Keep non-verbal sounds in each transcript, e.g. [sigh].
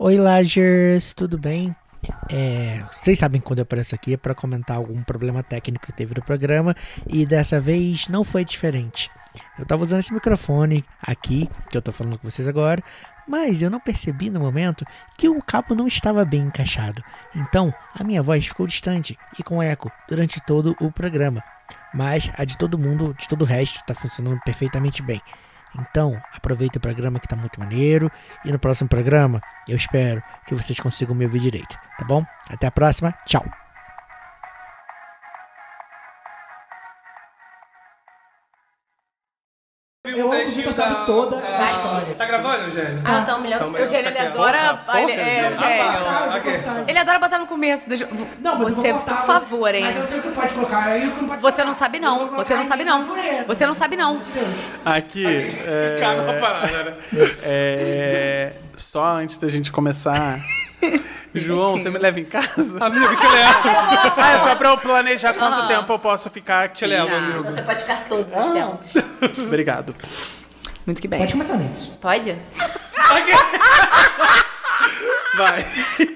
Oi, Lagers, tudo bem? É, vocês sabem quando eu apareço aqui é para comentar algum problema técnico que teve no programa e dessa vez não foi diferente. Eu tava usando esse microfone aqui, que eu tô falando com vocês agora, mas eu não percebi no momento que o cabo não estava bem encaixado. Então, a minha voz ficou distante e com eco durante todo o programa. Mas a de todo mundo, de todo o resto, está funcionando perfeitamente bem. Então, aproveita o programa que está muito maneiro. E no próximo programa, eu espero que vocês consigam me ouvir direito, tá bom? Até a próxima, tchau! Eu amo que tu sabe toda a história. Tá gravando, Eugênio? Ah, tá um milhão Então, de mas- Eugênio, ele adora. ele, é, Eugênio. Ele adora botar no começo. Deixa, Não, mas você, por favor, hein? Mas eu sei o que pode colocar, aí o que não pode Você não sabe, não. Você não sabe, não. Você não sabe, não. Aqui, [laughs] é, Caga a parada, né? é, só antes da gente começar... [laughs] João, você me leva em casa? Amigo, te levo. Ah, é só pra eu planejar quanto tempo eu posso ficar aqui. Te levo, Não. amigo. Você pode ficar todos os tempos. [laughs] Obrigado. Muito que bem. Pode começar nisso. Pode? [laughs] Vai.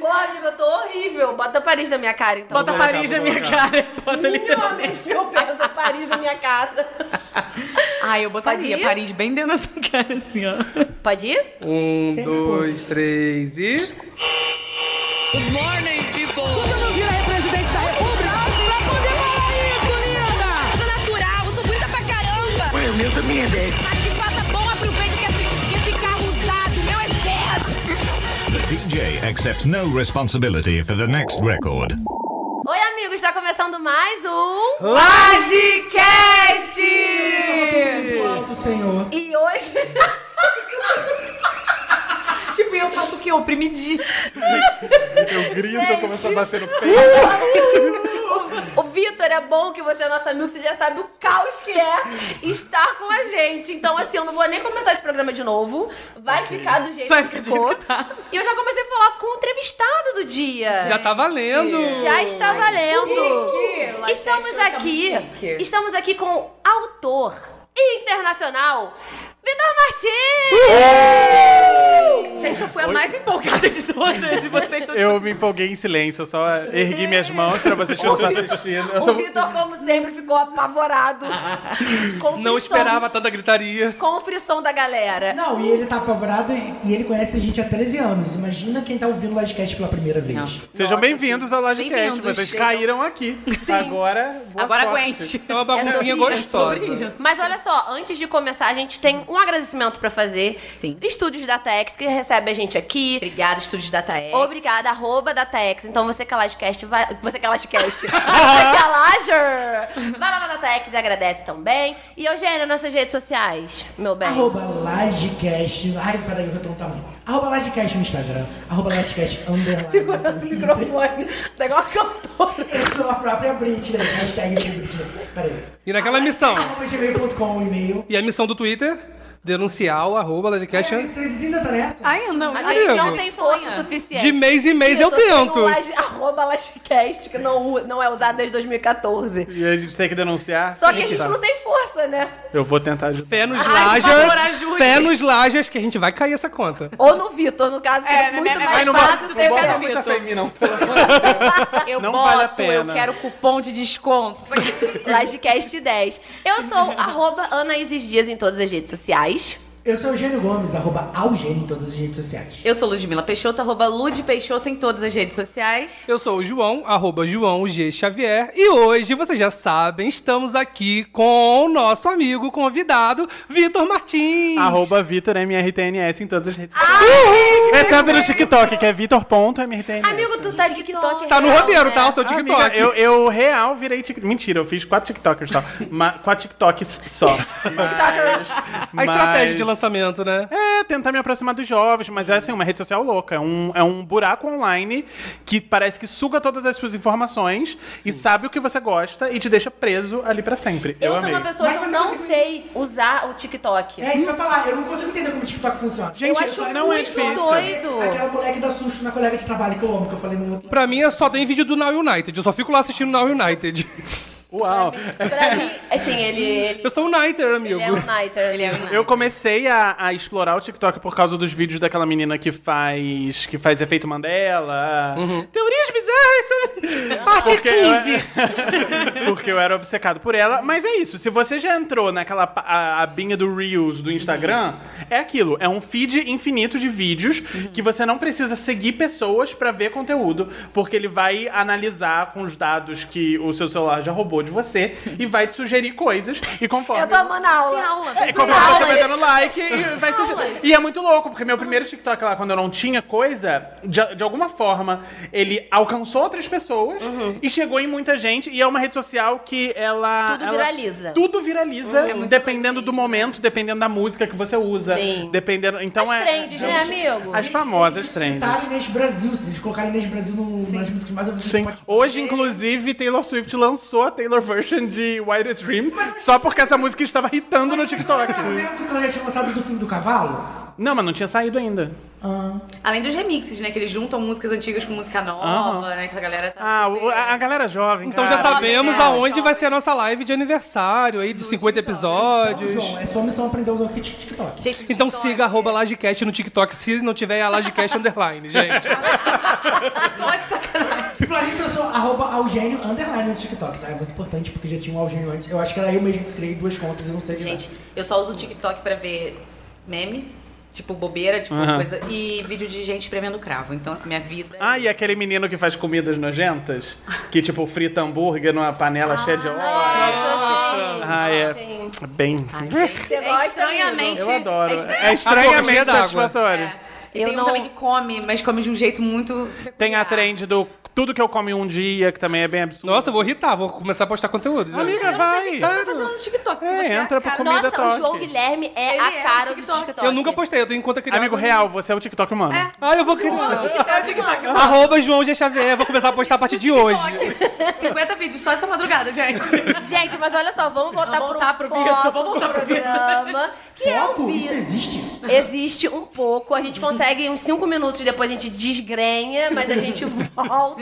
Pô, amigo, eu tô horrível. Bota Paris na minha cara, então. Bota Paris na minha cara. Bota literalmente. Minimamente eu penso Paris na minha cara. [laughs] Ah, eu botaria? Paris bem dentro da sua cara, assim, ó. Pode ir? Um, Sempre dois, três e. Você não vira aí presidente da república pra poder falar isso, linda! sou natural, eu sou bonita pra caramba. Ué, o meu também é 10. Mas que faça bom aproveito que esse, esse carro usado, meu é zero. The DJ accepts no responsibility for the next record. Oi, amigos, está começando mais um. Lagecast! Alto, senhor. E hoje. [laughs] [laughs] tipo, eu faço o quê? Oprimidinho. Eu grito, eu começo a bater no peito. O, o Vitor, é bom que você é nosso amigo, você já sabe o caos que é estar com a gente. Então, assim, eu não vou nem começar esse programa de novo. Vai ficar do jeito Vai que ficou. jeito que tá. E eu já comecei a falar com o entrevistado do dia. Já tá valendo. Já está valendo. Chique. Estamos aqui. Estamos aqui com o autor internacional Vitor Martins. Gente, eu fui a mais empolgada de todas e vocês estão Eu me empolguei em silêncio, eu só ergui minhas mãos pra vocês que não estão assistindo. Eu O tô- Vitor, como sempre, ficou apavorado. [laughs] com o Não frisson- esperava tanta gritaria. Com o frisson da galera. Não, e ele tá apavorado e, e ele conhece a gente há 13 anos. Imagina quem tá ouvindo o Livecast pela primeira vez. Sejam bem-vindos ao Lodcast. Bem-vindos, Vocês sejam- caíram aqui. Agora, boa Agora sorte. aguente. É uma baguncinha sobre isso, gostosa. Mas olha só, antes de começar, a gente tem um agradecimento pra fazer. Sim. Estúdios da Tex, que recebe a gente aqui. Obrigada, Estúdios DataX. Obrigada, arroba da Tex. Então você que é Lagecast, vai. Você que é Lagecast. [laughs] você que é. Vai lá na Datex e agradece também. E Eugênio, nossas redes sociais, meu bem. Arroba Lagecast. Ai, peraí, eu tô um tamanho. Arroba Lagecast no Instagram. Arroba Lagecast [laughs] underline. Segura o microfone. Tá igual a cantora. Eu sou a própria Britney. Hashtag Britney. Peraí. E naquela missão. Arroba gmail.com e-mail. E a missão do Twitter? Denunciar o arroba. Ai, Vocês ainda tá nessa? Ai, não. A gente não tem força suficiente. De mês em mês eu sem tento. Laje- arroba Lagecast, que não, não é usado desde 2014. E a gente tem que denunciar. Só que a gente não tem força, né? Eu vou tentar ajudar. Fé nos ajude. Fé nos Lagers que a gente vai cair essa conta. Ou no Vitor, no caso, que é, É, muito né, mais mas não fácil ter fé no Vitor. Mim, não. pelo [laughs] amor Eu Não boto, vale a pena. eu quero cupom de desconto. Lagecast 10. Eu sou arroba Ana Isis Dias em todas as redes sociais reais eu sou Eugênio Gomes, arroba Algênio em todas as redes sociais. Eu sou Ludmila Peixoto, arroba Lud Peixoto em todas as redes sociais. Eu sou o João, arroba João G. Xavier. E hoje, vocês já sabem, estamos aqui com o nosso amigo convidado, Vitor Martins. Arroba Vitor MRTNS em todas as redes sociais. Exceto no TikTok, que é Vitor.mrtns. Amigo, tu tá de TikTok Tá no real, roteiro, né? tá? O seu Amiga, TikTok. eu, eu real virei TikTok. Mentira, eu fiz quatro TikTokers só. Ma- quatro TikToks só. [laughs] TikTokers. A estratégia de lançamento, né? É, tentar me aproximar dos jovens, mas é assim, uma rede social louca. É um, é um buraco online que parece que suga todas as suas informações e sabe o que você gosta e te deixa preso ali pra sempre. Eu, Eu, sou amei. uma pessoa Mas que eu não consegue- sei usar o TikTok. É isso que eu ia falar, eu não consigo entender como o TikTok funciona. Gente, eu acho não é muito difícil. doido. Aquela moleque dá susto na colega de trabalho que eu amo, que eu falei no outro. Pra mim, é só tem vídeo do Now United. Eu só fico lá assistindo Now United. [laughs] Uau! Pra mim, assim, ele. ele Eu sou o Niter, amigo. ele é um Niter. Ele é um Eu comecei a, a explorar o TikTok por causa dos vídeos daquela menina que faz que faz efeito Mandela. Teorias bizarras. Parte Porque 15. [laughs] Porque eu era obcecado por ela. Mas é isso. Se você já entrou naquela a- abinha do Reels do Instagram, é aquilo. É um feed infinito de vídeos que você não precisa seguir pessoas pra ver conteúdo, porque ele vai analisar com os dados que o seu celular já roubou de você e vai te sugerir coisas. E conforme Eu tô amando a aula. aula. é, conforme você vai Aulas. dando like e vai surgindo. E é muito louco, porque meu primeiro TikTok lá, quando eu não tinha coisa, de, de alguma forma, ele alcançou outras pessoas e chegou em muita gente. E é uma rede social que ela. Tudo ela- viraliza. Tudo viraliza, É muito dependendo do momento, dependendo da música que você usa. Sim. Dependendo. Então As é. trends, né, amigo? As famosas trends. Tá Inês Brasil, se eles colocarem Inês Brasil no, nas músicas mais ouvidas Sim. Hoje, inclusive, Taylor Swift lançou a Taylor version de White a Dream só porque essa música estava hitando no TikTok. A primeira música que ela já tinha lançado do filme do cavalo? Não, mas não tinha saído ainda. Além dos remixes, né? Que eles juntam músicas antigas com música nova, né? Que a galera tá. Ah, o- super- a, a galera jovem. Então cara. já sabemos jovem, aonde jovem. vai ser a nossa live de aniversário aí, de 50 Então, episódios. João, é sua missão aprender a usar o kit TikTok. Gente, Então TikTok, siga arroba Lagecast no TikTok se não tiver a Lagecast [laughs] underline, gente. [laughs] Só de sacanagem. Nisso, eu sou arroba Algênio underline no TikTok, tá? É muito importante porque já tinha um Algênio antes. Eu acho que era eu mesmo que criei duas contas, eu não sei. Gente, eu só uso o TikTok pra ver meme, tipo bobeira, tipo Aham. coisa, e vídeo de gente espremendo cravo. Então, assim, minha vida. Ah, e aquele menino que faz comidas nojentas? Que, tipo, frita hambúrguer numa panela cheia de óleo. Nossa, sim. Ah, é. Sim. Bem. Você É gosta, estranhamente. Eu adoro. É estranhamente. É estranhamente satisfatório. É. E Eu tem não- um também que come, mas come de um jeito muito. Tem a trend do tudo que eu como em um dia, que também é bem absurdo. Nossa, eu vou irritar, vou começar a postar conteúdo. Amiga, vai. Você tá fazendo no TikTok? Você É, entra a pro cara- comida Nossa, toque. o João Guilherme é Ele a é o cara do TikTok. TikTok. Eu nunca postei, eu tenho conta criada. Amigo real, você é o TikTok humano. Ah, eu vou criar. É o TikTok. Arroba João G. Xavier, vou começar a postar a partir de hoje. 50 vídeos só essa madrugada, gente. Gente, mas olha só, vamos voltar, Vamos voltar pro, pro foco Vitor, vamos voltar pro Vitor. programa. Que é o Foco? Isso Vitor. existe? Existe um pouco, a gente consegue uns 5 minutos, depois a gente desgrenha, mas a gente volta. [laughs]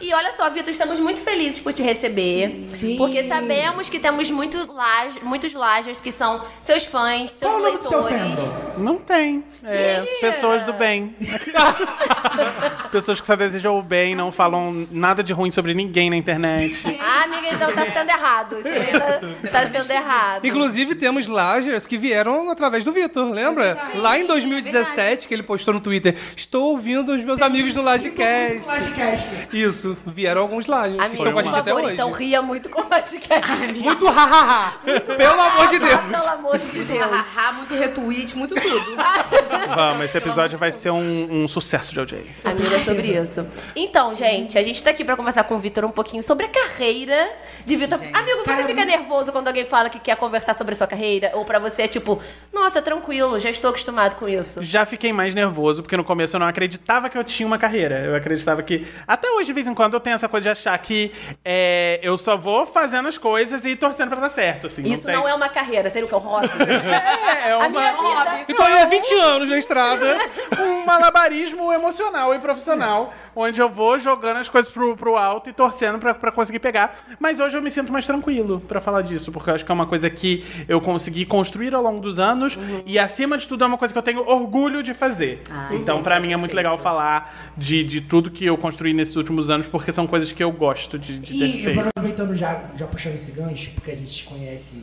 E olha só, Vitor, estamos muito felizes por te receber. Sim. Porque sabemos que temos muito laje, muitos lajers que são seus fãs, seus Qual do seu leitores. fandom? Não tem. É, pessoas do bem. [laughs] pessoas que só desejam o bem, não falam nada de ruim sobre ninguém na internet. Ah, amiga, então tá sendo errado. Isso tá, tá sendo errado. Inclusive, temos Lagers que vieram através do Vitor, lembra? Lá em 2017, que ele postou no Twitter: Estou ouvindo os meus amigos no Lagecast. Podcast. Isso, vieram alguns Lagers que Amigo, estão com a por gente até favor, hoje. então ria muito com o podcast. [laughs] Muito hahaha! Pelo amor de Deus! Pelo amor de Deus. Hahaha, muito retweet, muito tudo. [laughs] Vamos, esse episódio vai ser um, um sucesso de audiência. Amiga, é sobre isso. Então, gente, a gente tá aqui pra conversar com o Vitor um pouquinho sobre a carreira de Vitor. Amigo, você fica nervoso quando alguém fala que quer conversar sobre a sua carreira? Ou pra você é tipo, nossa, tranquilo, já estou acostumado com isso? Já fiquei mais nervoso, porque no começo eu não acreditava que eu tinha uma carreira. Eu acreditava que. Até hoje, de vez em quando, eu tenho essa coisa de achar que é, eu só vou fazendo as coisas e torcendo pra dar certo. Assim, Isso tem- não é uma carreira, seria o que é um hobby. [laughs] É, é A uma- minha vida. Então é 20 anos na estrada. um malabarismo emocional e profissional, onde eu vou jogando as coisas pro, pro alto e torcendo pra, pra conseguir pegar. Mas hoje eu me sinto mais tranquilo pra falar disso, porque eu acho que é uma coisa que eu consegui construir ao longo dos anos e, acima de tudo, é uma coisa que eu tenho orgulho de fazer. então, pra mim, é muito legal falar de, de tudo que eu construí nesses últimos anos, porque são coisas que eu gosto de, de ter E feito. aproveitando já, já puxando esse gancho, porque a gente te conhece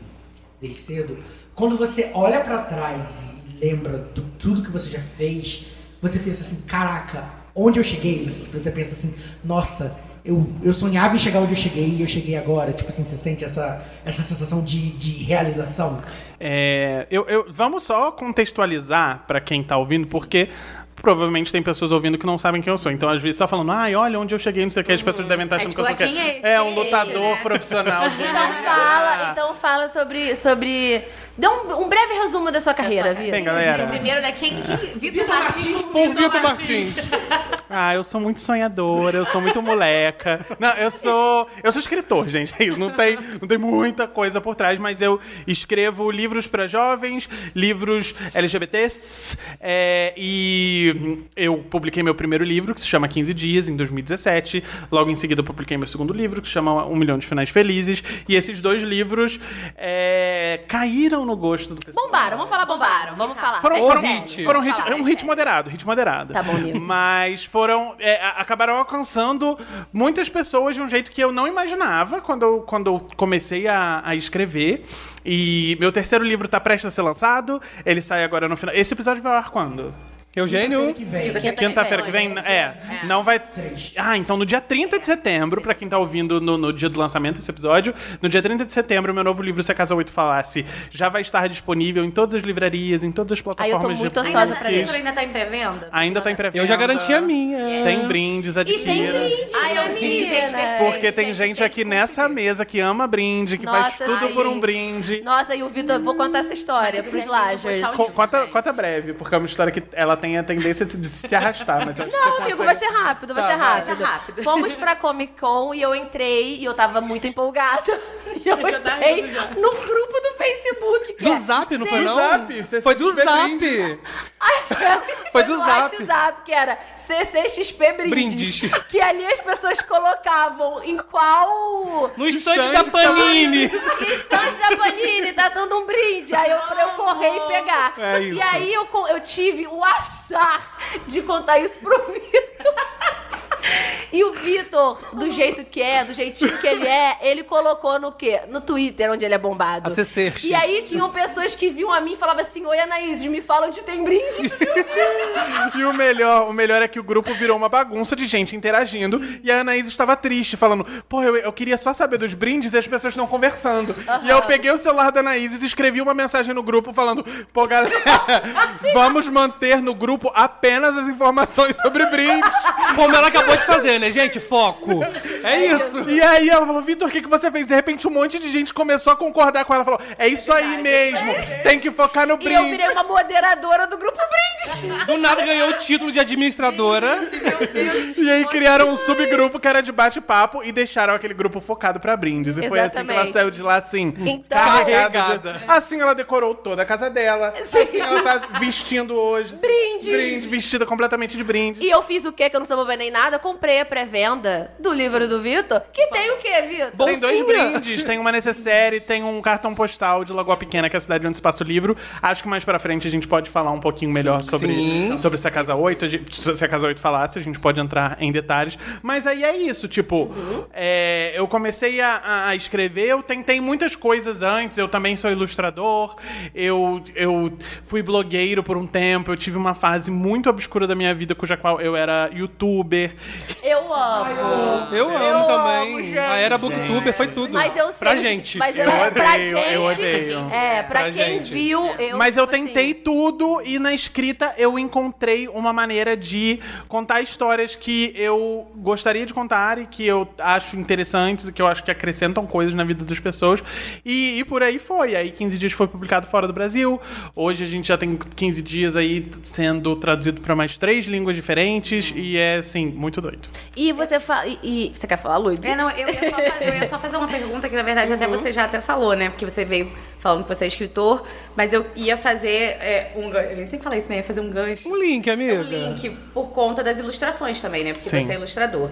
desde cedo, quando você olha pra trás e lembra de tudo que você já fez, você pensa assim, caraca, onde eu cheguei? Você, você pensa assim, nossa, eu, eu sonhava em chegar onde eu cheguei e eu cheguei agora. Tipo assim, você sente essa, essa sensação de, de realização? É, eu, eu- vamos só contextualizar pra quem tá ouvindo, porque provavelmente tem pessoas ouvindo que não sabem quem eu sou. Então, às vezes, só falando, ai, olha onde eu cheguei, não sei o que, as pessoas devem estar É achando tipo, que eu sou o quem é esse? É um lutador né? profissional. [laughs] Então fala, então fala sobre. sobre... Dê um, um breve resumo da sua carreira, Vitor. Bem, galera. Primeiro, né? Quem. quem Vitor Vitor Martins. Por Vitor Martins. [laughs] Ah, eu sou muito sonhadora, eu sou muito moleca. Não, eu sou. Eu sou escritor, gente. É isso. Não tem, não tem muita coisa por trás, mas eu escrevo livros para jovens, livros LGBTs. é, e eu publiquei meu primeiro livro, que se chama 15 Dias, em 2017. Logo em seguida, eu publiquei meu segundo livro, que se chama Um Milhão de Finais Felizes. E esses dois livros é, caíram no gosto do pessoal. Bombaram, vamos falar bombaram, vamos falar. Foram, É foram, sério, foram hit, falar, é um é hit sério. moderado, hit moderado. Tá bom, amigo. [laughs] Mas foram. é, acabaram alcançando muitas pessoas de um jeito que eu não imaginava quando eu, quando eu comecei a, a escrever. E meu terceiro livro tá prestes a ser lançado. Ele sai agora no final. Esse episódio vai ao ar quando? Eugênio. Que vem. Quinta- Quinta-feira que vem? É. Não vai. Ah, então no dia 30 de setembro, pra quem tá ouvindo no, no dia do lançamento desse episódio, no dia 30 de setembro, meu novo livro Se a Casa 8 Falasse já vai estar disponível em todas as livrarias, em todas as Aí eu tô plataformas muito ansiosa pra o ver. livro ainda tá em pré-venda? Ainda tá em pré-venda. Eu já garanti a minha. Tem brindes, E adquira. tem brinde, Ai, né, eu vi, gente? Porque tem Gente, gente, gente, aqui nessa mesa que ama brinde, que faz Nossa, tudo sim. por um brinde. Nossa, e o Vitor, vou contar essa história pros Lajers. Conta, gente. conta breve, porque é uma história que ela tem a tendência de se arrastar. Mas Não, amigo, consegue- vai ser rápido, vai Tá, ser rápido. Vai rápido. Fomos pra Comic Con e eu entrei e eu tava muito empolgada. [laughs] E eu Já tá entrei já. no grupo do Facebook. Que Do é Zap, não foi não? Zap, você Foi do Zap. [laughs] brindes. Foi do no Zap. WhatsApp, que era CCXP Brindes. Brindes. Que ali as pessoas colocavam em qual No estande da Panini. Estante da Panini, tá dando um brinde. Aí eu, pra eu correr e pegar. É isso. E aí eu, eu tive o azar de contar isso pro Vitor. E o Vitor, do jeito que é, do jeitinho que ele é, ele colocou no quê? No Twitter, onde ele é bombado. A CCX. E aí tinham pessoas que viam a mim e falavam assim: Oi, Anaís, me fala onde tem brindes. [laughs] E o melhor, o melhor é que o grupo virou uma bagunça de gente interagindo e a Anaís estava triste, falando: Pô, eu, eu queria só saber dos brindes e as pessoas estão conversando. E eu peguei o celular da Anaís e escrevi uma mensagem no grupo falando: Pô, galera, [laughs] vamos manter no grupo apenas as informações sobre brindes. [laughs] Como ela acabou de fazer, né, gente? Foco. É isso. E aí ela falou, Vitor, o que, que você fez? De repente um monte de gente começou a concordar com ela. Falou, é isso aí mesmo, tem que focar no e eu brinde. virei uma moderadora do grupo Brindes. Do nada ganhou o título de administradora. E aí criaram um subgrupo que era de bate-papo e deixaram aquele grupo focado pra brindes. E foi assim que ela saiu de lá, assim, Então- carregada. de- Assim ela decorou toda a casa dela. Assim ela tá vestindo hoje. Brindes. Brinde, vestida completamente de brinde. E eu fiz o quê? Que eu não sou boba nem nada. Eu comprei a pré-venda do livro do Vitor. Que tem o quê, Vitor? Tem dois brindes, tem uma necessaire, tem um cartão postal de Lagoa Pequena, que é a cidade onde se passa o livro. Acho que mais pra frente a gente pode falar um pouquinho melhor sobre, Sim. sobre se a Casa 8, a gente- se a Casa 8 falasse, a gente pode entrar em detalhes. Mas aí é isso, tipo, é, eu comecei a, a- a escrever, eu tentei muitas coisas antes, eu também sou ilustrador, eu, eu fui blogueiro por um tempo, eu tive uma fase muito obscura da minha vida, cuja qual eu era youtuber. Eu amo. Eu amo Eu também. amo, gente. a era booktuber foi tudo. Mas eu sei. Pra gente. Mas eu, Eu pra odeio, gente. eu odeio. É, pra, Pra quem gente. viu, eu. Mas eu tipo assim, tentei tudo e na escrita eu encontrei uma maneira de contar histórias que eu gostaria de contar e que eu acho interessantes e que eu acho que acrescentam coisas na vida das pessoas. E, e por aí foi. Aí 15 dias foi publicado fora do Brasil. Hoje a gente já tem 15 dias aí sendo traduzido para mais três línguas diferentes e é assim, muito doido. E você fala. E, e- você quer falar, Luiz? É, não, eu ia, só fazer, eu ia só fazer uma pergunta que, na verdade, até você já até falou, né? Porque você veio falando que você é escritor, mas eu ia fazer é, um gancho. A gente sempre fala isso, né? Ia fazer um gancho. Um link, amiga. Um link por conta das ilustrações também, né? Porque Sim. você é ilustrador.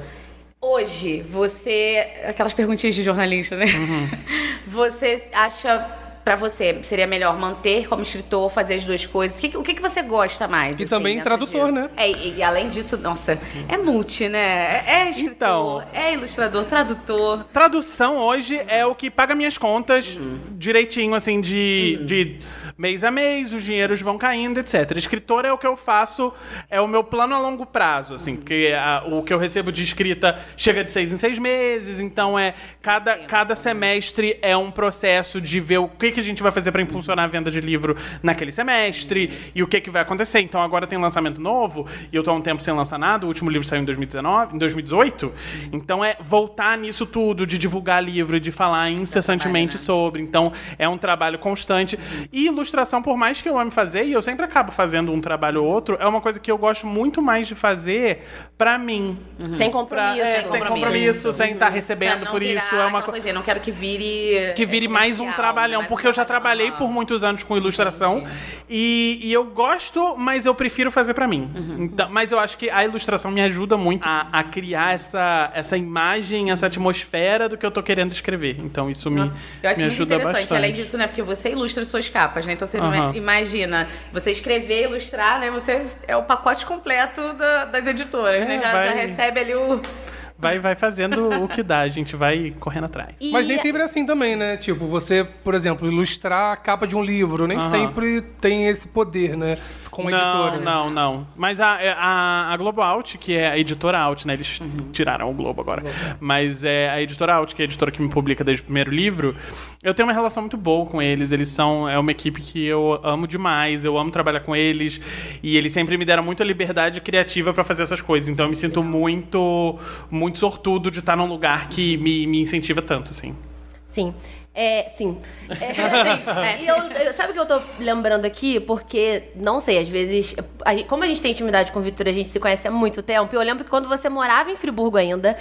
Hoje, você. Aquelas perguntinhas de jornalista, né? Uhum. [laughs] Você acha. Pra você, seria melhor manter como escritor, fazer as duas coisas? O que, o que, que você gosta mais? E assim, também tradutor, disso? né? É, e, e além disso, nossa, é multi, né? É escritor, Então. é ilustrador, tradutor. Tradução hoje é o que paga minhas contas direitinho, assim, de, de mês a mês, os dinheiros vão caindo, etc. Escritor é o que eu faço, é o meu plano a longo prazo, assim, porque a- o que eu recebo de escrita chega de seis em seis meses, então é cada, cada semestre é um processo de ver o que, que a gente vai fazer para impulsionar a venda de livro naquele semestre e o que, que vai acontecer. Então agora tem lançamento novo e eu tô há um tempo sem lançar nada, o último livro saiu em 2019, em 2018, então é voltar nisso tudo, de divulgar livro, de falar incessantemente sobre. Então é um trabalho constante. E ilustração, por mais que eu ame fazer, e eu sempre acabo fazendo um trabalho ou outro, é uma coisa que eu gosto muito mais de fazer pra mim. Sem Pra, compromisso. é, sem compromisso, sem estar recebendo Pra não por virar isso. É uma coisa. eu não quero que vire. Que vire é, mais um trabalhão, mais um porque eu já trabalhei por muitos anos com ilustração e, e eu gosto, mas eu prefiro fazer pra mim. Uhum. Então, mas eu acho que a ilustração me ajuda muito a, a criar essa, essa imagem, essa atmosfera do que eu tô querendo escrever. Então isso me, Nossa, eu acho me muito ajuda interessante. bastante. Além disso, né? Porque você ilustra suas capas, né? Então você Aham. imagina, você escrever, ilustrar, né? Você é o pacote completo da- das editoras, né? É, Já, vai- já recebe ali o. Vai, vai fazendo o que dá, a gente vai correndo atrás. E- Mas nem sempre é assim também, né? Tipo, você, por exemplo, ilustrar a capa de um livro, nem Aham. sempre tem esse poder, né? Com a não, editora. né? Não, não. Mas a, a, a Globo Out, que é a editora Out, né? Eles tiraram o Globo agora. Mas é a editora Out, que é a editora que me publica desde o primeiro livro, eu tenho uma relação muito boa com eles. Eles são. É uma equipe que eu amo demais. Eu amo trabalhar com eles. E eles sempre me deram muita liberdade criativa pra fazer essas coisas. Então eu me sinto muito, muito sortudo de estar num lugar que me, me incentiva tanto, assim. Sim. É, sim. [laughs] É, e eu, eu- sabe o que eu tô lembrando aqui? Porque, não sei, às vezes, a gente- como a gente tem intimidade com o Vitor, a gente se conhece há muito tempo, eu lembro que quando você morava em Friburgo ainda,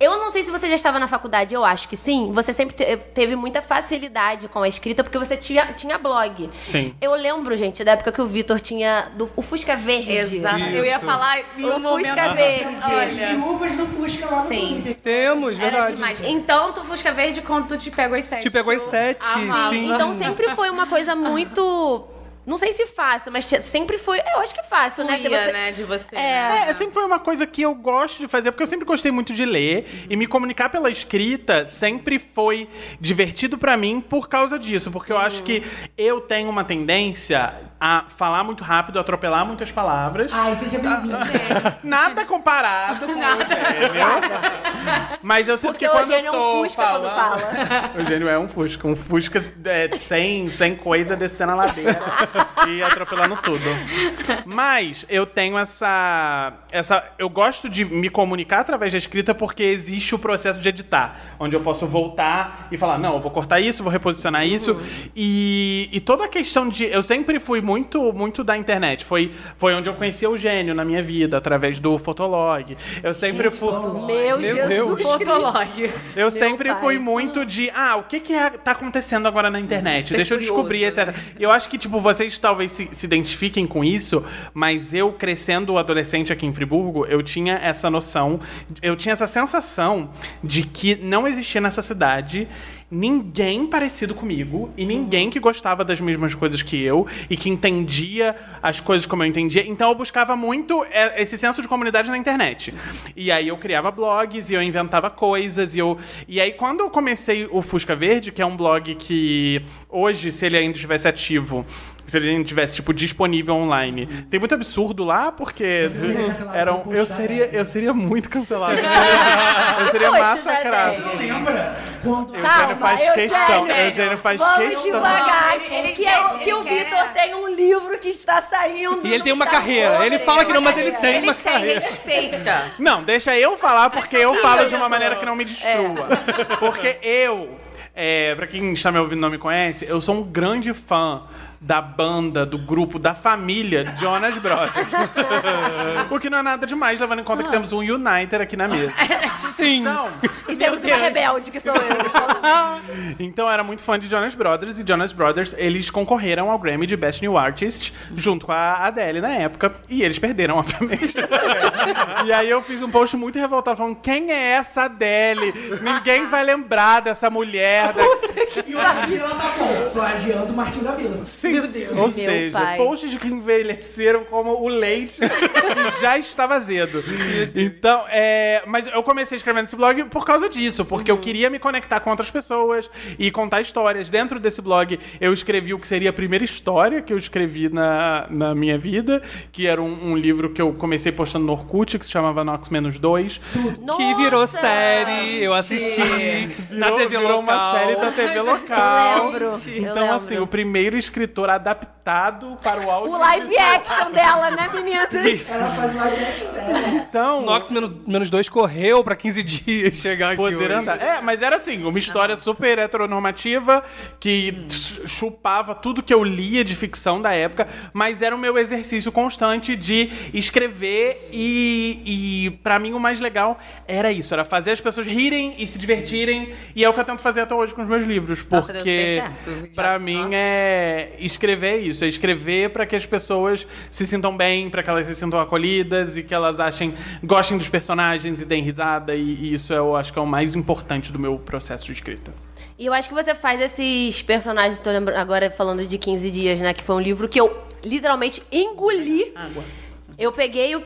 eu não sei se você já estava na faculdade, eu acho que sim, você sempre te- teve muita facilidade com a escrita, porque você tinha, tinha blog. Sim. Eu lembro, gente, da época que o Vitor tinha do, o Fusca Verde. Exato. Eu ia falar O momento. Fusca Verde. Viúvas no Fusca lá no Sim. Temos, Era verdade. demais. Então, tu Fusca Verde quando tu te pegou as sete. Te pegou as sete, amava. sim. Então sempre foi uma coisa muito. Não sei se fácil, mas sempre foi. Eu acho que fácil, né? Se você- né, de você. É. É, sempre foi uma coisa que eu gosto de fazer, porque eu sempre gostei muito de ler e me comunicar pela escrita sempre foi divertido pra mim por causa disso, porque eu acho que eu tenho uma tendência a falar muito rápido, atropelar muitas palavras. Ai, seja bem-vindo. [laughs] Nada comparado com o Eugênio. Mas eu sinto Porque que o quando Eugênio é um Fusca quando falando- fala. [laughs] O Eugênio é um Fusca. Um Fusca é, sem, sem coisa descendo a ladeira [laughs] e atropelando tudo. Mas eu tenho essa, essa. Eu gosto de me comunicar através da escrita porque existe o processo de editar. Onde eu posso voltar e falar: não, eu vou cortar isso, vou reposicionar isso. E, e toda a questão de. Eu sempre fui muito, muito da internet. Foi, foi onde eu conheci o Eugênio na minha vida, através do Fotolog. Eu sempre fui. Meu, Jesus Cristo. Fotolog. Eu sempre pai. fui muito de, ah, o que que é, tá acontecendo agora na internet? Deixa eu descobrir, etc. Eu acho que, tipo, vocês talvez se, se identifiquem com isso, mas eu, crescendo adolescente aqui em Friburgo, eu tinha essa noção, eu tinha essa sensação de que não existia nessa cidade ninguém parecido comigo e ninguém que gostava das mesmas coisas que eu e que entendia as coisas como eu entendia. Então eu buscava muito é, esse senso de comunidade na internet. E aí eu criava blogs e eu inventava coisas e eu e aí quando eu comecei o Fusca Verde, que é um blog que hoje se ele ainda estivesse ativo se ele ainda tivesse tipo disponível online. Tem muito absurdo lá porque cancelado eram por eu seria eu seria muito cancelado. [laughs] eu seria massacrado. Lembra? Quando Eugênio faz questão, Eugênio faz Vamos questão. devagar. Ele que quer, é o- ele que o. Vitor tem um livro que está saindo. E ele tem uma carreira. Ele fala que não, mas ele uma tem Ele uma tem, carreira. respeita. Não, deixa eu falar, porque eu falo de uma maneira que não me destrua. Porque eu, é, pra quem está me ouvindo e não me conhece, eu sou um grande fã da banda, do grupo, da família Jonas Brothers. [laughs] o que não é nada demais, levando em conta que temos um Uniter aqui na mesa. [laughs] Sim. Então, E temos uma rebelde, que sou eu. [laughs] então eu era muito fã de Jonas Brothers e Jonas Brothers, eles concorreram ao Grammy de Best New Artist junto com a Adele na época e eles perderam, obviamente. e aí eu fiz um post muito revoltado falando: "Quem é essa Adele? Ninguém vai lembrar dessa mulher". da-" E o Martinho ela tá como? Plagiando o Martinho da Vila. Meu Deus. Ou seja, pai. posts de que envelheceram como o leite [laughs] que já estava azedo. Então, é, mas eu comecei escrevendo esse blog por causa disso, porque eu queria me conectar com outras pessoas e contar histórias. Dentro desse blog, eu escrevi o que seria a primeira história que eu escrevi na, na minha vida, que era um, um livro que eu comecei postando no Orkut que se chamava Nox Menos 2. Que virou série, eu assisti na Virou- TV virou local. uma série da TV local. Eu lembro, eu Então, lembro. assim, o primeiro escritor adaptado para o áudio. O live action dela, né, meninas? [laughs] Isso. Ela faz live action dela. Então, Nox menos, dois correu pra 15 [laughs] dias chegar aqui poder hoje. andar. É, mas era assim, uma história super heteronormativa que ch- chupava tudo que eu lia de ficção da época, mas era o meu exercício constante de escrever e, e para mim o mais legal era isso, era fazer as pessoas rirem e se divertirem e é o que eu tento fazer até hoje com os meus livros, Nossa, deu porque super certo. para Já- mim nossa. é escrever isso, é escrever para que as pessoas se sintam bem, para que elas se sintam acolhidas e que elas achem, gostem dos personagens e deem risada e, e isso eu acho que é o mais importante do meu processo de escrita. E eu acho que você faz esses personagens, tô lembrando agora falando de 15 dias, né? Que foi um livro que eu literalmente engoli. Eu peguei o.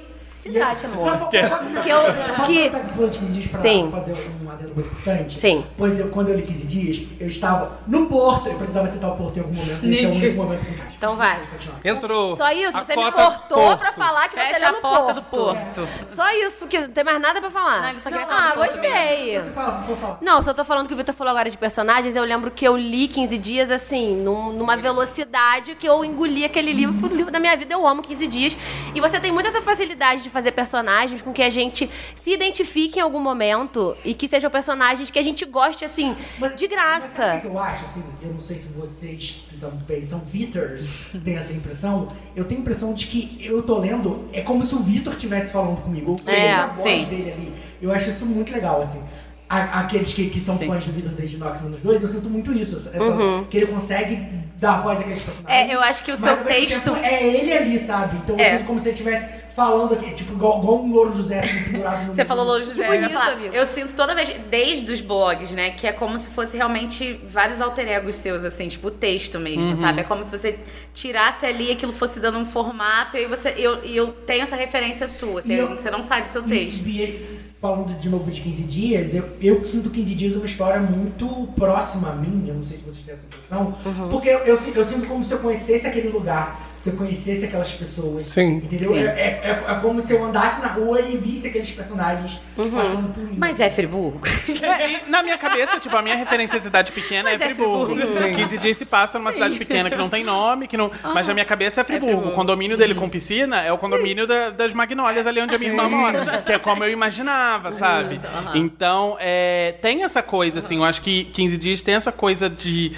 Se trate, amor. Que eu. Posso Que. contar que você falou de 15 dias pra Sim. fazer um adendo muito importante? Sim. Pois eu, quando eu li 15 dias, eu estava no Porto, eu precisava citar o Porto em algum momento, esse é o momento que. Então vai. Entrou. Só isso, a você me cortou Porto. pra falar que você Fecha leu a no porta Porto. do Porto. Só isso, que não tem mais nada pra falar. Não, ele só queria ah, falar Porto gostei. Você fala, vou falar. Não, só tô falando que o Vitor falou agora de personagens. Eu lembro que eu li 15 dias, assim, num- numa velocidade que eu engoli aquele livro. Foi o livro da minha vida, eu amo 15 dias. E você tem muita essa facilidade de fazer personagens com que a gente se identifique em algum momento e que sejam personagens que a gente goste, assim, Mas- de Mas sabe o graça. que eu acho, assim? Eu não sei se vocês que também são Vitors [laughs] têm essa impressão. Eu tenho a impressão de que eu tô lendo, é como se o Vitor estivesse falando comigo. Ou seja, É, a voz sim. dele ali. Eu acho isso muito legal, assim. A- aqueles que, que são fãs do Vitor desde Nox Menos 2, eu sinto muito isso. Essa, Uhum. Que ele consegue dar voz àqueles personagens. É, eu acho que o seu texto- tempo É ele ali, sabe? Então eu É. sinto como se ele estivesse falando aqui, tipo, igual, igual um louro José no Você falou Louro José, eu ia bonito, falar. amigo. Eu sinto toda vez, desde os blogs, né, que é como se fosse realmente vários alter egos seus, assim, tipo o texto mesmo, sabe? É como se você tirasse ali e aquilo fosse dando um formato e aí você. Eu, e eu tenho essa referência sua, você, eu- você não sai do seu E- texto. E, falando de novo de 15 dias, eu, eu sinto 15 dias uma história muito próxima a mim, eu não sei se vocês têm essa impressão, Uhum. porque eu, eu, eu sinto como se eu conhecesse aquele lugar, se eu conhecesse aquelas pessoas. Sim. Entendeu? Sim. É, é, é como se eu andasse na rua e visse aqueles personagens Uhum. passando por mim. Mas é Friburgo? É, e na minha cabeça, tipo, a minha referência de cidade pequena é é Friburgo. Friburgo. 15 dias se passa numa cidade pequena que não tem nome, que não. Mas na minha cabeça é Friburgo. Friburgo. O condomínio dele com piscina é o condomínio da- das Magnólias, ali onde a minha irmã mora. Que é como eu imaginava, sabe? Então, é, tem essa coisa, assim, eu acho que 15 dias tem essa coisa de.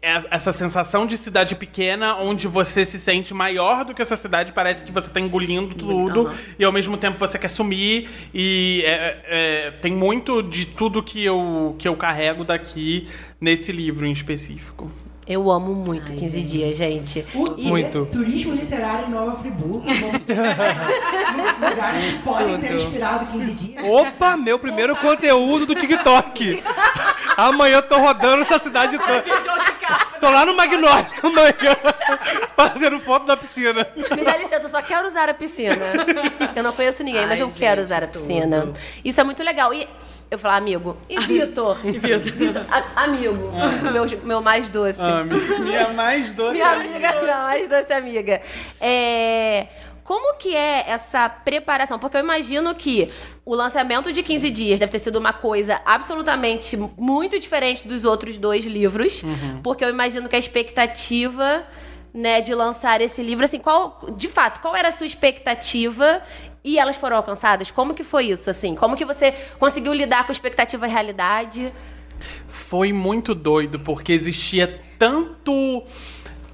É- Essa sensação de cidade pequena, onde você se sente maior do que a sua cidade, parece que você tá engolindo tudo, e ao mesmo tempo você quer sumir. E é- é- tem muito de tudo que eu, que eu carrego daqui nesse livro em específico. Eu amo muito 15 dias, gente. O, E- Muito. Turismo literário em Nova Friburgo. [laughs] Lugares que podem ter inspirado 15 dias. Opa, meu primeiro conteúdo do TikTok. [laughs] Amanhã eu tô rodando essa cidade toda. Tô lá no Magnólia amanhã, [laughs] fazendo foto da piscina. Me dá licença, eu só quero usar a piscina. Eu não conheço ninguém, mas Ai, eu quero gente, usar a piscina. Isso é muito legal. E eu falar, amigo. E Vitor? Vitor, a- amigo. Meu, meu mais doce. Ah, minha, mais doce. Minha amiga, minha mais doce amiga. É, Como que é essa preparação? Porque eu imagino que o lançamento de 15 dias deve ter sido uma coisa absolutamente muito diferente dos outros dois livros. Porque eu imagino que a expectativa, né, de lançar esse livro, assim, qual, de fato, qual era a sua expectativa e elas foram alcançadas? Como que foi isso, assim? Como que você conseguiu lidar com expectativa e realidade? Foi muito doido, porque existia tanto,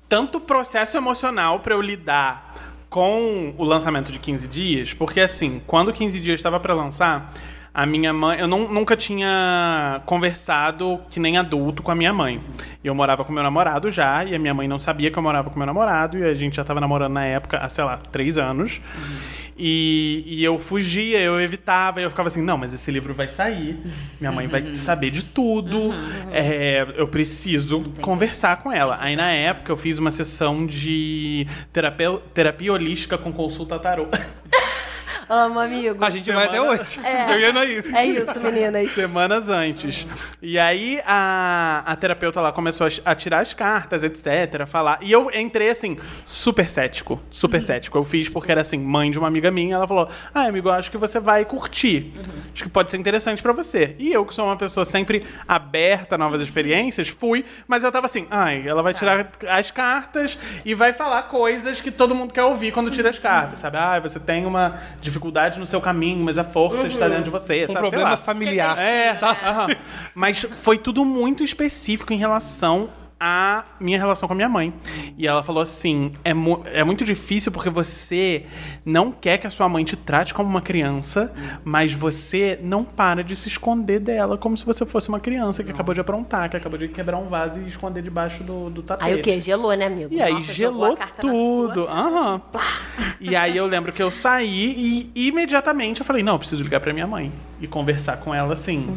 tanto processo emocional pra eu lidar com o lançamento de 15 dias, porque assim, quando 15 dias estava pra lançar, a minha mãe, eu não- nunca tinha conversado que nem adulto com a minha mãe. Eu morava com meu namorado já, e a minha mãe não sabia que eu morava com meu namorado, e a gente já tava namorando na época há, sei lá, três anos. E, e eu fugia, eu evitava, e eu ficava assim, não, mas esse livro vai sair, minha mãe vai saber de tudo, é, eu preciso conversar com ela. Aí na época eu fiz uma sessão de terapia, terapia holística com consulta tarô. [laughs] Amo, amigo. A gente vai até hoje. É. Eu ia na isso. É isso, meninas. Semanas antes. E aí a, a terapeuta lá começou a, a tirar as cartas, etc, falar. E eu entrei assim, super cético. Super cético. Eu fiz porque era assim, mãe de uma amiga minha, ela falou: Ah, amigo, eu acho que você vai curtir. Acho que pode ser interessante pra você. E eu, que sou uma pessoa sempre aberta a novas experiências, fui, mas eu tava assim, ai, ela vai tirar as cartas e vai falar coisas que todo mundo quer ouvir quando tira as cartas, sabe? Ah, você tem uma dificuldade no seu caminho, mas a força está dentro de você, Um sabe? Problema familiar. É, aham. mas foi tudo muito específico em relação à minha relação com a minha mãe. E ela falou assim: é, mu- é muito difícil porque você não quer que a sua mãe te trate como uma criança, mas você não para de se esconder dela como se você fosse uma criança que acabou de aprontar, que acabou de quebrar um vaso e esconder debaixo do, do tapete. Aí o quê? Gelou, né, amigo? E aí Nossa, jogou gelou a tudo. Aham. E aí eu lembro que eu saí e imediatamente eu falei, não, eu preciso ligar pra minha mãe e conversar com ela assim,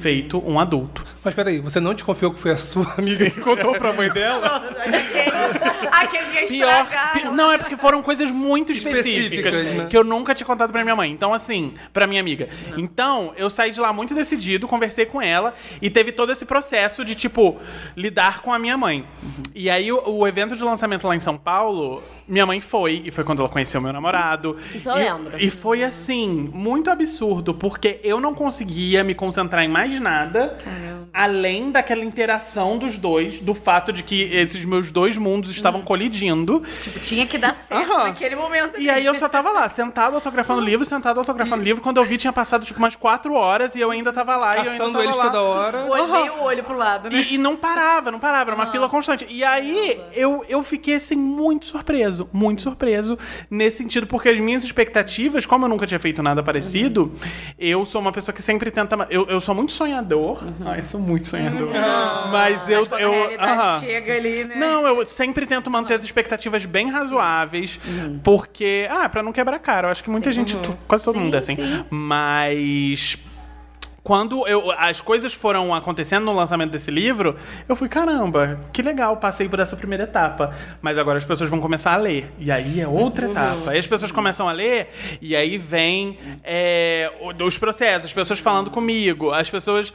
feito um adulto. Mas peraí, você não desconfiou que foi a sua [laughs] amiga que contou pra mãe dela? [laughs] [laughs] Aqueles que Pior, estragaram. pi- não, é porque foram coisas muito [laughs] específicas, Específicas, né? que eu nunca tinha contado pra minha mãe. Então, assim, pra minha amiga. Então, eu saí de lá muito decidido, conversei com ela e teve todo esse processo de, tipo, lidar com a minha mãe. E aí, o, o evento de lançamento lá em São Paulo, minha mãe foi, e foi quando ela conheceu meu namorado. Isso eu e, lembro. E foi, assim, muito absurdo, porque eu não conseguia me concentrar em mais nada, além daquela interação dos dois, do fato de que esses meus dois mundos estavam colidindo. Tipo, tinha que dar certo Aham. naquele momento. E aí eu só tava lá, sentado autografando livro, sentado autografando livro. Quando eu vi, tinha passado tipo umas quatro horas e eu ainda tava lá. e eu ainda Caçando tava eles lá. toda hora. O meio o olho pro lado, né? E, e não parava, não parava, era uma fila constante. E aí eu, eu fiquei assim muito surpreso, muito surpreso nesse sentido, porque as minhas expectativas, como eu nunca tinha feito nada parecido, eu sou uma pessoa que sempre tenta. Eu, eu sou muito sonhador. Ai, eu sou muito sonhador. Mas eu. Mas quando eu a realidade aham. chega ali, né? Não, eu sempre tento manter as expectativas bem razoáveis, Uhum. porque. Ah, pra não quebrar cara. Eu acho que muita gente. tu- Quase todo mundo é assim. Mas. Quando eu, as coisas foram acontecendo no lançamento desse livro, eu fui, caramba, que legal, passei por essa primeira etapa. Mas agora as pessoas vão começar a ler. E aí é outra etapa. Aí as pessoas começam a ler, e aí vem é, o- os processos, as pessoas falando comigo, as pessoas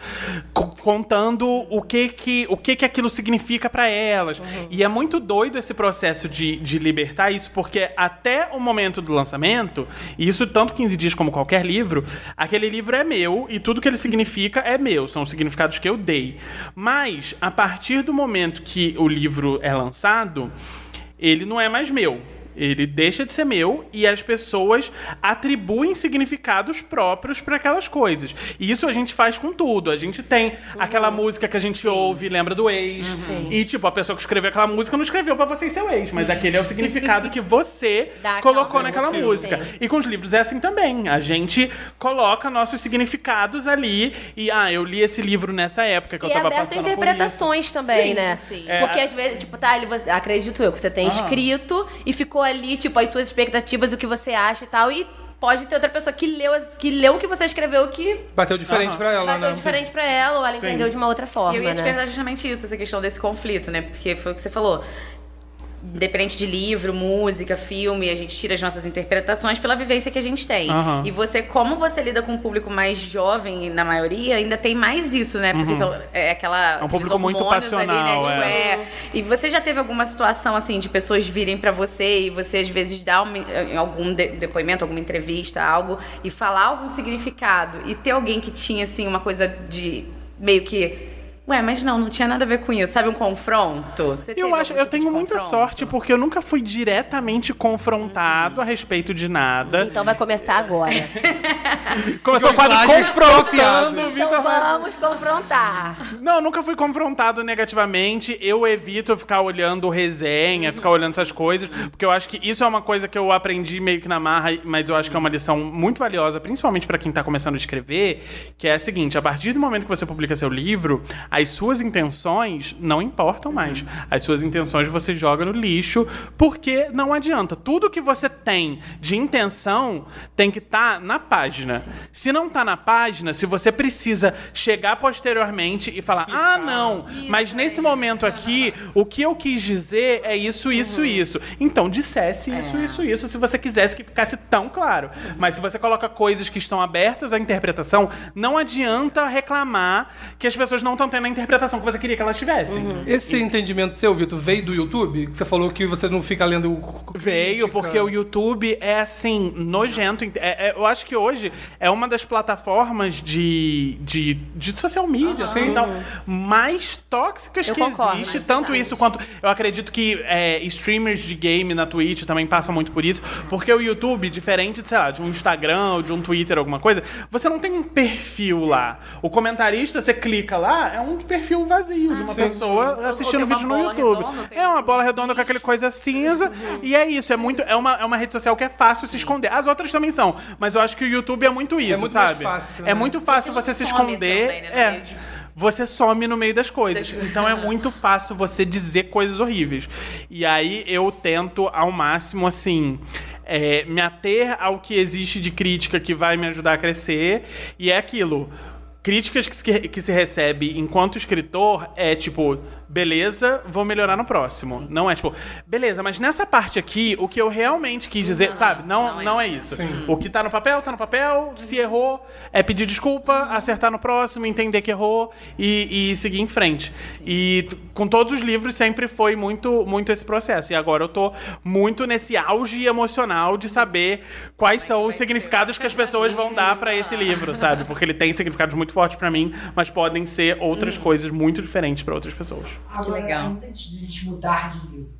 co- contando o que que, o que, que aquilo significa pra elas. E é muito doido esse processo de, de libertar isso, porque até o momento do lançamento, e isso tanto 15 dias como qualquer livro, aquele livro é meu e tudo que ele significa é meu, são os significados que eu dei. Mas, a partir do momento que o livro é lançado, ele não é mais meu. Ele deixa de ser meu e as pessoas atribuem significados próprios para aquelas coisas. E isso a gente faz com tudo. A gente tem aquela música que a gente ouve, lembra do ex. E, tipo, a pessoa que escreveu aquela música não escreveu para você e seu ex, mas aquele é o significado que você [laughs] colocou naquela música. música. E com os livros é assim também. A gente coloca nossos significados ali e, ah, eu li esse livro nessa época que E eu é tava aberto a passando por isso. interpretações também, Sim, né? sim. É. Porque às vezes, tipo, tá você, acredito eu, que você tem escrito e ficou ali, tipo, as suas expectativas, o que você acha e tal, e pode ter outra pessoa que leu, que leu o que você escreveu que Bateu diferente Aham. pra ela, bateu né? diferente pra ela, ou ela Sim. entendeu de uma outra forma, E eu ia te né? perguntar justamente isso, essa questão desse conflito, né? Porque foi o que você falou. Independente de livro, música, filme, a gente tira as nossas interpretações pela vivência que a gente tem. Aham. E você, como você lida com um público mais jovem, na maioria, ainda tem mais isso, né? Porque são, é aquela. É um público muito hormônios Ali, né? passional, Tipo, é. é. E você já teve alguma situação, assim, de pessoas virem pra você e você, às vezes, dar uma- algum de- depoimento, alguma entrevista, algo, e falar algum significado, e ter alguém que tinha, assim, uma coisa de meio que. Ué, mas não, não tinha nada a ver com isso. Sabe um confronto? Você Eu acho, eu tipo tenho muita confronto? sorte porque eu nunca fui diretamente confrontado a respeito de nada. Então vai começar agora. [laughs] Começou o quadro confrontando então vamos confrontar. Não, nunca fui confrontado negativamente. Eu evito ficar olhando resenha, ficar olhando essas coisas, porque eu acho que isso é uma coisa que eu aprendi meio que na marra, mas eu acho que é uma lição muito valiosa, principalmente pra quem tá começando a escrever, que é a seguinte: a partir do momento que você publica seu livro, as suas intenções não importam mais. As suas intenções você joga no lixo, porque não adianta. Tudo que você tem de intenção tem que estar na página. Se não tá na página, se você precisa chegar posteriormente e falar: ah, não, mas nesse momento aqui, o que eu quis dizer é isso, isso, isso. Então dissesse isso, isso, isso, se você quisesse que ficasse tão claro. Mas se você coloca coisas que estão abertas à interpretação, não adianta reclamar que as pessoas não estão tendo a interpretação que você queria que elas tivessem. Esse entendimento seu, Vitor, veio do YouTube? Que você falou que você não fica lendo o. Veio, porque o YouTube é assim, nojento. É- é- eu acho que hoje é uma das plataformas de, de, de social media, assim, e tal, mais tóxicas Eu que concordo, existe. Tanto isso quanto. Eu acredito que é, streamers de game na Twitch também passam muito por isso. Porque o YouTube, diferente de, sei lá, de um Instagram ou de um Twitter, alguma coisa, você não tem um perfil lá. O comentarista, você clica lá, é um perfil vazio de uma pessoa assistindo vídeo no YouTube. redonda, É uma um bola redonda com aquele coisa cinza. E é isso, é muito. É uma, é uma rede social que é fácil se esconder. As outras também são, mas eu acho que o YouTube é muito isso, muito mais sabe? fácil, é né? muito fácil você se esconder. também, né, é. Você some no meio das coisas. Então é muito fácil você dizer coisas horríveis. E aí eu tento ao máximo, assim. é, me ater ao que existe de crítica que vai me ajudar a crescer. E é aquilo. Críticas que se, que se recebe enquanto escritor é tipo, beleza, vou melhorar no próximo. Não é tipo, beleza, mas nessa parte aqui, o que eu realmente quis dizer, sabe? Não, não, é. isso. O que tá no papel, tá no papel. Se errou, é pedir desculpa, acertar no próximo, entender que errou e, e seguir em frente. E com todos os livros sempre foi muito, muito esse processo. E agora eu tô muito nesse auge emocional de saber quais são os significados que as pessoas vão dar pra esse livro, sabe? Porque ele tem significados muito fortes pra mim, mas podem ser outras coisas muito diferentes pra outras pessoas. Agora, Legal. antes de a gente mudar de livro,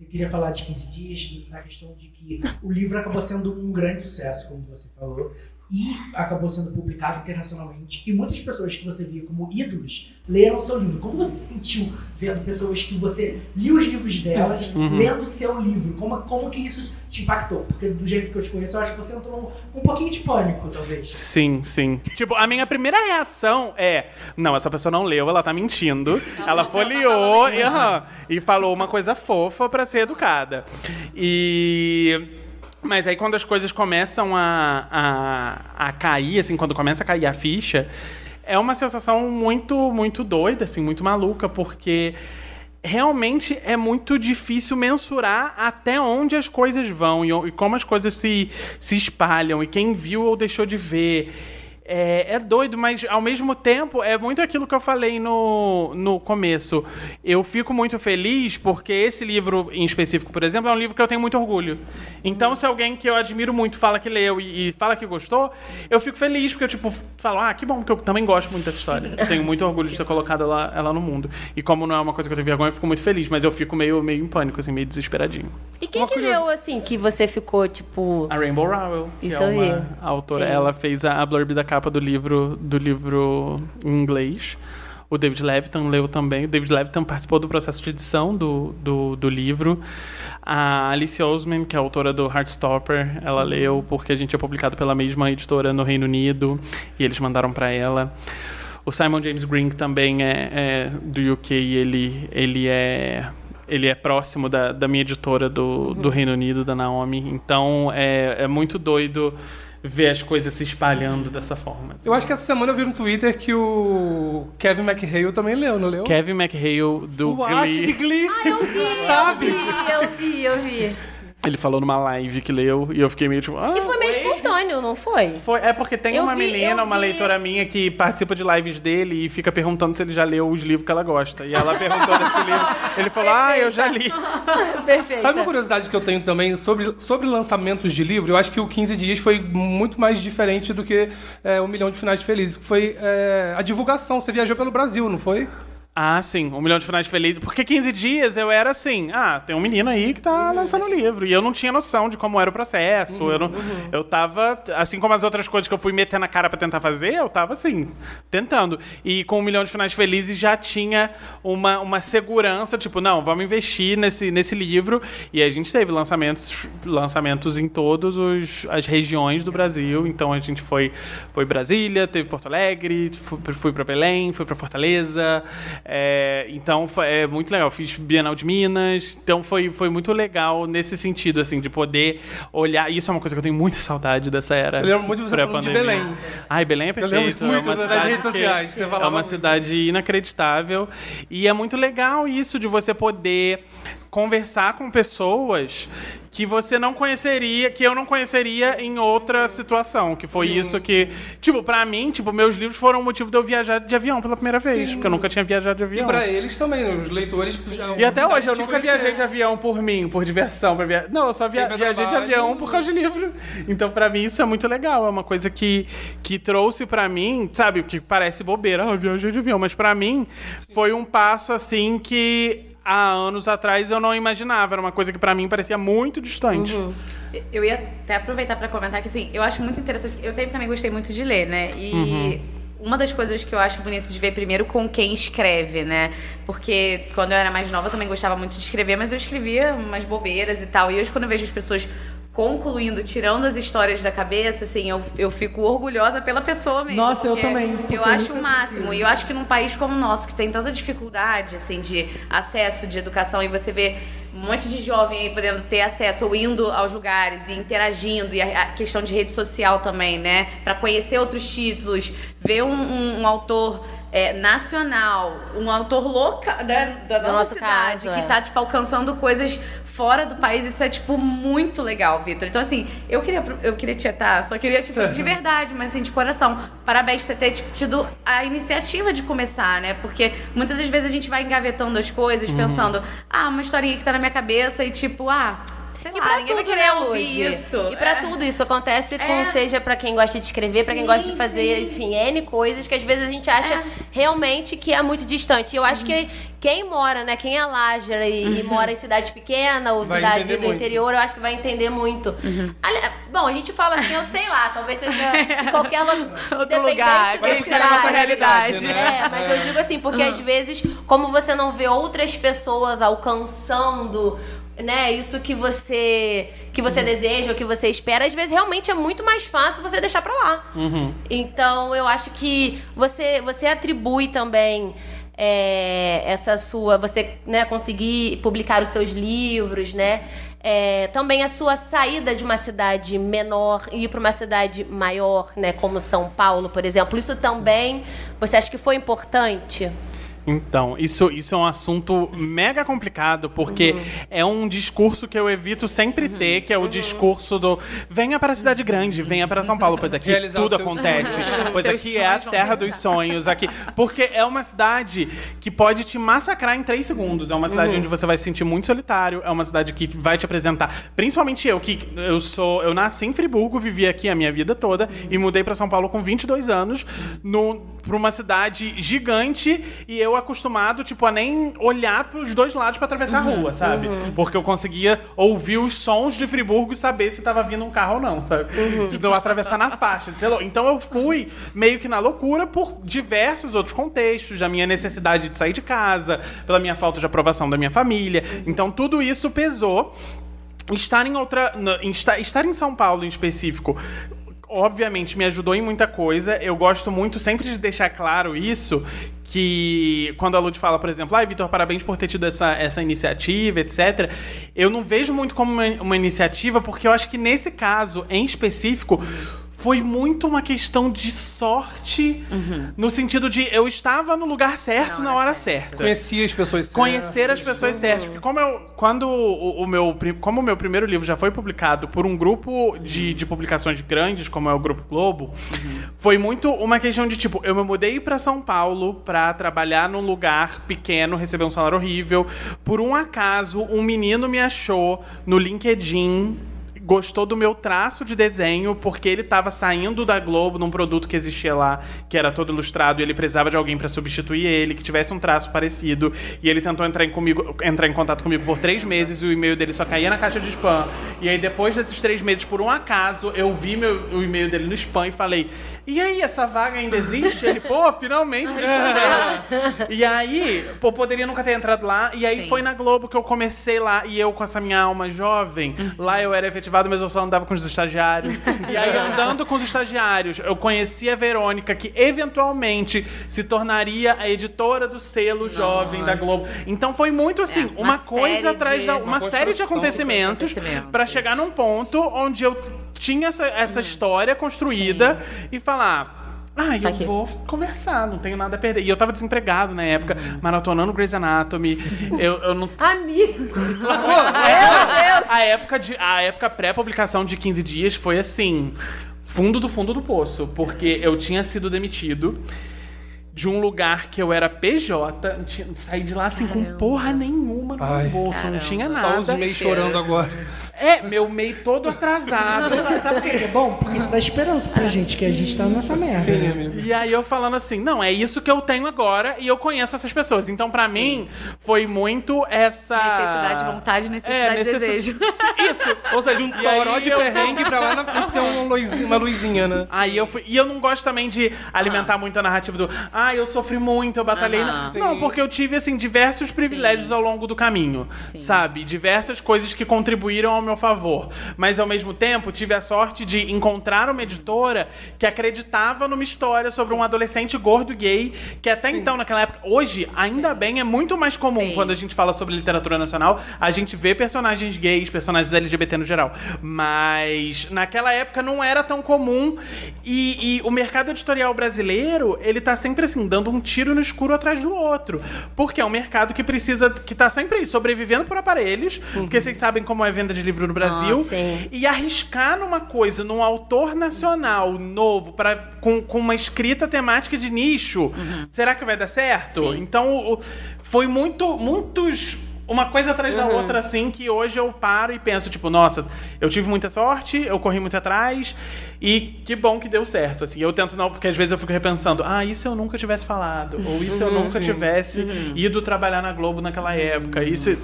eu queria falar de 15 dias na questão de que o livro acabou sendo um grande sucesso, como você falou, e acabou sendo publicado internacionalmente. E muitas pessoas que você via como ídolos leram o seu livro. Como você se sentiu vendo pessoas que você lia os livros delas, lendo o seu livro? Como, como que isso te impactou? Porque do jeito que eu te conheço, eu acho que você entrou um, um pouquinho de pânico, talvez. Sim, sim. Tipo, a minha primeira reação é: não, essa pessoa não leu, ela tá mentindo. ela folheou e, aham, e falou uma coisa fofa pra ser educada. E. Mas aí quando as coisas começam a, a, a cair, assim, quando começa a cair a ficha, é uma sensação muito, muito doida, assim, muito maluca, porque realmente é muito difícil mensurar até onde as coisas vão e, e como as coisas se, se espalham e quem viu ou deixou de ver. É, é doido, mas ao mesmo tempo é muito aquilo que eu falei no, no começo. Eu fico muito feliz porque esse livro em específico, por exemplo, é um livro que eu tenho muito orgulho. Então, se alguém que eu admiro muito fala que leu e, e fala que gostou, eu fico feliz porque eu, tipo, falo, ah, que bom, porque eu também gosto muito dessa história. [laughs] Eu tenho muito orgulho de ter colocado ela, ela no mundo. E como não é uma coisa que eu tenho vergonha, eu fico muito feliz, mas eu fico meio, meio em pânico, assim, meio desesperadinho. E quem Uma que curiosi- leu, assim, que você ficou, tipo... A Rainbow Rowell, que Isso é uma aí. autora, Sim. ela fez a, a blurb da capa do livro, do livro em inglês. O David Levitan leu também. O David Levitan participou do processo de edição do, do, do livro. A Alice Oseman, que é autora do Heartstopper, ela leu porque a gente é publicado pela mesma editora no Reino Unido e eles mandaram para ela. O Simon James Green também é, é do UK, ele, ele é ele é próximo da, da minha editora do, do Reino Unido, da Naomi. Então é, é muito doido ver as coisas se espalhando dessa forma. Eu acho que essa semana eu vi no Twitter que o Kevin McHale também leu, não leu? Kevin McHale do o arte de Glee. Glee. Ah, eu vi, [laughs] Sabe? eu vi, eu vi, eu vi. Ele falou numa live que leu e eu fiquei meio tipo. Ah, Que foi meio espontâneo, não foi? Foi, é porque tem Eu uma vi- menina, uma vi- leitora minha que participa de lives dele e fica perguntando se ele já leu os livros que ela gosta. E ela perguntou desse livro. [laughs] Ele falou: Ah, eu já li. Perfeito. Sabe uma curiosidade que eu tenho também sobre, sobre lançamentos de livro? Eu acho que o 15 Dias foi muito mais diferente do que é, o Milhão de Finais Felizes. que Foi é, a divulgação. Você viajou pelo Brasil, não foi? Ah, sim, um milhão de finais felizes. Porque 15 dias eu era assim, ah, tem um menino aí que tá lançando livro. E eu não tinha noção de como era o processo. eu, não, eu tava, assim como as outras coisas que eu fui metendo a cara pra tentar fazer, eu tava assim, tentando. E com um milhão de finais felizes já tinha uma, uma segurança, tipo, não, vamos investir nesse, nesse livro. E a gente teve lançamentos, lançamentos em todas as regiões do Brasil. Então a gente foi, foi Brasília, teve Porto Alegre, fui, fui pra Belém, fui pra Fortaleza. É, então foi, é muito legal. Fiz Bienal de Minas. Então foi, foi muito legal nesse sentido, assim, de poder olhar. Isso é uma coisa que eu tenho muita saudade dessa era. Eu lembro muito de você falando de. Belém. Ai, Belém é lembro perfeito. muito é das redes que- sociais, você É uma muito. cidade inacreditável. E é muito legal isso de você poder conversar com pessoas que você não conheceria, que eu não conheceria em outra situação. Que foi isso que. Tipo, pra mim, tipo, meus livros foram o motivo de eu viajar de avião pela primeira vez. Sim. Porque eu nunca tinha viajado de E avião. pra eles também, os leitores. E até hoje eu nunca conhecer. viajei de avião por mim, por diversão, pra via... Não, eu só via... Viajei de trabalho. avião por causa de livro. Então, pra mim, isso é muito legal. É uma coisa que, que trouxe pra mim, sabe, o que parece bobeira, ah, eu viajei de avião, mas pra mim foi um passo assim que há anos atrás eu não imaginava. Era uma coisa que pra mim parecia muito distante. Eu ia até aproveitar pra comentar que, assim, eu acho muito interessante. Eu sempre também gostei muito de ler, né? E Uhum. uma das coisas que eu acho bonito de ver primeiro com quem escreve, né? Porque quando eu era mais nova eu também gostava muito de escrever, mas eu escrevia umas bobeiras e tal. E hoje, quando eu vejo as pessoas concluindo, tirando as histórias da cabeça, assim, eu, eu fico orgulhosa pela pessoa mesmo. Nossa, eu também, Eu eu acho o máximo. E eu acho que num país como o nosso, que tem tanta dificuldade, assim, de acesso, de educação, e você vê um monte de jovem aí podendo ter acesso ou indo aos lugares e interagindo, e a, a questão de rede social também, né? Pra conhecer outros títulos, ver um, um- um autor é, nacional, um autor local né, da nossa nosso cidade, caso, que é. tá, tipo, alcançando coisas fora do país, isso é, tipo, muito legal, Vitor. Então, assim, eu queria, eu queria te tá, só queria, tipo, de [laughs] verdade, mas assim, de coração, parabéns por você ter, tipo, tido a iniciativa de começar, né? Porque muitas das vezes a gente vai engavetando as coisas, pensando, ah, uma historinha que tá na minha cabeça e, tipo, ah, sei E lá, pra ninguém vai tudo, querer né, ouvir Lud? isso. E pra É. tudo isso acontece com, É. seja pra quem gosta de escrever, pra quem Sim, gosta de fazer, sim. enfim, N coisas que às vezes a gente acha realmente que é muito distante. Eu acho que quem mora, né, quem é Lágera e, e mora em cidade pequena ou Vai cidade do muito. interior, eu acho que vai entender muito. Ali- Bom, a gente fala assim, eu sei lá, talvez seja em qualquer. [laughs] Outro lugar, da gente tá na nossa cidade. realidade. É, mas eu digo assim, porque às vezes, como você não vê outras pessoas alcançando, né, isso que você que você deseja, ou que você espera, às vezes realmente é muito mais fácil você deixar pra lá. Então, eu acho que você você atribui também é, essa sua, você né, conseguir publicar os seus livros, né? É, também a sua saída de uma cidade menor e ir para uma cidade maior, né, como São Paulo, por exemplo, isso também você acha que foi importante? Então, isso, isso é um assunto mega complicado, porque é um discurso que eu evito sempre ter, que é o discurso do venha para a cidade grande, venha para São Paulo, pois aqui Realizar tudo acontece, [laughs] pois Seus aqui é a terra dos sonhos, aqui. Porque é uma cidade que pode te massacrar em três segundos. É uma cidade onde você vai se sentir muito solitário, é uma cidade que vai te apresentar, principalmente eu, que eu sou, eu nasci em Friburgo, vivi aqui a minha vida toda e mudei para São Paulo com 22 anos, no, pra uma cidade gigante e eu acostumado, tipo, a nem olhar pros dois lados pra atravessar a rua, sabe? Porque eu conseguia ouvir os sons de Friburgo e saber se tava vindo um carro ou não, sabe? De eu atravessar na faixa. sei lá. Então eu fui meio que na loucura por diversos outros contextos, da minha necessidade de sair de casa, pela minha falta de aprovação da minha família. Então tudo isso pesou. Estar em outra. estar em São Paulo em específico. Obviamente me ajudou em muita coisa. Eu gosto muito sempre de deixar claro isso. Que quando a Lud fala, por exemplo, ai, Vitor, parabéns por ter tido essa, essa iniciativa, etc. Eu não vejo muito como uma, uma iniciativa, porque eu acho que nesse caso, em específico, foi muito uma questão de sorte, no sentido de eu estava no lugar certo na hora certa Conhecia as pessoas certas. conhecer as pessoas certas. Porque como eu, quando o, o meu, como o meu primeiro livro já foi publicado por um grupo de, de publicações grandes, como é o Grupo Globo, foi muito uma questão de tipo, eu me mudei pra São Paulo pra trabalhar num lugar pequeno, receber um salário horrível. Por um acaso, um menino me achou no LinkedIn gostou do meu traço de desenho, porque ele tava saindo da Globo num produto que existia lá, que era todo ilustrado, e ele precisava de alguém pra substituir ele, que tivesse um traço parecido. E ele tentou entrar em, comigo, entrar em contato comigo por três meses e o e-mail dele só caía na caixa de spam. E aí, depois desses três meses, por um acaso, eu vi meu, o e-mail dele no spam e falei: E aí, essa vaga ainda existe? Ele, pô, finalmente respondeu. [laughs] e aí, pô, poderia nunca ter entrado lá. E aí Sim. foi na Globo que eu comecei lá, e eu com essa minha alma jovem, lá eu era efetivado, mas eu só andava com os estagiários. [laughs] E aí, andando com os estagiários, eu conheci a Verônica, que eventualmente se tornaria a editora do selo jovem da Globo. Então foi muito assim, É, uma, uma coisa atrás de- da. uma Uma série de acontecimentos acontecimentos. pra chegar num ponto onde eu tinha essa, essa história construída e falar. Ah, eu Tá aqui. vou conversar, não tenho nada a perder. E eu tava desempregado na época, maratonando Grey's Anatomy. [laughs] eu, eu não Amigo! [laughs] a época de a época pré-publicação de 15 dias foi assim, fundo do fundo do poço, porque eu tinha sido demitido de um lugar que eu era PJ, tinha- saí de lá assim com porra nenhuma no Ai. bolso, não tinha Só os nada. meio chorando agora. É, meu meio todo atrasado. [laughs] Sabe- Sabe por que é bom? Porque isso dá esperança pra gente, que a gente tá nessa merda. Sim, amigo. E aí eu falando assim, não, é isso que eu tenho agora e eu conheço essas pessoas. Então, pra mim, foi muito essa. Necessidade, vontade, necessidade, necessi- desejo. [laughs] Isso. Ou seja, um E toró de eu- perrengue pra lá na frente ter um luzinha- uma luzinha, né? Aí eu fui. E eu não gosto também de alimentar muito a narrativa do. Ah, eu sofri muito, eu batalhei. Aham. Não, porque eu tive, assim, diversos privilégios ao longo do caminho. Sabe? Diversas coisas que contribuíram ao meu favor. Mas ao mesmo tempo, tive a sorte de encontrar uma editora que acreditava numa história sobre um adolescente gordo gay, que até então, naquela época, hoje, ainda bem, é muito mais comum Sim. quando a gente fala sobre literatura nacional, a gente vê personagens gays, personagens LGBT no geral. Mas naquela época não era tão comum. E, e o mercado editorial brasileiro, ele tá sempre assim, dando um tiro no escuro atrás do outro. Porque é um mercado que precisa, que tá sempre aí, sobrevivendo por aparelhos, porque vocês sabem como é a venda de livro no Brasil. Ah, sim. E arriscar numa coisa, num autor nacional novo, pra, com, com uma escrita temática de nicho, será que vai dar certo? Então, o- foi muito, muitos. Uma coisa atrás da outra, assim, que hoje eu paro e penso, tipo, nossa, eu tive muita sorte, eu corri muito atrás, e que bom que deu certo, assim. Eu tento não, porque às vezes eu fico repensando, ah, se eu nunca tivesse falado? Ou se eu nunca tivesse ido trabalhar na Globo naquela época? Isso,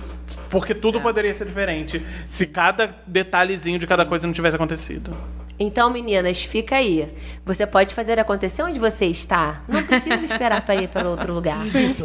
porque tudo poderia ser diferente se cada detalhezinho de cada coisa não tivesse acontecido. Então, meninas, fica aí. Você pode fazer acontecer onde você está. Não precisa esperar para ir para outro lugar.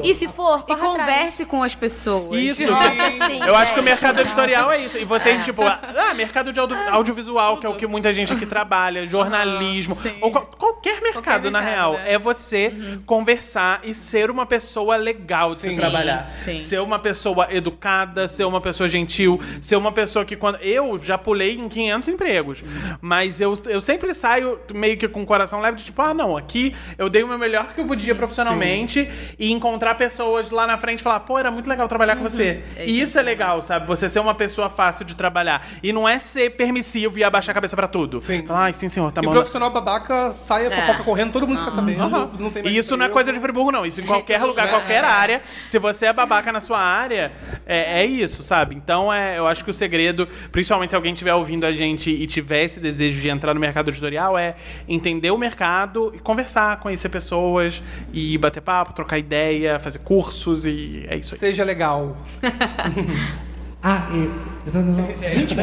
E se for, E corre atrás. converse com as pessoas. Isso, Nossa, sim. sim, Eu acho que o mercado editorial é isso. E vocês, tipo, ah, mercado de audio- audiovisual, que é o que muita gente aqui trabalha, jornalismo, ou qual- qualquer mercado, na mercado, real, né? é você conversar e ser uma pessoa legal de se Sim. trabalhar. Sim. Ser uma pessoa educada, ser uma pessoa gentil, ser uma pessoa que quando. Eu já pulei em 500 empregos, mas eu, eu sempre saio meio que com o coração leve, de tipo, ah, não, aqui eu dei o meu melhor que eu podia profissionalmente e encontrar pessoas lá na frente e falar, pô, era muito legal trabalhar com você. E isso é legal, sabe? Você ser uma pessoa fácil de trabalhar. E não é ser permissivo e abaixar a cabeça pra tudo. Sim. Falar, ai, sim, senhor, tá E o bom. profissional babaca sai a fofoca correndo, todo mundo fica sabendo. Não tem mais E isso não é coisa de Friburgo, não. Isso em qualquer lugar, qualquer área. Se você é babaca na sua área, é, é isso, sabe? Então, é, eu acho que o segredo, principalmente se alguém estiver ouvindo a gente e tiver esse desejo de entrar no mercado editorial, é entender o mercado e conversar, conhecer pessoas e bater papo, trocar ideia, fazer cursos e é isso aí. Seja legal. [laughs] Ah, e. eu Gente,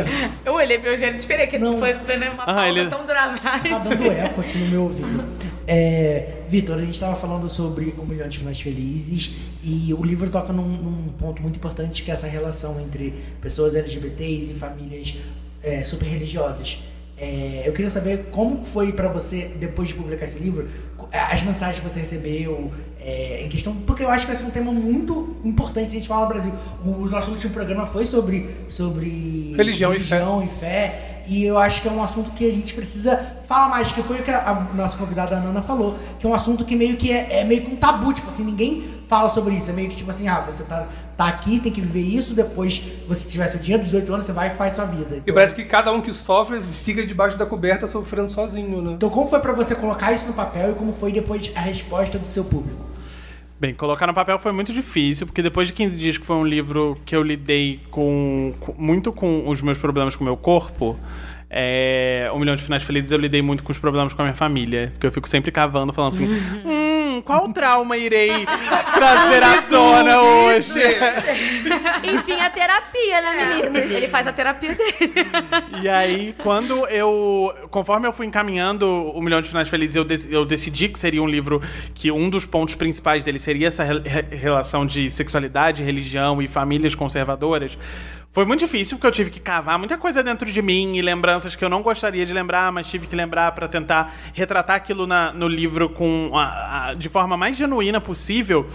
Eu olhei pro Eugênio e esperei, que Não. foi, uma Ah, pausa ele- tão tá dramática. dando eco aqui no meu ouvido. É, Vitor, a gente estava falando sobre um milhão de finais felizes e o livro toca num, num ponto muito importante que é essa relação entre pessoas LGBTs e famílias é, super religiosas. É, eu queria saber como foi pra você, depois de publicar esse livro, as mensagens que você recebeu é, em questão, porque eu acho que esse é um tema muito importante se a gente fala no Brasil. O nosso último programa foi sobre, sobre Religião e religião e fé, e eu acho que é um assunto que a gente precisa falar mais, que foi o que a, a nossa convidada a Nana falou, que é um assunto que meio que é, é meio que um tabu, tipo assim, ninguém fala sobre isso, é meio que tipo assim, ah, você tá, tá aqui, tem que viver isso, depois você tiver seu dinheiro, 18 anos, você vai e faz sua vida. E Então, parece que cada um que sofre fica debaixo da coberta sofrendo sozinho, né? então como foi pra você colocar isso no papel e como foi depois a resposta do seu público? Bem, colocar no papel foi muito difícil, porque depois de 15 dias, que foi um livro que eu lidei com, com- muito com os meus problemas com o meu corpo, é, Um Milhão de Finais Felizes, eu lidei muito com os problemas com a minha família. Porque eu fico sempre cavando, falando assim: hum, qual trauma irei trazer à tona hoje? [laughs] Enfim, a terapia, né, meninas? Ele faz a terapia dele. E aí, quando eu. Conforme eu fui encaminhando o Milhão de Finais Felizes, eu, dec- eu decidi que seria um livro que um dos pontos principais dele seria essa re- re- relação de sexualidade, religião e famílias conservadoras. Foi muito difícil, porque eu tive que cavar muita coisa dentro de mim e lembranças que eu não gostaria de lembrar, mas tive que lembrar para tentar retratar aquilo na- no livro com a- a- de forma mais genuína possível.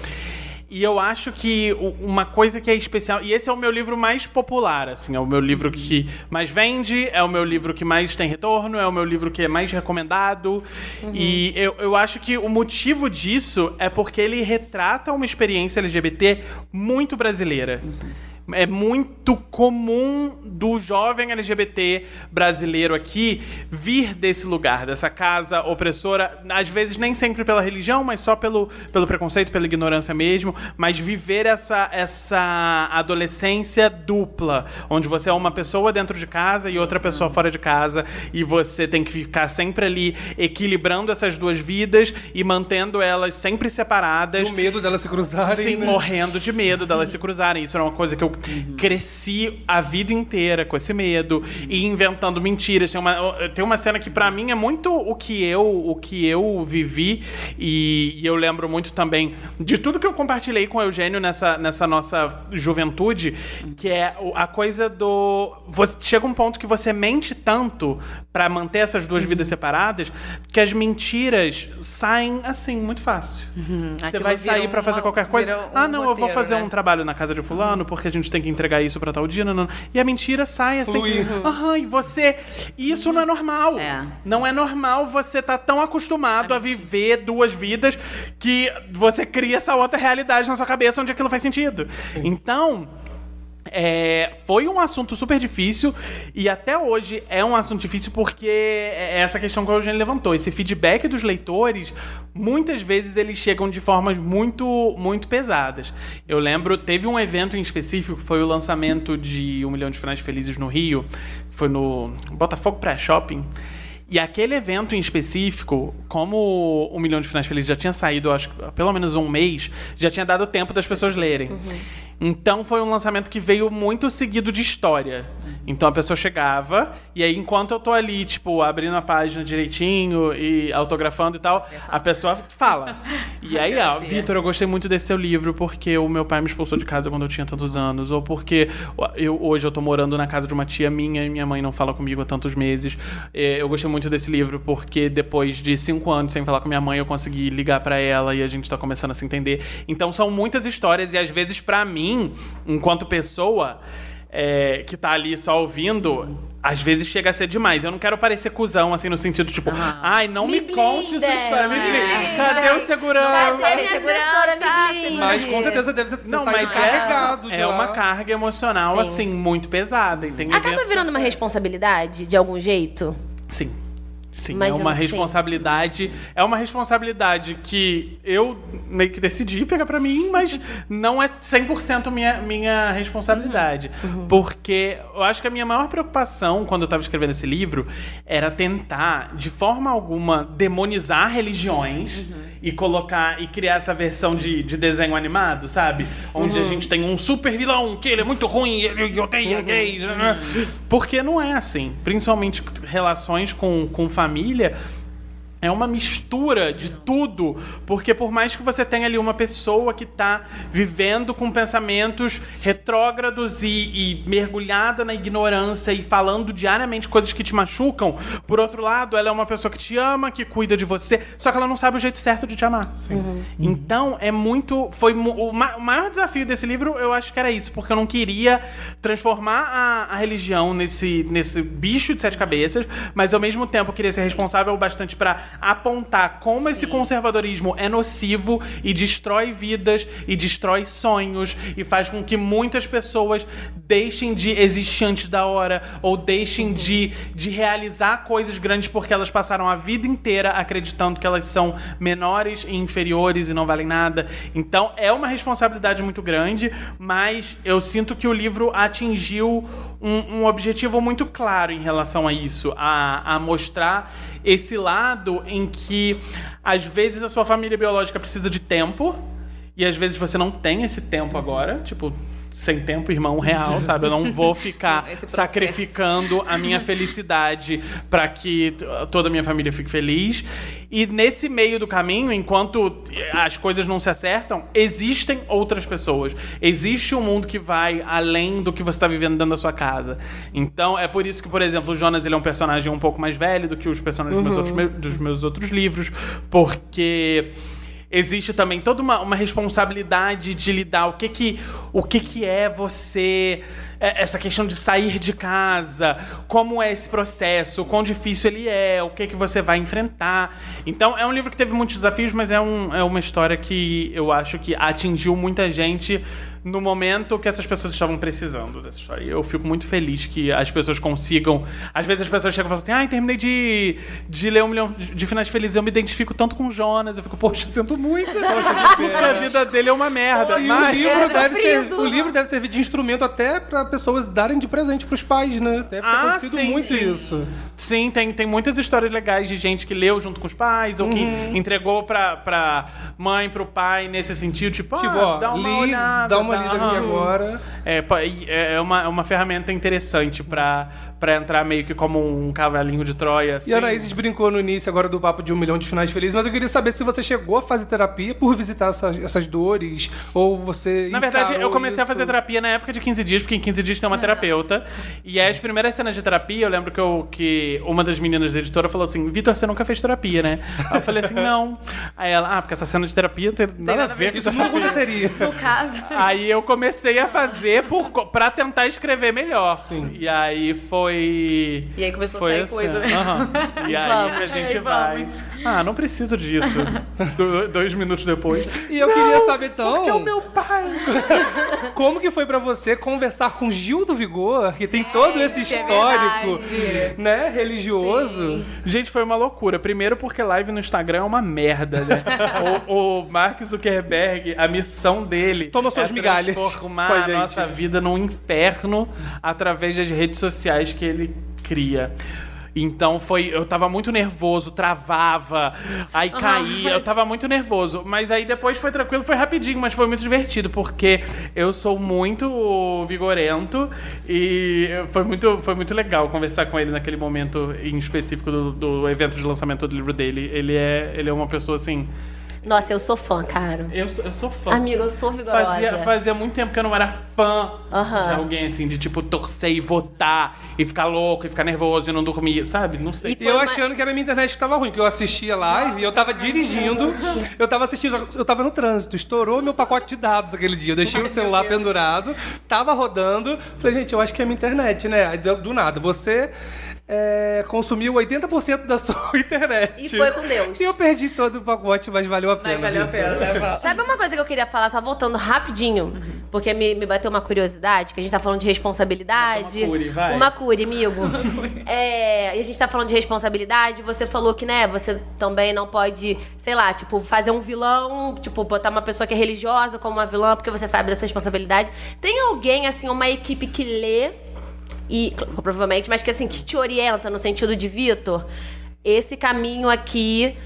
E eu acho que uma coisa que é especial. E esse é o meu livro mais popular, assim. É o meu livro que mais vende, é o meu livro que mais tem retorno, é o meu livro que é mais recomendado. E eu, eu acho que o motivo disso é porque ele retrata uma experiência LGBT muito brasileira. É muito comum do jovem LGBT brasileiro aqui vir desse lugar, dessa casa opressora, às vezes nem sempre pela religião, mas só pelo, pelo preconceito, pela ignorância mesmo, mas viver essa, essa adolescência dupla, onde você é uma pessoa dentro de casa e outra pessoa fora de casa, e você tem que ficar sempre ali equilibrando essas duas vidas e mantendo elas sempre separadas. O medo delas se cruzarem. Sim, né? morrendo de medo delas se cruzarem. Isso era uma coisa que eu cresci a vida inteira com esse medo e inventando mentiras. Tem uma, tem uma cena que pra mim é muito o que eu, o que eu vivi e, e eu lembro muito também de tudo que eu compartilhei com o Eugênio nessa, nessa nossa juventude, que é a coisa do você chega um ponto que você mente tanto pra manter essas duas vidas separadas que as mentiras saem assim muito fácil. Você Aquilo vai sair pra uma- fazer qualquer coisa. um ah, não, eu vou roteiro, fazer né? um trabalho na casa de fulano porque a gente tem que entregar isso pra tal dia. Não, não. E a mentira sai assim. Aham, e você. Isso não é normal. É. Não é normal você tá tão acostumado a viver duas vidas que você cria essa outra realidade na sua cabeça onde aquilo faz sentido. Então. É, foi um assunto super difícil e até hoje é um assunto difícil porque é essa questão que o Eugênio levantou. Esse feedback dos leitores, muitas vezes eles chegam de formas muito, muito pesadas. Eu lembro, teve um evento em específico, que foi o lançamento de Um Milhão de Finais Felizes no Rio, foi no Botafogo Pré-Shopping. E aquele evento em específico, como o Milhão de Finais Felizes já tinha saído, acho que pelo menos um mês, já tinha dado tempo das pessoas lerem. Então foi um lançamento que veio muito seguido de história. Então a pessoa chegava, e aí enquanto eu tô ali, tipo, abrindo a página direitinho e autografando e tal, a pessoa fala. E aí, ó, Vitor, eu gostei muito desse seu livro porque o meu pai me expulsou de casa quando eu tinha tantos anos, ou porque eu, hoje eu tô morando na casa de uma tia minha e minha mãe não fala comigo há tantos meses. Eh, Eu gostei muito desse livro porque depois de cinco anos sem falar com minha mãe, eu consegui ligar pra ela e a gente tá começando a se entender. Então são muitas histórias e às vezes pra mim, enquanto pessoa é, que tá ali só ouvindo, às vezes chega a ser demais. Eu não quero parecer cuzão, assim, no sentido, tipo, ai, não me, Me conte sua história, me é. blinda. Cadê o segurança? Vai ser minha assessora, me blinde. Mas com certeza deve ser Não, mas carregado é, é uma carga emocional, Sim. assim, muito pesada. E tem Acaba virando uma responsabilidade, de algum jeito? Sim. Sim, Imagino é uma responsabilidade. É uma responsabilidade que eu meio que decidi pegar pra mim, mas [laughs] não é 100% minha, minha responsabilidade. Uhum. Porque eu acho que a minha maior preocupação quando eu tava escrevendo esse livro era tentar, de forma alguma, demonizar religiões Uhum. e colocar e criar essa versão de, de desenho animado, sabe? Onde a Uhum. gente tem um super vilão que ele é muito ruim, ele odeia Uhum. gays. né? Porque não é assim. Principalmente relações com, com família família é uma mistura de tudo, porque por mais que você tenha ali uma pessoa que tá vivendo com pensamentos retrógrados e, e mergulhada na ignorância e falando diariamente coisas que te machucam, por outro lado, ela é uma pessoa que te ama, que cuida de você, só que ela não sabe o jeito certo de te amar. Então, é muito. Foi o, ma- o maior desafio desse livro, eu acho que era isso, porque eu não queria transformar a, a religião nesse, nesse bicho de sete cabeças, mas ao mesmo tempo eu queria ser responsável bastante apontar como esse conservadorismo é nocivo e destrói vidas e destrói sonhos e faz com que muitas pessoas deixem de existir antes da hora ou deixem de, de realizar coisas grandes porque elas passaram a vida inteira acreditando que elas são menores e inferiores e não valem nada. Então é uma responsabilidade muito grande, mas eu sinto que o livro atingiu um, um objetivo muito claro em relação a isso, a, a mostrar esse lado em que às vezes a sua família biológica precisa de tempo e às vezes você não tem esse tempo agora, tipo, sem tempo, irmão real, sabe? Eu não vou ficar [laughs] sacrificando a minha felicidade para que toda a minha família fique feliz. E nesse meio do caminho, enquanto as coisas não se acertam, existem outras pessoas. Existe um mundo que vai além do que você está vivendo dentro da sua casa. Então, é por isso que, por exemplo, o Jonas ele é um personagem um pouco mais velho do que os personagens dos, meus outros, dos meus outros livros, porque existe também toda uma, uma responsabilidade de lidar o que que o que que é você é, essa questão de sair de casa como é esse processo quão difícil ele é o que que você vai enfrentar. Então é um livro que teve muitos desafios mas é, um, é uma história que eu acho que atingiu muita gente no momento que essas pessoas estavam precisando dessa história. E Eu fico muito feliz que as pessoas consigam. Às vezes as pessoas chegam e falam assim: ai, terminei de, de ler um milhão de finais felizes. Eu me identifico tanto com o Jonas. Eu fico, poxa, sinto muito. [laughs] Porque a vida dele é uma merda. E o mas... livro, é deve ser, o livro deve servir de instrumento até pra pessoas darem de presente pros pais, né? Deve ter Ah, acontecido sim, muito sim. isso. Sim, tem, tem muitas histórias legais de gente que leu junto com os pais ou que Uhum. entregou pra, pra mãe, pro pai nesse sentido. Tipo, Tipo, ah, ó, dá uma li, olhada. dá uma aqui agora. É, e é uma, é uma ferramenta interessante pra, pra entrar meio que como um cavalinho de Troia. Assim. E a Anaíses brincou no início agora do papo de um milhão de finais felizes, mas eu queria saber se você chegou a fazer terapia por visitar essas, essas dores, ou você. Na verdade, eu comecei a isso? fazer terapia na época de 15 dias, porque em 15 dias tem uma terapeuta. E as primeiras cenas de terapia, eu lembro que, eu, que uma das meninas da editora falou assim: Vitor, você nunca fez terapia, né? Aí eu falei assim: não. Aí ela, ah, porque essa cena de terapia não tem nada, a ver com Isso nunca aconteceria. No caso. Aí eu comecei a fazer por, pra tentar escrever melhor. E aí foi. E aí começou a foi sair assim, coisa, né? aham. [laughs] E aí Vamos. a gente Aí vai. vamos. Ah, não preciso disso. [laughs] Do- dois minutos depois. E eu queria saber então. Porque é o meu pai. [laughs] Como que foi pra você conversar com Gil do Vigor, que tem todo esse é histórico, verdade. né, religioso? Gente, foi uma loucura. Primeiro porque live no Instagram é uma merda, né? o, o Mark Zuckerberg, a missão dele Toma suas é migalhas transformar com a a nossa vida num inferno através das redes sociais que ele cria. Então foi. Eu tava muito nervoso, travava, aí caía, eu tava muito nervoso. Mas aí depois foi tranquilo, foi rapidinho, mas foi muito divertido, porque eu sou muito vigorento e foi muito, foi muito legal conversar com ele naquele momento em específico do, do evento de lançamento do livro dele. Ele é, ele é uma pessoa assim. Nossa, eu sou fã, cara. Eu, sou- eu sou fã. Amiga, eu sou vigorosa. Fazia, fazia muito tempo que eu não era fã Aham. de alguém, assim, de tipo torcer e votar e ficar louco e ficar nervoso e não dormir, sabe? Não sei. E E eu uma- achando que era a minha internet que tava ruim, que eu assistia live e eu tava dirigindo, eu tava assistindo, eu tava no trânsito, estourou meu pacote de dados aquele dia. Eu deixei o celular pendurado, tava rodando. Falei, gente, eu acho que é a minha internet, né? Aí do, do nada, você é, consumiu 80% da sua [laughs] internet. E foi com Deus. E eu perdi todo o pacote, mas valeu a pena. Mas valeu a pena, né? [laughs] Sabe uma coisa que eu queria falar, só voltando rapidinho, porque me, me bateu uma curiosidade, que a gente tá falando de responsabilidade. Uma cure, vai. Uma cure, amigo. [laughs] é, e a gente tá falando de responsabilidade, você falou que, né, você também não pode, sei lá, tipo, fazer um vilão, tipo, botar uma pessoa que é religiosa como uma vilã, porque você sabe dessa responsabilidade. Tem alguém, assim, uma equipe que lê e provavelmente, mas que assim que te orienta no sentido de Vitor, esse caminho aqui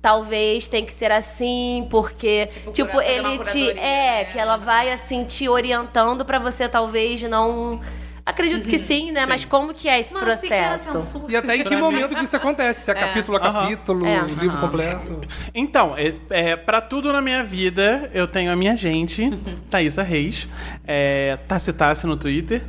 talvez tem que ser assim, porque tipo, uma ele te é né? que ela vai assim te orientando pra você talvez não Acredito que sim, né? Mas como que é esse processo? E até em que momento que isso acontece? Se é capítulo a capítulo, É. livro completo. Então, é, é, para tudo na minha vida, eu tenho a minha gente, [laughs] Thaisa Reis, é, Tassi Tassi no Twitter.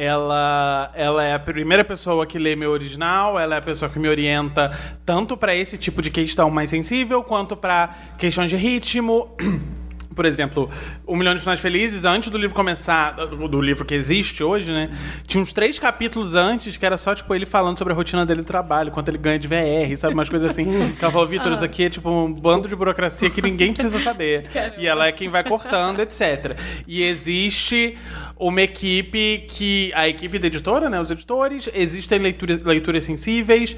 Ela, ela é a primeira pessoa que lê meu original, ela é a pessoa que me orienta tanto para esse tipo de questão mais sensível, quanto para questões de ritmo. [clears throat] por exemplo, Um Milhão de Finais Felizes, antes do livro começar, do livro que existe hoje, né? Tinha uns três capítulos antes que era só, tipo, ele falando sobre a rotina dele do trabalho, quanto ele ganha de VR, sabe? Umas coisas assim. [laughs] Que ela falou, Vitor, isso aqui é tipo um bando de burocracia que ninguém precisa saber. E ela é quem vai cortando, etc. E existe uma equipe que. A equipe da editora, né? Os editores, existem leituras, leituras sensíveis.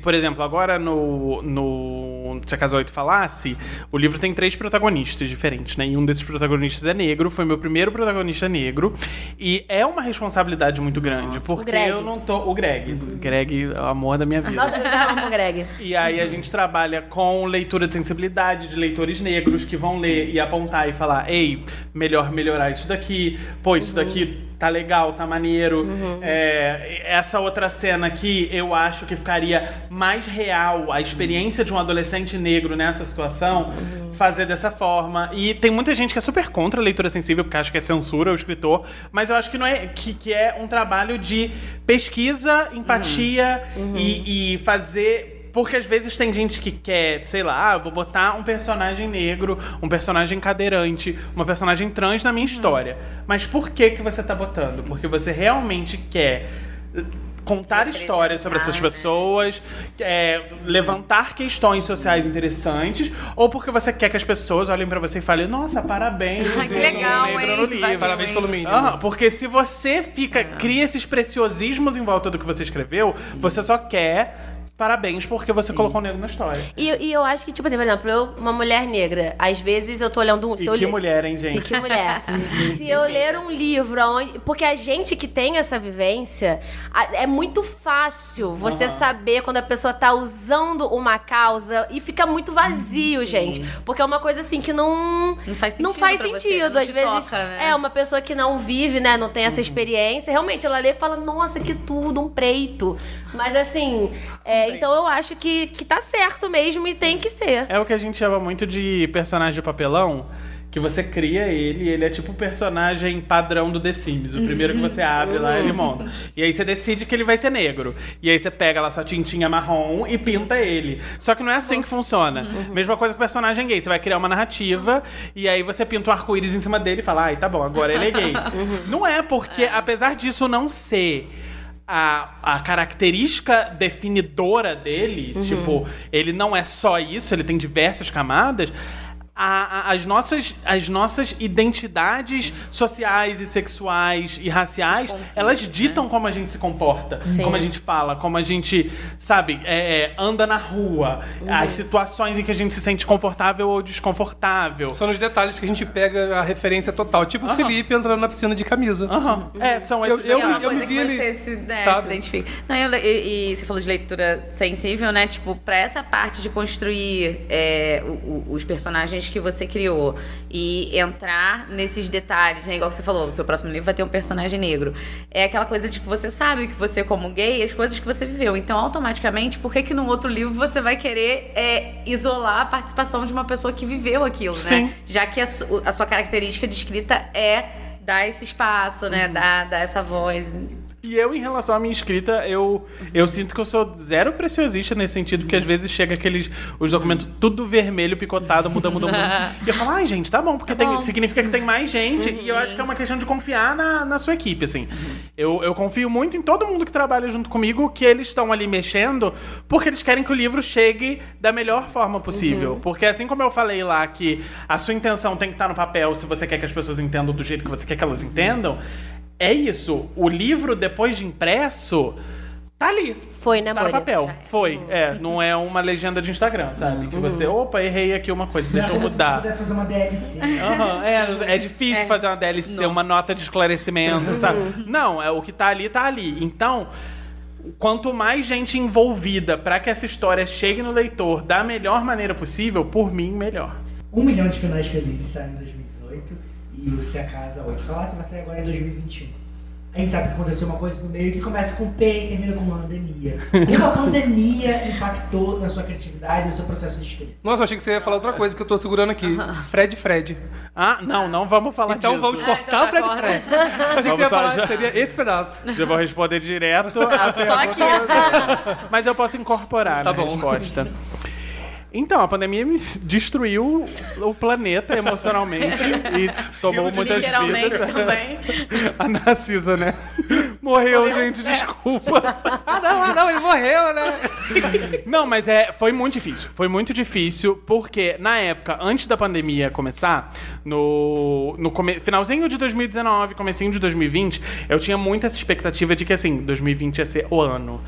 Por exemplo, agora no. no Se a Casa 8 falasse, o livro tem três protagonistas diferentes, né? E um desses protagonistas é negro, foi meu primeiro protagonista negro. E é uma responsabilidade muito grande, porque eu não tô. O Greg. Greg é o amor da minha vida. Nossa, eu já amo o Greg. [laughs] E aí a gente trabalha com leitura de sensibilidade de leitores negros que vão ler e apontar e falar: ei, melhor melhorar isso daqui, pô, isso daqui tá legal, tá maneiro. É, essa outra cena aqui, eu acho que ficaria mais real a experiência de um adolescente negro nessa situação, fazer dessa forma. E tem muita gente que é super contra a leitura sensível, porque acha que é censura o escritor, mas eu acho que não é que, que é um trabalho de pesquisa, empatia E, e fazer porque às vezes tem gente que quer, sei lá, ah, vou botar um personagem negro, um personagem cadeirante, uma personagem trans na minha história. Mas por que que você tá botando? Porque você realmente quer eh, contar histórias sobre essas pessoas, é, levantar questões sociais interessantes, ou porque você quer que as pessoas olhem pra você e falem, nossa, parabéns, Ai, que eu legal, no livro. Parabéns pelo mínimo. Aham, porque se você fica, cria esses preciosismos em volta do que você escreveu, você só quer parabéns porque você colocou o negro na história. E, e eu acho que, tipo assim, por exemplo, eu, uma mulher negra, às vezes eu tô olhando um. se E que le- mulher, hein, E gente? que mulher. [laughs] Se eu ler um livro onde. Porque a gente que tem essa vivência, a- é muito fácil você saber quando a pessoa tá usando uma causa e fica muito vazio, gente. Porque é uma coisa assim que não. Não faz Não sentido faz pra você, sentido. não Às vezes. toca, né? É, uma pessoa que não vive, né? Não tem essa experiência. Realmente, ela lê e fala, nossa, que tudo, um preito. Mas assim. é, então eu acho que, que tá certo mesmo e tem que ser. É o que a gente chama muito de personagem de papelão. Que você cria ele, ele é tipo o personagem padrão do The Sims. O primeiro que você abre lá, ele monta. E aí você decide que ele vai ser negro. E aí você pega lá sua tintinha marrom e pinta ele. Só que não é assim que funciona. Mesma coisa com o personagem gay. Você vai criar uma narrativa e aí você pinta um arco-íris em cima dele e fala, ai, tá bom, agora ele é gay. [laughs] Não é, porque apesar disso não ser a, a característica definidora dele, tipo, ele não é só isso, ele tem diversas camadas. A- a- as, nossas, as nossas identidades sociais e sexuais e raciais, elas ditam como a gente se comporta, Sim. como a gente fala, como a gente, sabe, é, é, anda na rua, as situações em que a gente se sente confortável ou desconfortável. São nos detalhes que a gente pega a referência total. Tipo o Felipe entrando na piscina de camisa. Aham. É, são Eu- esses eu- É me vi que ali, você se, né, sabe? se identifica. Não, eu- e, e você falou de leitura sensível, né? Tipo, pra essa parte de construir é, o- o- os personagens que você criou e entrar nesses detalhes, né? Igual você falou, o seu próximo livro vai ter um personagem negro. É aquela coisa de que você sabe que você, como gay, as coisas que você viveu. Então, automaticamente, por que que num outro livro você vai querer é, isolar a participação de uma pessoa que viveu aquilo, Sim. né? Já que a, su- a sua característica de escrita é dar esse espaço, né? Dar, dar essa voz. E eu, em relação à minha escrita, eu, eu sinto que eu sou zero preciosista nesse sentido, porque às vezes chega aqueles. os documentos tudo vermelho, picotado, muda, muda, muda. E eu falo, ai, gente, tá bom, porque tem- significa que tem mais gente. E eu acho que é uma questão de confiar na, na sua equipe, assim. Eu, eu confio muito em todo mundo que trabalha junto comigo, que eles estão ali mexendo, porque eles querem que o livro chegue da melhor forma possível. Porque assim como eu falei lá que a sua intenção tem que estar no papel se você quer que as pessoas entendam do jeito que você quer que elas entendam. É isso. O livro, depois de impresso, tá ali. Foi, né, Tá no papel. Foi. É, não é uma legenda de Instagram, sabe? Que você, opa, errei aqui uma coisa, deixa eu Se mudar. pudesse fazer uma DLC. Aham, é, é difícil fazer uma DLC, uma nota de esclarecimento, sabe? Não, é o que tá ali, tá ali. Então, quanto mais gente envolvida pra que essa história chegue no leitor da melhor maneira possível, por mim, melhor. Um milhão de finais felizes saiu em 2018 e o Se a Casa 8 Falasse vai sair agora em 2021. A gente sabe que aconteceu uma coisa no meio que começa com P e termina com pandemia. [laughs] Como a pandemia impactou na sua criatividade, no seu processo de escrita? Nossa, eu achei que você ia falar outra coisa que eu tô segurando aqui. Fred Fred. Ah, não, não vamos falar Então disso. vamos cortar o Fred agora. Fred. Eu achei que você Vamos ia falar já- seria esse pedaço. Já vou responder direto. Só aqui. Mas eu posso incorporar Tá na bom. resposta. [laughs] Então, a pandemia me [laughs] destruiu o planeta emocionalmente [laughs] e tomou muitas Literalmente vidas. também. [laughs] A Narcisa, né? Morreu, gente, desculpa. Ah, não, ah, não, ele morreu, né? Não, mas é, foi muito difícil. Foi muito difícil porque, na época, antes da pandemia começar, no, no come- finalzinho de 2019, comecinho de 2020, eu tinha muita expectativa de que, assim, 2020 ia ser o ano.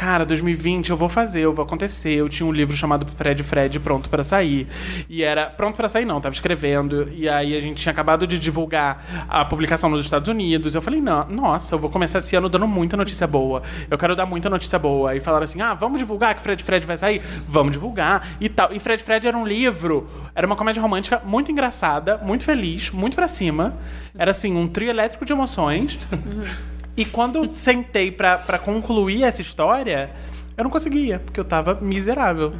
Cara, 2020 eu vou fazer, eu vou acontecer. Eu tinha um livro chamado Fred Fred pronto pra sair. E era pronto pra sair não, tava escrevendo. E aí a gente tinha acabado de divulgar a publicação nos Estados Unidos. Eu falei, não, nossa, eu vou começar esse ano dando muita notícia boa. Eu quero dar muita notícia boa. E falaram assim: "Ah, vamos divulgar que Fred Fred vai sair? Vamos divulgar." E tal. E Fred Fred era um livro, era uma comédia romântica muito engraçada, muito feliz, muito pra cima. Era assim, um trio elétrico de emoções. E quando eu sentei pra concluir essa história, eu não conseguia, porque eu tava miserável.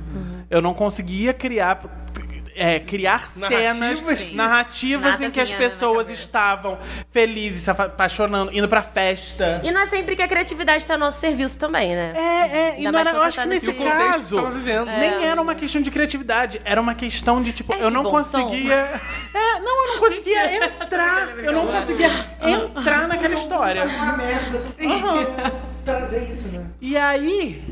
Eu não conseguia criar. É, criar cenas, Narrativas? narrativas Nada em que as pessoas estavam felizes, se apaixonando, indo pra festa. E não é sempre que a criatividade está a nosso serviço também, né? É, é, e Ainda não mais era, eu acho você que tá nesse E que caso tava vivendo. nem era uma questão de criatividade, era uma questão de tipo, É eu de não conseguia. [laughs] É, não, eu não conseguia entrar. Eu não conseguia entrar naquela história. Uma merda, você Aham. trazer isso, né? E aí,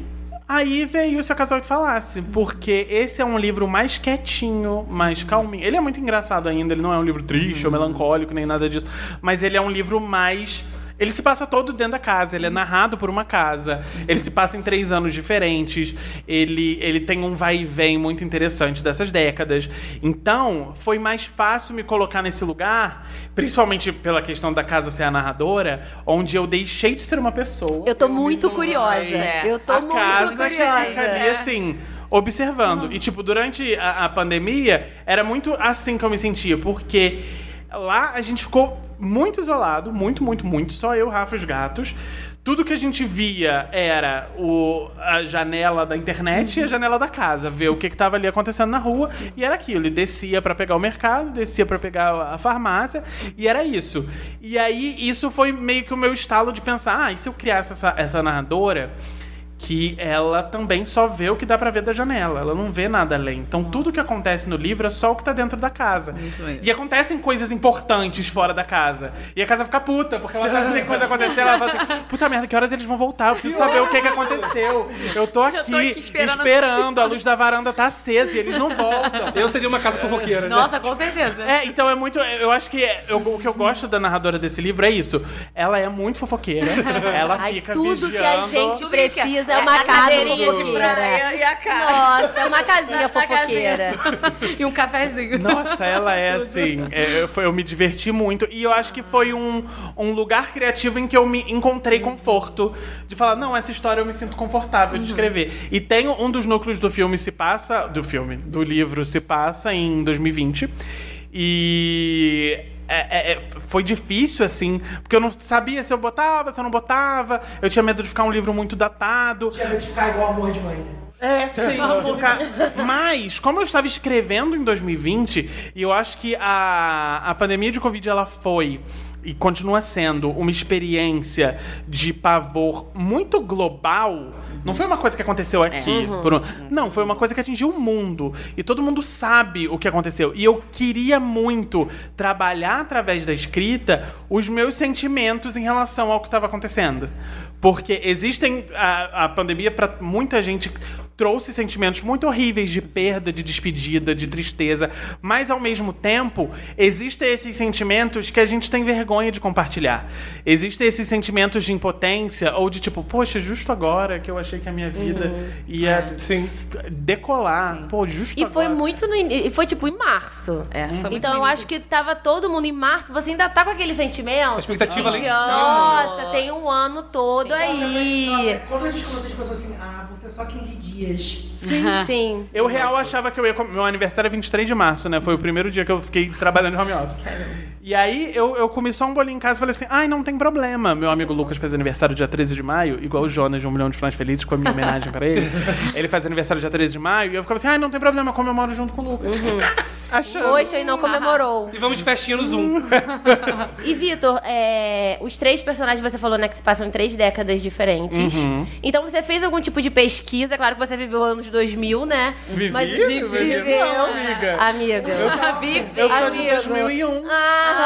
aí veio Se a Casal Te Falasse, porque esse é um livro mais quietinho, mais calminho. Ele é muito engraçado ainda, ele não é um livro triste ou melancólico, nem nada disso, mas ele é um livro mais... Ele se passa todo dentro da casa, ele é narrado por uma casa, ele se passa em três anos diferentes, ele, ele tem um vai e vem muito interessante dessas décadas. Então, foi mais fácil me colocar nesse lugar, principalmente pela questão da casa ser a narradora, onde eu deixei de ser uma pessoa. Eu tô me muito curiosa. É. Eu tô a muito casa curiosa. fica ali assim, observando. E, tipo, durante a, a pandemia, era muito assim que eu me sentia, porque lá a gente ficou muito isolado, muito, muito, muito, só eu, Rafa e os gatos. Tudo que a gente via era o, a janela da internet e a janela da casa, ver o que, que tava ali acontecendo na rua. E era aquilo. Ele descia pra pegar o mercado, descia pra pegar a farmácia, e era isso. E aí, isso foi meio que o meu estalo de pensar: ah, e se eu criasse essa, essa narradora? Que ela também só vê o que dá pra ver da janela. Ela não vê nada além. Então tudo que acontece no livro é só o que tá dentro da casa. E acontecem coisas importantes fora da casa. E a casa fica puta, porque ela sabe que tem coisa acontecendo. Ela fala assim: puta merda, que horas eles vão voltar? Eu preciso saber o que, que aconteceu. Eu tô aqui, aqui esperando esperando, a luz da varanda tá acesa e eles não voltam. [laughs] Eu seria uma casa fofoqueira, Nossa, com certeza. É, então é muito. Eu acho que eu- o que eu gosto da narradora desse livro é isso. Ela é muito fofoqueira. [laughs] Ela Ai, fica tudo que a vigiando. gente precisa é é uma casa cadeirinha de fofoqueira. praia E a casa. Nossa, é uma casinha [laughs] Na fofoqueira. E um cafezinho. Nossa, ela é [laughs] assim. é, eu, foi- eu me diverti muito. E eu acho que foi um, um lugar criativo em que eu me encontrei conforto. De falar, não, essa história eu me sinto confortável de escrever. E tem um dos núcleos do filme se passa. Do filme, do livro se passa em 2020. E. é- é- é- foi difícil, assim, porque eu não sabia se eu botava, se eu não botava. Eu tinha medo de ficar um livro muito datado. Tinha medo de ficar igual amor de mãe, né? É, sim. [laughs] ficar- Mas, como eu estava escrevendo em 2020, e eu acho que a, a pandemia de Covid ela foi e continua sendo uma experiência de pavor muito global. Não foi uma coisa que aconteceu aqui. por um- Não, foi uma coisa que atingiu o mundo. E todo mundo sabe o que aconteceu. E eu queria muito trabalhar através da escrita os meus sentimentos em relação ao que estava acontecendo. Porque existem. A, a pandemia, para muita gente, trouxe sentimentos muito horríveis de perda, de despedida, de tristeza. Mas, ao mesmo tempo, existem esses sentimentos que a gente tem vergonha de compartilhar. Existem esses sentimentos de impotência ou de tipo, poxa, justo agora que eu achei que a minha vida ia s- decolar. Pô, justo E foi agora. muito no in- e foi tipo em março. É, foi muito Então eu acho que tava todo mundo em março, você ainda tá com aquele sentimento. A expectativa de. Nossa, tem um ano todo Nossa, aí. quando a gente começou, a gente pensou assim, ah, vão ser só 15 dias. Sim, sim. Eu real achava que eu ia. com- Meu aniversário é 23 de março, né? Foi o primeiro dia que eu fiquei trabalhando em home office. E aí eu, eu comi só um bolinho em casa e falei assim: ai, não tem problema. Meu amigo Lucas fez aniversário dia 13 de maio, igual o Jonas de Um Milhão de Finais Felizes, com a minha homenagem pra ele. [laughs] ele faz aniversário dia 13 de maio e eu ficava assim: ai, não tem problema, eu comemoro junto com o Lucas. [laughs] Achando. Poxa, e não comemorou. E vamos de festinha no Zoom. [laughs] E, Vitor, é, os três personagens você falou, né, que se passam em três décadas diferentes. Uhum. Então você fez algum tipo de pesquisa? Claro que você viveu anos 2000, né? Vivi? Mas Vivi? viveu. Não, amiga. Amiga. Eu sou de Amigo. 2001. Ah,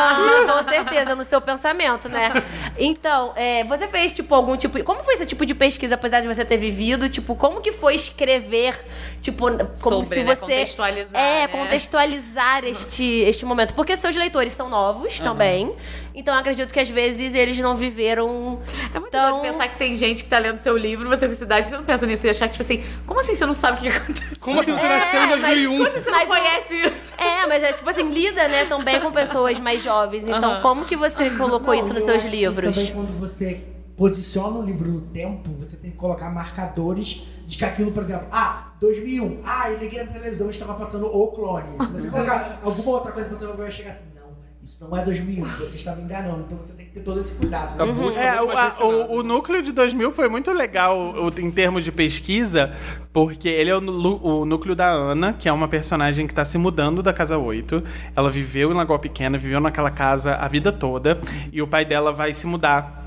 com certeza, no seu pensamento, né? Então, é, você fez, tipo, algum tipo... Como foi esse tipo de pesquisa, apesar de você ter vivido? Tipo, como que foi escrever, tipo, como Sobre, se né? você... Contextualizar, É, né? contextualizar este, este momento. Porque seus leitores são novos também. Então, eu acredito que, às vezes, eles não viveram É muito tão... doido pensar que tem gente que tá lendo seu livro, você com cidade, você não pensa nisso e achar que, tipo assim, como assim você não sabe o que aconteceu? Como assim você É, nasceu em mas 2001? Como assim você Mas não conhece isso? [laughs] É, mas é tipo assim, lida, né, também com pessoas mais jovens. Então, como que você colocou Não, isso nos eu seus acho que livros? Também quando você posiciona o livro no tempo, você tem que colocar marcadores de que aquilo, por exemplo, ah, 2001, ah, eu liguei na televisão e estava passando o clone. Se você colocar [laughs] alguma outra coisa, você vai chegar assim, não, isso não é 2001, você estava enganando. Então você tem que ter todo esse cuidado. A busca É, o, a- o- o núcleo de 2000 foi muito legal o- em termos de pesquisa, porque ele é o, núcleo da Ana, que é uma personagem que tá se mudando da Casa 8. Ela viveu em Lagoa Pequena, viveu naquela casa a vida toda, e o pai dela vai se mudar.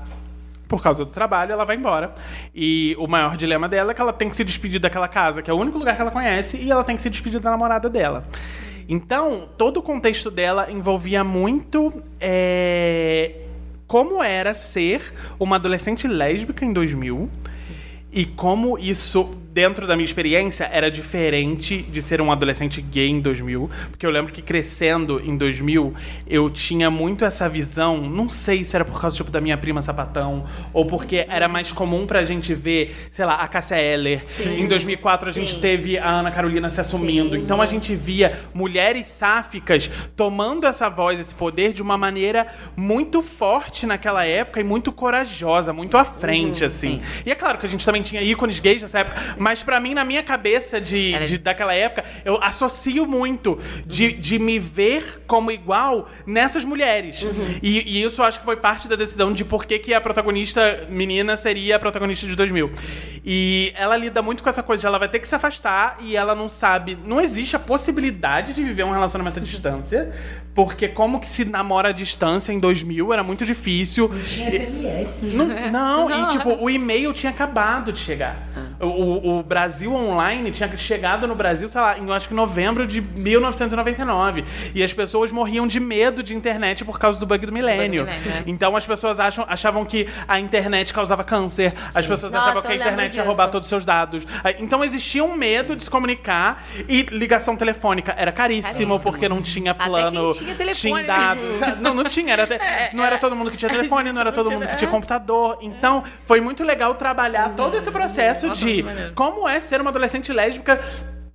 Por causa do trabalho, ela vai embora. E o maior dilema dela é que ela tem que se despedir daquela casa, que é o único lugar que ela conhece, e ela tem que se despedir da namorada dela. Então, todo o contexto dela envolvia muito é, como era ser uma adolescente lésbica em 2000 e como isso, dentro da minha experiência, era diferente de ser um adolescente gay em 2000. Porque eu lembro que crescendo em 2000, eu tinha muito essa visão. Não sei se era por causa tipo, da minha prima sapatão, ou porque era mais comum pra gente ver, sei lá, a Cássia Eller. Em 2004, a gente Sim. teve a Ana Carolina se assumindo. Sim. Então a gente via mulheres sáficas tomando essa voz, esse poder, de uma maneira muito forte naquela época e muito corajosa, muito à frente, assim. E é claro que a gente também tinha ícones gays nessa época, mas pra mim, na minha cabeça de, Era- de- daquela época, eu associo muito de, de me ver como igual nessas mulheres. E, e isso eu acho que foi parte da decisão de por que, que a protagonista menina seria a protagonista de 2000. E ela lida muito com essa coisa de ela vai ter que se afastar e ela não sabe. Não existe a possibilidade de viver um relacionamento à distância, porque como que se namora à distância em 2000 era muito difícil. Tinha SMS. Não, [laughs] não, e tipo, o e-mail tinha acabado de chegar. O, o- o Brasil Online tinha chegado no Brasil, sei lá, em eu acho que novembro de 1999. E as pessoas morriam de medo de internet por causa do bug do milênio. milênio, é. Então as pessoas acham, achavam que a internet causava câncer, as pessoas Nossa, achavam que a internet ia roubar todos os seus dados. Então existia um medo de se comunicar e ligação telefônica era caríssimo, Caríssimo. porque não tinha Até plano. quem tinha telefone. tinha dados. [laughs] Não, não tinha. Era até- não era todo mundo que tinha telefone, não era todo mundo que tinha computador. Então, foi muito legal trabalhar todo esse processo Nossa, de como é ser uma adolescente lésbica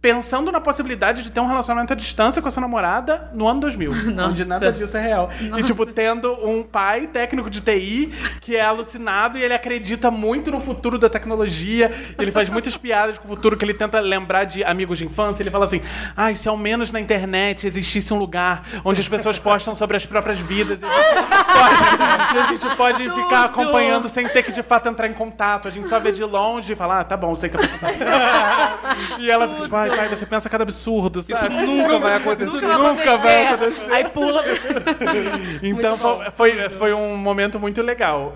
pensando na possibilidade de ter um relacionamento à distância com a sua namorada no ano 2000. [laughs] Onde nada disso é real. E, tipo, tendo um pai técnico de TI que é alucinado e ele acredita muito no futuro da tecnologia. Ele faz muitas [laughs] piadas com o futuro que ele tenta lembrar de amigos de infância. Ele fala assim, ai, se ao menos na internet existisse um lugar onde as pessoas postam sobre as próprias vidas e a gente pode, ficar acompanhando sem ter que, de fato, entrar em contato. A gente só vê de longe e fala, ah, tá bom, sei que a pessoa tá... E ela fica tipo, ai, pai, você pensa cada absurdo, sabe? Nunca vai acontecer. Isso nunca vai acontecer. Aí pula. [laughs] Então foi, foi, foi um momento muito legal.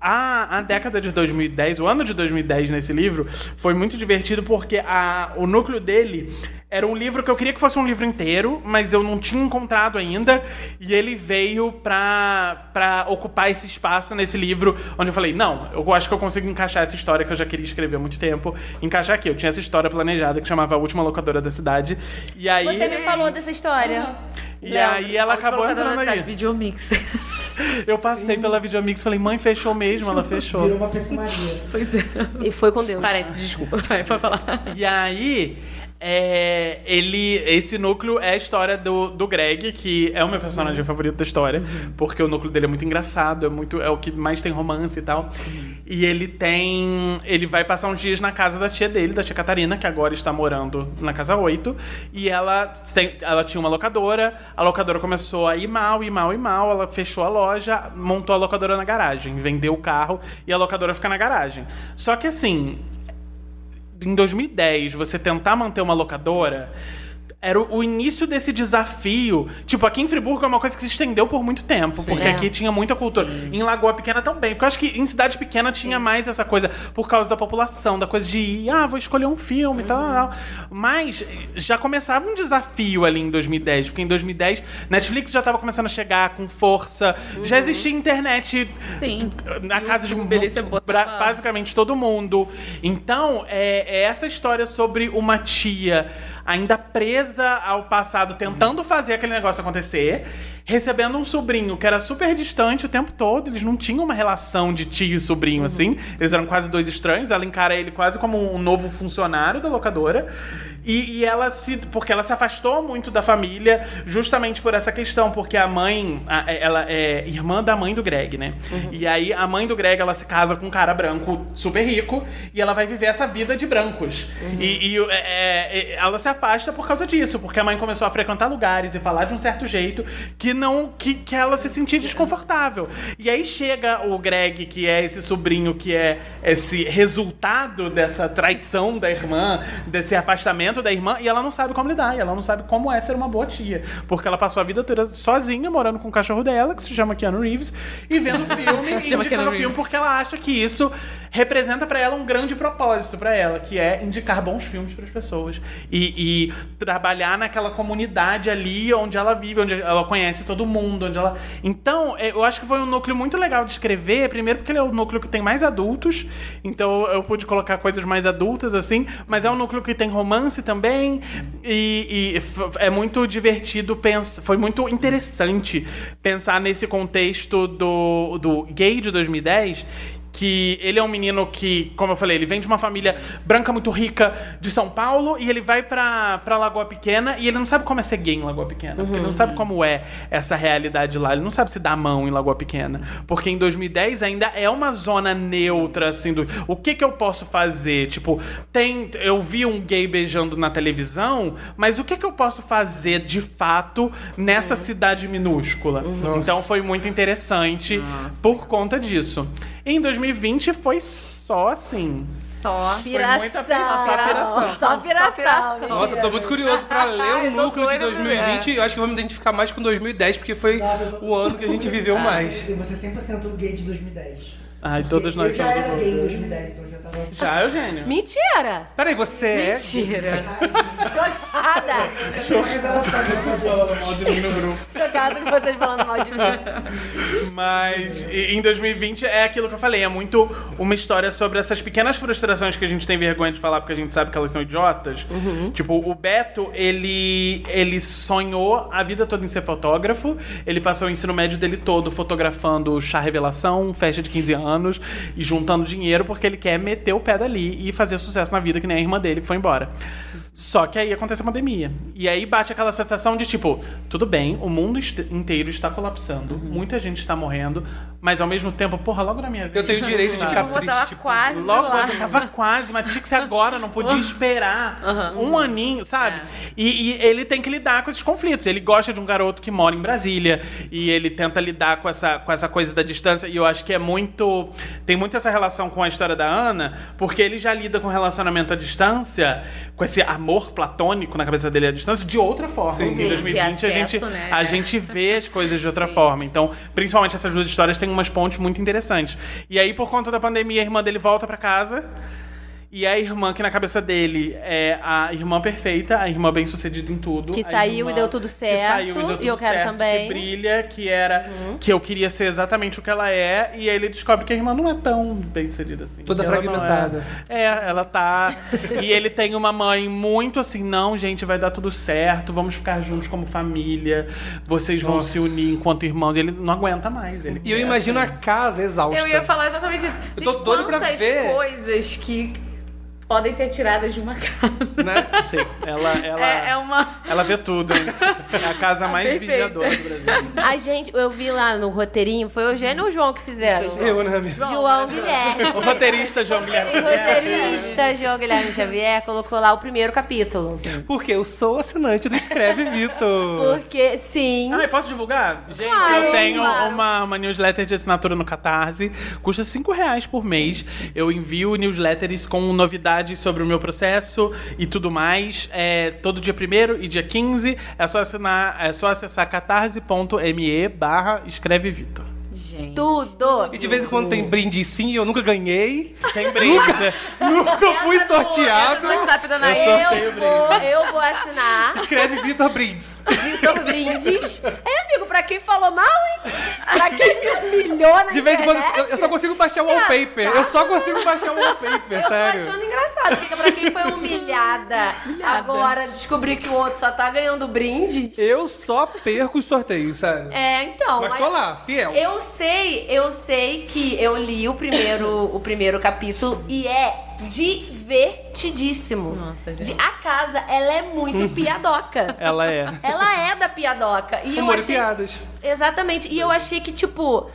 A, a década de 2010, o ano de 2010 nesse livro, foi muito divertido porque a, o núcleo dele era um livro que eu queria que fosse um livro inteiro, mas eu não tinha encontrado ainda. E ele veio pra, pra ocupar esse espaço nesse livro, onde eu falei: não, eu acho que eu consigo encaixar essa história que eu já queria escrever há muito tempo. Encaixar aqui. Eu tinha essa história planejada que chamava A Última Locadora da Cidade. E aí. Você me falou dessa história. E aí ela acabou entrando aí. Videomix. [laughs] [laughs] Eu passei pela Videomix e falei, mãe, fechou mesmo, ela fechou. Virou uma perfumaria. Pois é. E foi com Deus. Parênteses, desculpa. Vai, pode falar. E aí, é, ele, esse núcleo é a história do, do Greg, que é o meu personagem favorito da história, porque o núcleo dele é muito engraçado, é, muito, é o que mais tem romance e tal. E ele tem. Ele vai passar uns dias na casa da tia dele, da tia Catarina, que agora está morando na casa 8. E ela, ela tinha uma locadora, a locadora começou a ir mal, ir mal, ir mal. Ela fechou a loja, montou a locadora na garagem, vendeu o carro e a locadora fica na garagem. Só que assim, em 2010, você tentar manter uma locadora, era o, início desse desafio. Tipo, aqui em Friburgo é uma coisa que se estendeu por muito tempo, porque É. aqui tinha muita cultura. Em Lagoa Pequena também, porque eu acho que em cidade pequena tinha mais essa coisa por causa da população, da coisa de ir, ah, vou escolher um filme e tal, tal, tal. Mas já começava um desafio ali em 2010, porque em 2010 Netflix já tava começando a chegar com força, já existia internet Sim. na casa de um, botava- bra- basicamente todo mundo. Então, é, é essa história sobre uma tia ainda presa ao passado, tentando fazer aquele negócio acontecer, recebendo um sobrinho que era super distante o tempo todo. Eles não tinham uma relação de tio e sobrinho, assim. Eles eram quase dois estranhos. Ela encara ele quase como um novo funcionário da locadora. E, e ela se. Porque ela se afastou muito da família, justamente por essa questão, porque a mãe. a- ela é irmã da mãe do Greg, né? E aí a mãe do Greg ela se casa com um cara branco super rico e ela vai viver essa vida de brancos. E, e, é, é, ela se afasta por causa disso, porque a mãe começou a frequentar lugares e falar de um certo jeito que não. que, que ela se sentia desconfortável. E aí chega o Greg, que é esse sobrinho que é esse resultado dessa traição da irmã, desse afastamento da irmã, e ela não sabe como lidar, e ela não sabe como é ser uma boa tia. Porque ela passou a vida toda sozinha, morando com o cachorro dela, que se chama Keanu Reeves, e vendo [laughs] filme, e indicando filme porque ela acha que isso representa pra ela um grande propósito pra ela, que é indicar bons filmes pras pessoas. E, e trabalhar naquela comunidade ali onde ela vive, onde ela conhece todo mundo, onde ela. Então, é, eu acho que foi um núcleo muito legal de escrever. Primeiro, porque ele é o núcleo que tem mais adultos, então eu pude colocar coisas mais adultas, assim, mas é um núcleo que tem romance também. E, e é muito divertido pensar. Foi muito interessante pensar nesse contexto do, do gay de 2010 que ele é um menino que, como eu falei, ele vem de uma família branca muito rica de São Paulo e ele vai pra, pra Lagoa Pequena e ele não sabe como é ser gay em Lagoa Pequena. Porque ele não sabe como é essa realidade lá. Ele não sabe se dá a mão em Lagoa Pequena. Porque em 2010 ainda é uma zona neutra, assim, do o que que eu posso fazer? Tipo, tem. Eu vi um gay beijando na televisão, mas o que que eu posso fazer de fato nessa cidade minúscula? Então foi muito interessante por conta disso. Em 2020 foi só assim. Só. Piração. muita pira- só piração. Só piração. piração. Nossa, eu tô muito curioso pra ler Eu o núcleo de doida pra 2020 e eu acho que eu vou me identificar mais com 2010, porque foi Nossa, eu tô- o ano que a gente viveu mais. Eu vou ser 100% gay de 2010. Ai, todos eu nós já somos. era gay em 2010, então eu já Eugênio. Mentira! Peraí, você é. Mentira. Chocada! Chocada com vocês falando mal de mim. Mas em 2020 é aquilo que eu falei, é muito uma história sobre essas pequenas frustrações que a gente tem vergonha de falar porque a gente sabe que elas são idiotas. Tipo, o Beto, ele ele sonhou a vida toda em ser fotógrafo. Ele passou o ensino médio dele todo fotografando chá revelação, festa de 15 anos e juntando dinheiro porque ele quer meter o pé dali e fazer sucesso na vida que nem a irmã dele que foi embora. Só que aí acontece a pandemia. E aí bate aquela sensação de tipo, tudo bem, o mundo inteiro está colapsando, muita gente está morrendo, mas ao mesmo tempo, porra, logo na minha vida. Eu tenho o direito de ficar Tipo, triste. tava tipo, quase Logo, lá. eu tava quase, mas tinha que ser agora, não podia esperar um aninho, sabe? E, e ele tem que lidar com esses conflitos. Ele gosta de um garoto que mora em Brasília e ele tenta lidar com essa, com essa coisa da distância. E eu acho que é muito. Tem muito essa relação com a história da Ana, porque ele já lida com relacionamento à distância, com esse amor platônico na cabeça dele à distância, de outra forma. Sim. Em Sim, 2020 que a acesso, gente, né? a gente vê as coisas de outra forma. Então, principalmente essas duas histórias têm umas pontes muito interessantes. E aí, por conta da pandemia, a irmã dele volta pra casa. E a irmã que na cabeça dele é a irmã perfeita, a irmã bem sucedida em tudo. Que a saiu e deu tudo que certo, saiu deu e tudo eu quero certo, também. Que brilha, que era. Que eu queria ser exatamente o que ela é. E aí ele descobre que a irmã não é tão bem sucedida assim. Toda Que ela fragmentada. É, é, ela tá. [laughs] e ele tem uma mãe muito assim, não, gente, vai dar tudo certo, vamos ficar juntos como família, vocês vão Nossa. se unir enquanto irmãos. E ele não aguenta mais. Ele E eu imagino a assim. casa exausta. Eu ia falar exatamente isso. Eu tô doido pra ver. coisas que podem ser tiradas de uma [laughs] casa. né? Sim, ela, ela, É, é uma. ela vê tudo, hein? É a casa mais Perfeita. vigiadora do Brasil. A gente, eu vi lá no roteirinho, foi o Eugênio ou o João que fizeram? Eu, né, amigo? João Guilherme. O roteirista João Guilherme O Xavier. roteirista João Guilherme Xavier colocou lá o primeiro capítulo. Porque eu sou assinante do Escreve Vitor. Porque, sim. Ah, posso divulgar? Gente, Claro, eu tenho claro. uma, uma newsletter de assinatura no Catarse. Custa 5 reais por mês. Eu envio newsletters com novidades sobre o meu processo e tudo mais, é todo dia 1 e dia 15. É só assinar, é só acessar catarse.me barra escreve Vitor. Gente. Tudo. E de vez em quando tem brinde sim, eu nunca ganhei. Tem [laughs] brinde. né? Nunca fui sorteado. WhatsApp da Eu Eu vou, eu vou assinar Escreve Vitor Brindes. Vitor Brindes. É, amigo, pra quem falou mal, hein? Pra quem me humilhou na De vez em quando eu, eu só consigo baixar o wallpaper. Eu só consigo baixar o wallpaper, Eu tô sério. achando engraçado, porque pra quem foi humilhada, agora descobrir que o outro só tá ganhando brindes. Eu só perco os sorteios, sério. É, então. Mas tô lá, fiel. Eu sei, eu sei que eu li o primeiro, o primeiro capítulo e é divertidíssimo. Nossa, gente. De- a casa, ela é muito piadoca. [laughs] Ela é. Ela é da piadoca. E eu Humor e achei. piadas. Exatamente. E eu achei que, tipo.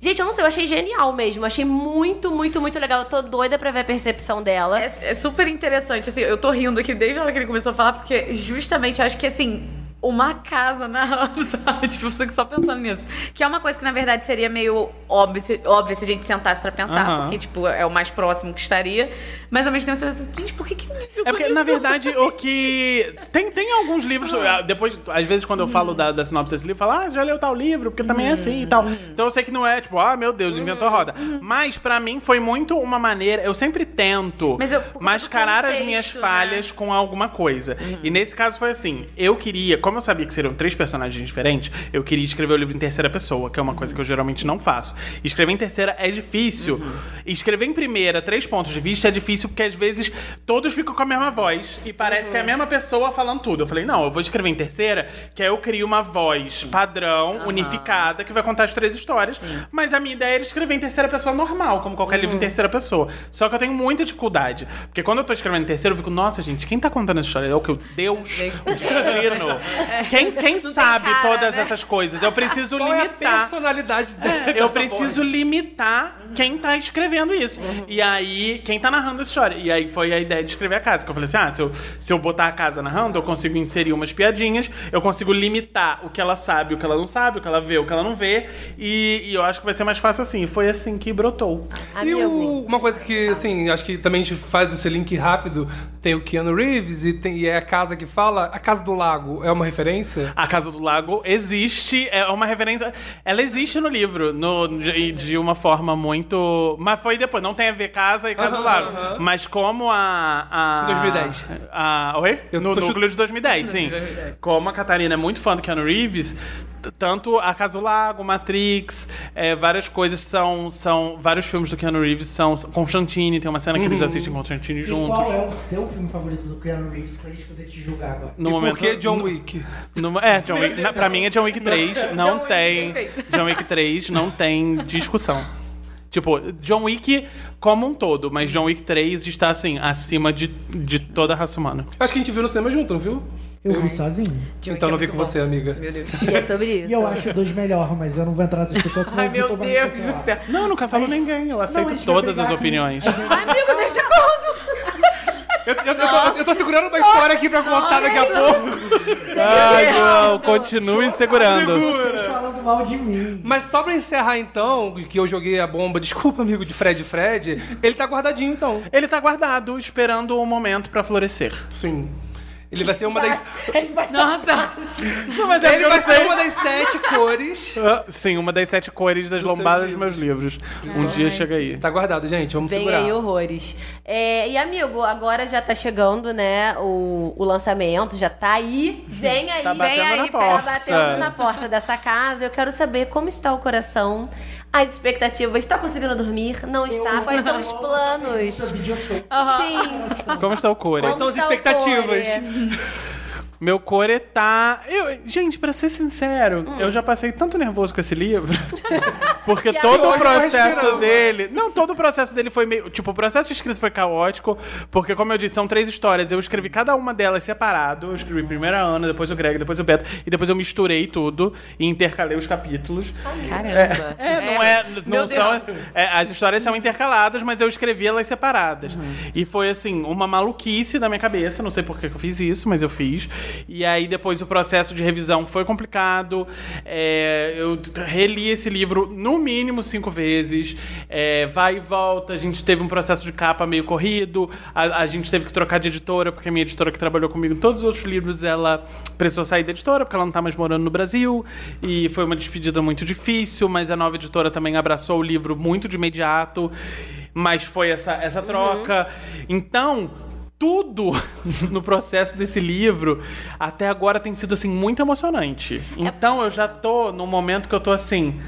Gente, eu não sei, eu achei genial mesmo. Achei muito, muito, muito legal. Eu tô doida pra ver a percepção dela. É, é super interessante, assim, eu tô rindo aqui desde a hora que ele começou a falar, porque justamente eu acho que, assim, uma casa narrando, [laughs] sabe? Tipo, eu fico só pensando nisso. Que é uma coisa que, na verdade, seria meio óbvio se, se a gente sentasse pra pensar, Aham. porque, tipo, é o mais próximo que estaria. Mas, ao mesmo tempo, você pensa, gente, por que que É porque, na verdade, o que. [laughs] Tem, tem alguns livros. ah, Depois, às vezes, quando eu falo da, da sinopse desse livro, eu falo, ah, já leu tal livro, porque também é assim e tal. Então eu sei que não é tipo, ah, meu Deus, inventou a roda. Mas, pra mim, foi muito uma maneira. Eu sempre tento Mas eu- mascarar do as minhas contexto, falhas com alguma coisa. E nesse caso foi assim: eu queria, como eu sabia que seriam três personagens diferentes, eu queria escrever o livro em terceira pessoa, que é uma coisa que eu geralmente não faço. Escrever em terceira é difícil. Escrever em primeira, três pontos de vista, é difícil porque às vezes todos ficam com a mesma voz e parece que é a mesma pessoa falando tudo. Eu falei, não, eu vou escrever em terceira, que aí eu crio uma voz padrão, unificada, que vai contar as três histórias. Mas a minha ideia era escrever em terceira pessoa normal, como qualquer livro em terceira pessoa. Só que eu tenho muita dificuldade. Porque quando eu tô escrevendo em terceira, eu fico, nossa, gente, quem tá contando essa história? É o que? O Deus, o destino. [laughs] Quem, quem sabe cara, todas né? essas coisas? Eu preciso Qual é a limitar. personalidade dela? Eu preciso limitar quem tá escrevendo isso. E aí, quem tá narrando essa história. E aí foi a ideia de escrever a casa. Que eu falei assim: ah, se eu, se eu botar a casa narrando, eu consigo inserir umas piadinhas, eu consigo limitar o que ela sabe, o que ela não sabe, o que ela vê, o que ela não vê. E, e eu acho que vai ser mais fácil assim. Foi assim que brotou. E Amigo. o- uma coisa que, assim, acho que também a gente faz esse link rápido. Tem o Keanu Reeves e, tem, e é a casa que fala. A Casa do Lago é uma referência? A Casa do Lago existe, é uma referência. Ela existe no livro, no, de, de uma forma muito. Mas foi depois, não tem a ver Casa e Casa do Lago. Mas como a. a 2010. A, oi? Eu no tô núcleo de 2010, sim. Como a Catarina é muito fã do Keanu Reeves, t- tanto a Casa do Lago, Matrix, é, várias coisas são, são. Vários filmes do Keanu Reeves são. Constantine, tem uma cena que eles assistem Constantine E juntos. qual é o seu filme favorito do Keanu Reeves pra gente poder te julgar agora? No e momento, por que John Wick? no- é, John Wick. na- pra mim é John Wick 3. [laughs] Não Wick, tem. perfeito. John Wick 3 não tem discussão. Tipo, John Wick como um todo, mas John Wick 3 está assim, acima de, de toda a raça humana. Acho que a gente viu no cinema junto, não viu? Eu vi sozinho. John então não Wick vi é com muito você, amiga. Meu Deus. E é sobre isso. E eu acho dois melhor, mas eu não vou entrar nessa discussão, senão Ai, o meu me Deus do céu. Não, eu não cancelo ninguém, eu Não, aceito vai todas as aqui. opiniões. Amigo, deixa quando? Eu, eu- eu tô, eu tô segurando uma história aqui pra contar daqui a pouco. Ai, João, continue segurando. Vocês falando mal de mim. Mas só pra encerrar então, que eu joguei a bomba, desculpa, amigo de Fred Fred, ele tá guardadinho então. Ele tá guardado, esperando o momento pra florescer. Sim. Ele vai ser uma das. Nossa. [laughs] Não, mas é Ele vai ser uma das sete cores. Ah, Sim, uma das sete cores das lombadas dos meus livros. Um dia chega aí. Tá guardado, gente. Vamos Vem segurar. aí horrores. É, e amigo, agora já tá chegando, né, o, o lançamento, já tá aí. Vem aí, Tá vem aí, na tá porta. batendo na porta dessa casa. Eu quero saber como está o coração, as expectativas. Está conseguindo dormir? Não está? Quais são os planos? Video show. Sim. Como está o core? Quais são as expectativas? [laughs] Meu core tá. Eu, gente, pra ser sincero, eu já passei tanto nervoso com esse livro. [laughs] Porque Que todo o processo dele. Não, todo o processo dele foi meio. Tipo, o processo de escrita foi caótico. Porque, como eu disse, são três histórias. Eu escrevi cada uma delas separado. Eu escrevi primeiro a Ana, depois o Greg, depois o Beto. E depois eu misturei tudo e intercalei os capítulos. Caramba. É, não é. Meu Não são, é, as histórias são intercaladas, mas eu escrevi elas separadas. Uhum. E foi assim, uma maluquice da minha cabeça. Não sei por que eu fiz isso, mas eu fiz. E aí depois o processo de revisão foi complicado. É, eu reli esse livro no mínimo cinco vezes. É, vai e volta. A gente teve um processo de capa meio corrido. A, a gente teve que trocar de editora, porque a minha editora que trabalhou comigo em todos os outros livros, ela precisou sair da editora, porque ela não tá mais morando no Brasil. E foi uma despedida muito difícil, mas a nova editora também abraçou o livro muito de imediato. Mas foi essa, essa troca. Então, tudo [laughs] no processo desse livro até agora tem sido assim muito emocionante. Então eu já tô num momento que eu tô assim,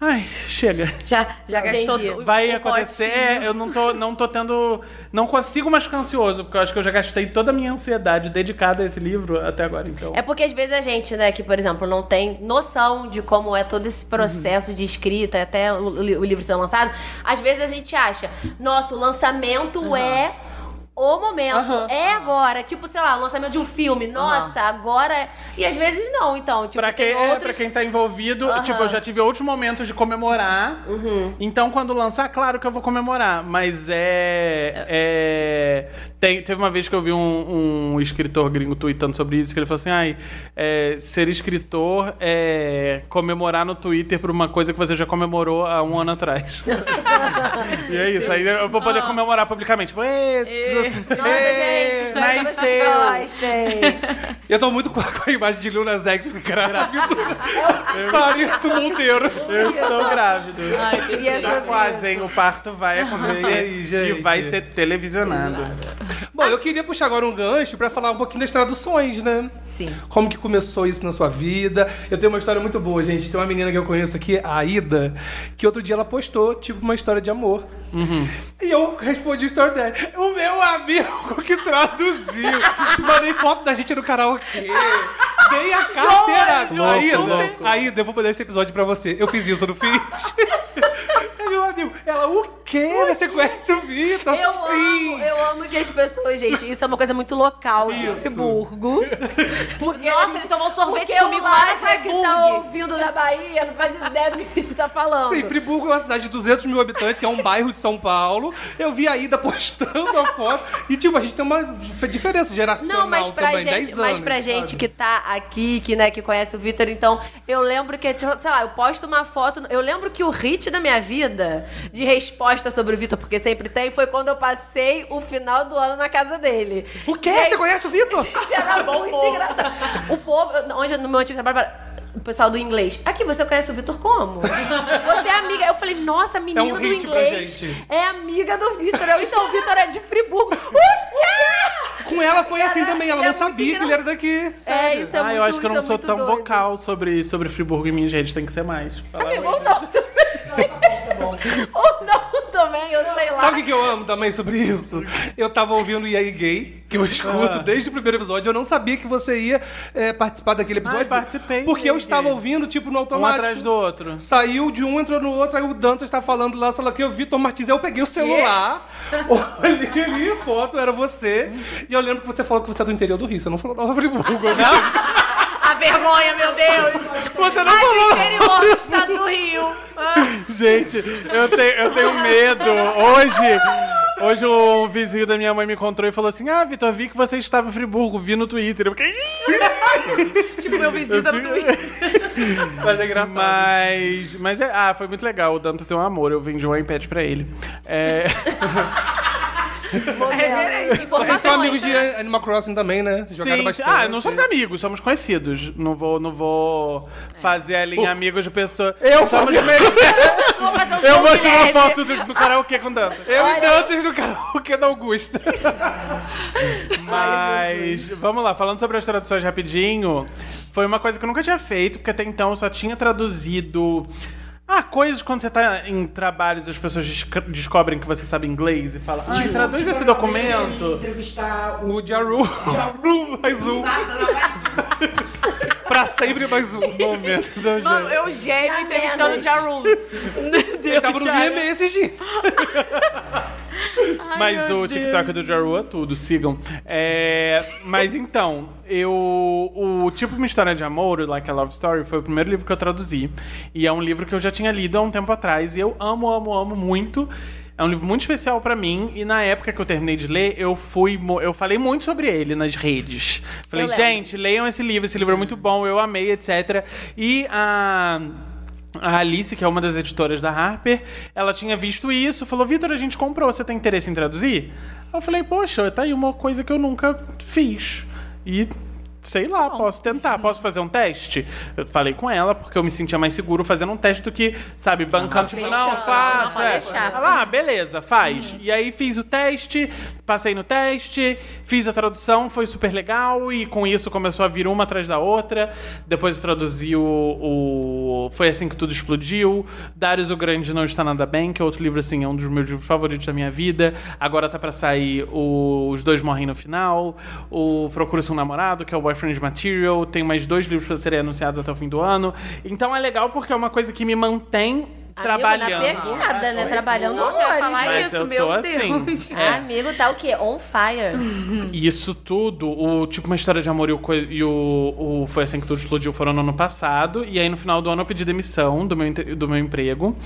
ai, chega. Já, já gastou Entendi. tu- Vai o acontecer, potinho. eu não tô, não tô tendo. Não consigo mais ficar ansioso, porque eu acho que eu já gastei toda a minha ansiedade dedicada a esse livro até agora. Então. É porque às vezes a gente, né, que, por exemplo, não tem noção de como é todo esse processo de escrita até o, o livro ser lançado, às vezes a gente acha, nossa, o lançamento é o momento, é agora. Tipo, sei lá, o lançamento de um filme, nossa, agora. E às vezes não, então. Tipo, Pra, tem quem, é, outros. pra quem tá envolvido. Uhum. tipo, eu já tive outros momentos de comemorar. Então, quando lançar, claro que eu vou comemorar. Mas é. é tem, teve uma vez que eu vi um, um escritor gringo tweetando sobre isso, que ele falou assim: ai, é, ser escritor é comemorar no Twitter por uma coisa que você já comemorou há um ano atrás. [laughs] e é isso, aí eu vou poder comemorar publicamente. Tipo, "Ê, Nossa, gente, espero que Mas vocês seu." gostem. Eu tô muito com a, com a imagem de Lil Nas X grávido. [laughs] Parito Monteiro. Eu estou grávido. E é Tá sobre quase, hein? O parto vai acontecer E e vai ser televisionado. Bom, eu queria puxar agora um gancho pra falar um pouquinho das traduções, né? Sim. Como que começou isso na sua vida? Eu tenho uma história muito boa, gente. Tem uma menina que eu conheço aqui, a Aida, que outro dia ela postou, tipo, uma história de amor. E eu respondi a história dela. O meu amigo que traduziu. [laughs] Mandei foto da gente no karaokê. Dei a carteira. Louco, Aida, louco. Aida, eu vou mandar esse episódio pra você. Eu fiz isso, eu não fiz? [laughs] É meu amigo. Ela, o quê? Você conhece o Vitor? Eu Sim. amo, eu amo que as pessoas, gente, isso é uma coisa muito local de. Friburgo. [laughs] Porque a Nossa, gente- tomou sorvete porque comigo o lá Laja que tá ouvindo da Bahia não faz ideia do que a gente tá falando. Sim, Friburgo é uma cidade de 200 mil habitantes, que é um bairro de São Paulo. Eu vi a Ida postando a foto. E, tipo, a gente tem uma dif- diferença geracional Não, mas pra também, gente, 10 mas anos, pra gente sabe? que tá aqui, que, né, que conhece o Vitor, então, eu lembro que, tipo, sei lá, eu posto uma foto. Eu lembro que o hit da minha vida de resposta sobre o Vitor, porque sempre tem, foi quando eu passei o final do ano na casa dele. O quê? Gente, Você conhece o Vitor? [laughs] Gente, era muito engraçado. O povo, onde no meu antigo trabalho, o pessoal do inglês. Aqui, você conhece o Vitor como? Você é amiga. Eu falei, nossa, a menina É um do inglês é amiga do Vitor. Então, o Vitor é de Friburgo. [laughs] O quê? Com ela foi assim também, ela é não muito sabia que ele era daqui. É, isso é ah, muito eu acho que eu não é sou muito tão doido. vocal sobre, sobre Friburgo e minha gente, tem que ser mais. Amigo, não também. [laughs] [laughs] ou não também, eu sei lá. Sabe o que eu amo também sobre isso? Eu tava ouvindo o EA Gay, que eu escuto Ah. desde o primeiro episódio. Eu não sabia que você ia é, participar daquele episódio. Ah, participei Porque eu estava Gay. ouvindo, tipo, no Um automático. atrás do outro. Saiu de um, entrou no outro, aí o Dantas tá falando lá, sei lá que, o Vitor Martins. Aí eu peguei o celular, [laughs] olhei ali a foto, era você. E eu lembro que você falou que você é do interior do Rio, você não falou Nova Friburgo, né? [laughs] A vergonha, meu Deus! Você não Ai, falou do interior do estado do Rio. Ah. Gente, eu tenho, eu tenho medo. Hoje, hoje um vizinho da minha mãe me encontrou e falou assim: Ah, Vitor, vi que você estava em Friburgo, vi no Twitter. Eu fiquei. Tipo, meu vizinho tá no Twitter. Mas é engraçado. Mas. Mas é. Ah, foi muito legal. O Dantas é um amor. Eu vendi um iPad pra ele. É. [laughs] Reverente. Vocês são amigos de? Animal Crossing também, né? Jogaram Sim, bastante. ah, não somos amigos, somos conhecidos. Não vou, não vou fazer ali em amigos de pessoa. Eu somos fazia- [laughs] Vou fazer um Eu mostrei uma foto do, do karaokê com Dantas. Eu Olha- e Dantas no karaokê da Augusta. [laughs] Mas, vamos lá, falando sobre as traduções rapidinho, foi uma coisa que eu nunca tinha feito, porque até então eu só tinha traduzido. Ah, coisas quando você tá em trabalhos as pessoas desc- descobrem que você sabe inglês e falam, ah, traduz esse Tipo, fui documento. entrevistar o O Jaru. [laughs] Jaru, mais um. Pra sempre mais um. Momento do Mano, jeito. Eugênio Tá entrevistando o. Jarum. [laughs] Ele tava no VMA esses dias. Mas o TikTok do Jaru é tudo, sigam. É, mas então, eu. O Tipo Uma História de Amor, o Like a Love Story, foi o primeiro livro que eu traduzi. E é um livro que eu já tinha lido há um tempo atrás. E eu amo, amo, amo muito. É um livro muito especial pra mim. E na época que eu terminei de ler, eu fui. Eu falei muito sobre ele nas redes. Falei, gente, leiam esse livro, esse livro é muito bom, eu amei, etc. E a. a Alice, que é uma das editoras da Harper, ela tinha visto isso, falou: Vitor, a gente comprou, você tem interesse em traduzir? Eu falei: Poxa, tá aí uma coisa que eu nunca fiz. E. Sei lá, posso tentar, posso fazer um teste? Eu falei com ela, porque eu me sentia mais seguro fazendo um teste do que, sabe, bancando, tipo, não, faço. não, é. ah, beleza, faz. E aí fiz o teste, passei no teste, fiz a tradução, foi super legal, e com isso começou a vir uma atrás da outra. Depois eu traduzi o, o Foi Assim Que Tudo Explodiu. Darius o Grande Não Está Nada Bem, que é outro livro, assim, é um dos meus livros favoritos da minha vida. Agora tá pra sair o Os Dois Morrem no Final, o Procura-se um Namorado, que é o Boyfriend Material. Tem mais dois livros pra serem anunciados até o fim do ano. Então é legal porque é uma coisa que me mantém trabalhando. Amigo, na pegada, né? Trabalhando Nossa, eu ia horrores. falar Mas isso, eu meu tô assim. Deus. É. Amigo, tá o quê? On fire. E isso tudo, o tipo uma história de amor e o, e o, o Foi Assim Que Tudo Explodiu foram no ano passado. E aí no final do ano eu pedi demissão do meu, do meu emprego.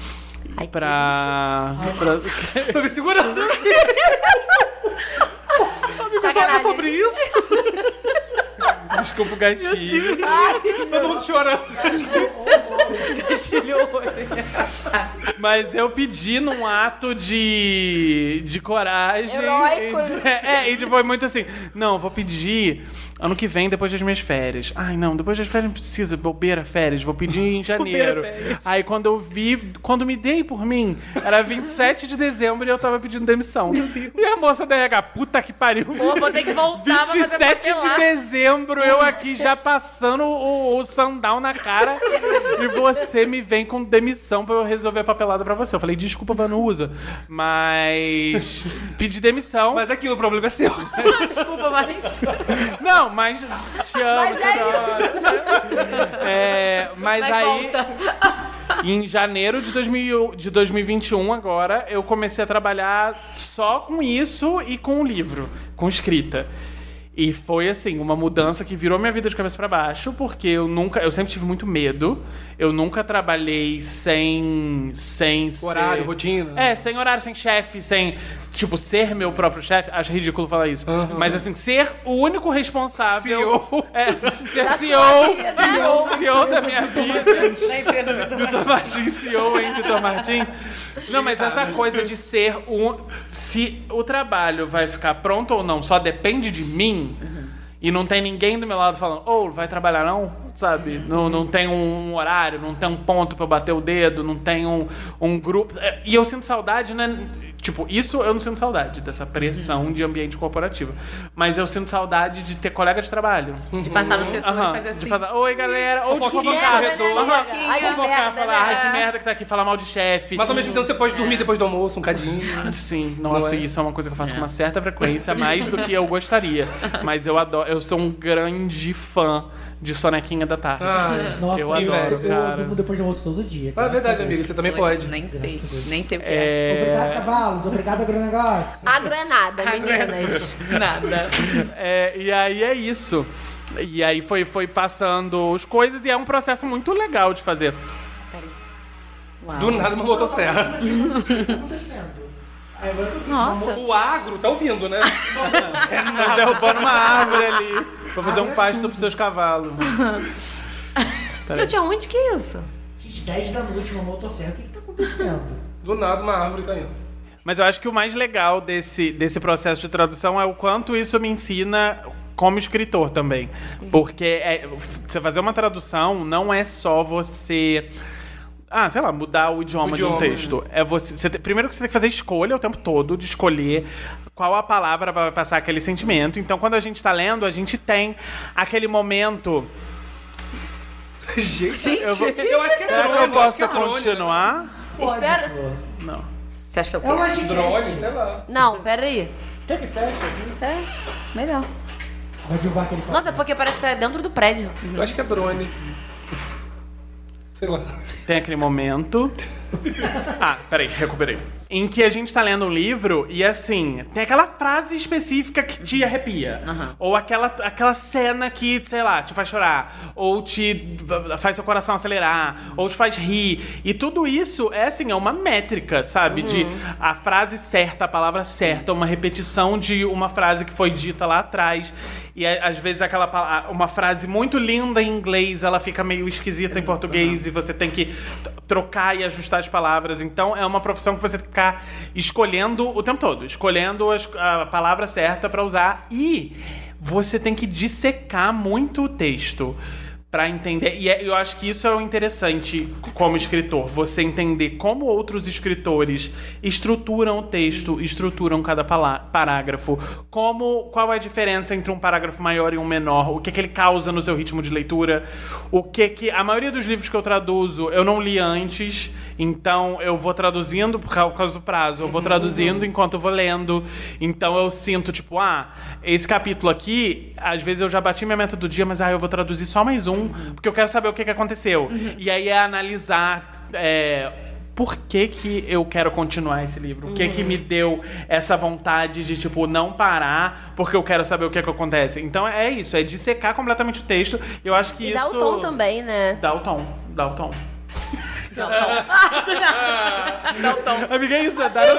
Ai, pra. [laughs] pra- [laughs] Tô me segurando. [laughs] Sacanagem. sobre isso. Desculpa o gatilho. Todo mundo chorando. Mas eu pedi num ato de. de coragem. Heróico. E de- é, e de- foi muito assim. Não, vou pedir ano que vem, depois das minhas férias. Ai, não, depois das férias não precisa, bobeira férias. Vou pedir em [laughs] janeiro. Aí quando eu vi, quando me dei por mim, era 27 de dezembro e eu tava pedindo demissão. E a moça da RH, puta que pariu. Pô, vou ter que voltar pra fazer 27 de papelada. dezembro, eu aqui já passando o, o sandal na cara e você me vem com demissão pra eu resolver a papelada pra você. Eu falei, desculpa, Vanusa, mas pedi demissão. Mas aqui o problema é seu. [laughs] Desculpa, mas... Não, mas te amo, Mas te é adoro. É, mas Mas aí, volta. em janeiro de, 2000, de 2021, agora, eu comecei a trabalhar só com isso e com o livro, com escrita. E foi assim, uma mudança que virou minha vida de cabeça pra baixo, porque eu nunca, eu sempre tive muito medo. Eu nunca trabalhei sem sem Horário, ser- rotina. É, sem horário, sem chefe, sem tipo ser meu próprio chefe. Acho ridículo falar isso. Mas assim, ser o único responsável CEO. é, ser Da CEO, vida. CEO, CEO da minha vida. Da empresa Vitor Vitor Martins, CEO, hein, Vitor Martins? Não, mas essa coisa de ser um. Se o trabalho vai ficar pronto ou não só depende de mim. E não tem ninguém do meu lado falando, ô, vai trabalhar não? Sabe? Não, não tem um horário, não tem um ponto eu bater o dedo, não tem um, um grupo. É, E eu sinto saudade, né? Tipo, isso eu não sinto saudade, dessa pressão de ambiente corporativo. Mas eu sinto saudade de ter colega de trabalho. De passar no setor Aham, e fazer assim. De fazer, oi galera, ou de fofocar. Ai, que fofocar, merda, falar, ai que merda que tá aqui, falar mal de chefe. Mas ao mesmo tempo você pode dormir depois do almoço, um cadinho. Sim, nossa, Não é? isso é uma coisa que eu faço com uma certa frequência, mais do que eu gostaria. [laughs] Mas eu adoro, eu sou um grande fã de Sonequinha da Tarde. Ah, [laughs] Nossa, Eu adoro, eu, cara. durmo depois de almoço todo dia. é verdade, graças a amiga, você também pode. Nem sei. Nem sei o que é. Obrigado, É, cavalos. Obrigado, agronegócio. [laughs] Agro é nada, meninas. [laughs] Nada. é, e aí é isso. E aí foi, foi passando as coisas e é um processo muito legal de fazer. Do nada uma motosserra. Nossa. O agro tá ouvindo, né? Tá derrubando uma árvore ali pra fazer um pasto pros seus cavalos. [laughs] Gente, aonde que é isso? Gente, 10 da noite, uma motosserra. O que que tá acontecendo? Do nada uma árvore caindo. Mas eu acho que o mais legal desse, desse processo de tradução é o quanto isso me ensina como escritor também. Porque é, você fazer uma tradução não é só você. Ah, sei lá, mudar o idioma, O de um idioma, texto. É você, você tem- primeiro que você tem que fazer escolha o tempo todo de escolher qual a palavra vai passar aquele sentimento. Então, quando a gente tá lendo, a gente tem aquele momento. Gente, Eu, vou, eu acho que é será que drone, eu acho posso que é drone. continuar? Espera. Você acha que é o quê? É uma. Drone, sei lá. Não, pera aí. É, melhor. Vai derrubar aquele Nossa, é porque parece que é dentro do prédio. Eu acho que é drone. Sei lá. Tem aquele momento. Ah, peraí, recuperei. Em que a gente tá lendo um livro e assim, tem aquela frase específica que te arrepia. Ou aquela, aquela cena que, sei lá, te faz chorar. Ou te faz seu coração acelerar. Ou te faz rir. E tudo isso é assim, é uma métrica, sabe? De a frase certa, a palavra certa, uma repetição de uma frase que foi dita lá atrás. E às vezes aquela uma frase muito linda em inglês, ela fica meio esquisita em português e você tem que trocar e ajustar as palavras. Então é uma profissão que você tem que ficar escolhendo o tempo todo, escolhendo as- a palavra certa pra usar e você tem que dissecar muito o texto. Pra entender, e é- eu acho que isso é o interessante como escritor, você entender como outros escritores estruturam o texto, estruturam cada parágrafo, como qual é a diferença entre um parágrafo maior e um menor, o que, que ele causa no seu ritmo de leitura, o que que a maioria dos livros que eu traduzo eu não li antes, então eu vou traduzindo por cau- por causa do prazo, eu vou traduzindo enquanto eu vou lendo, então eu sinto tipo, ah, esse capítulo aqui, às vezes eu já bati minha meta do dia, mas ah, eu vou traduzir só mais um, porque eu quero saber o que, que aconteceu. E aí é analisar. é, por que, que eu quero continuar esse livro? O que que me deu essa vontade de, tipo, não parar porque eu quero saber o que que acontece? Então é isso, é dissecar completamente o texto. Eu acho que E isso... dá o tom também, né? Dá o tom, dá o tom. Dá o tom. [laughs] Amiga, é isso, é dar o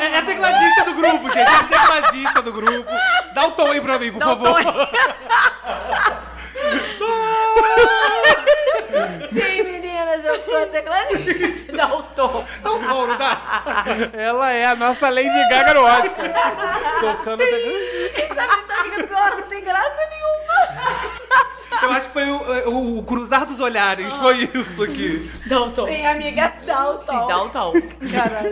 É, é tecladista do grupo, gente. É tecladista do grupo. Dá o tom aí pra mim, por favor. [laughs] Sim, meninas, eu sou tecladista. [laughs] Dá o tom. Dá o tom, não dá? Ela é a nossa Lady Gaga no Oscar. Tocando... Sabe o que é pior? Não tem graça nenhuma. Eu acho que foi o, o cruzar dos olhares. Foi isso aqui. Dá o tom. Sim, amiga, dá o tom. Dá o tom.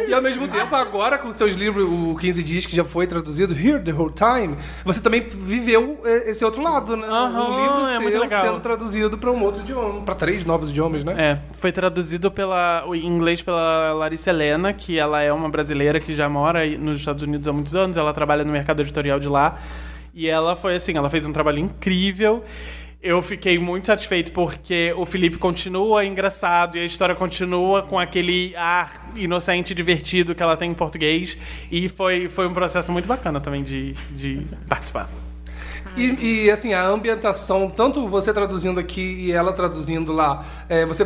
E ao mesmo tempo, agora com seus livros, o 15 dias que já foi traduzido, Here the Whole Time, você também viveu eh, esse outro lado, né? Aham, um livro é seu muito legal. sendo traduzido pra um outro idioma, pra três novos idiomas, né? É, foi traduzido pela, em inglês pela Larissa Helena, que ela é uma brasileira que já mora nos Estados Unidos há muitos anos, ela trabalha no mercado editorial de lá. E ela foi assim, ela fez um trabalho incrível. Eu fiquei muito satisfeito porque o Felipe continua engraçado e a história continua com aquele ar inocente e divertido que ela tem em português. E foi, foi um processo muito bacana também de, de participar. E, e, assim, a ambientação, tanto você traduzindo aqui e ela traduzindo lá, é, você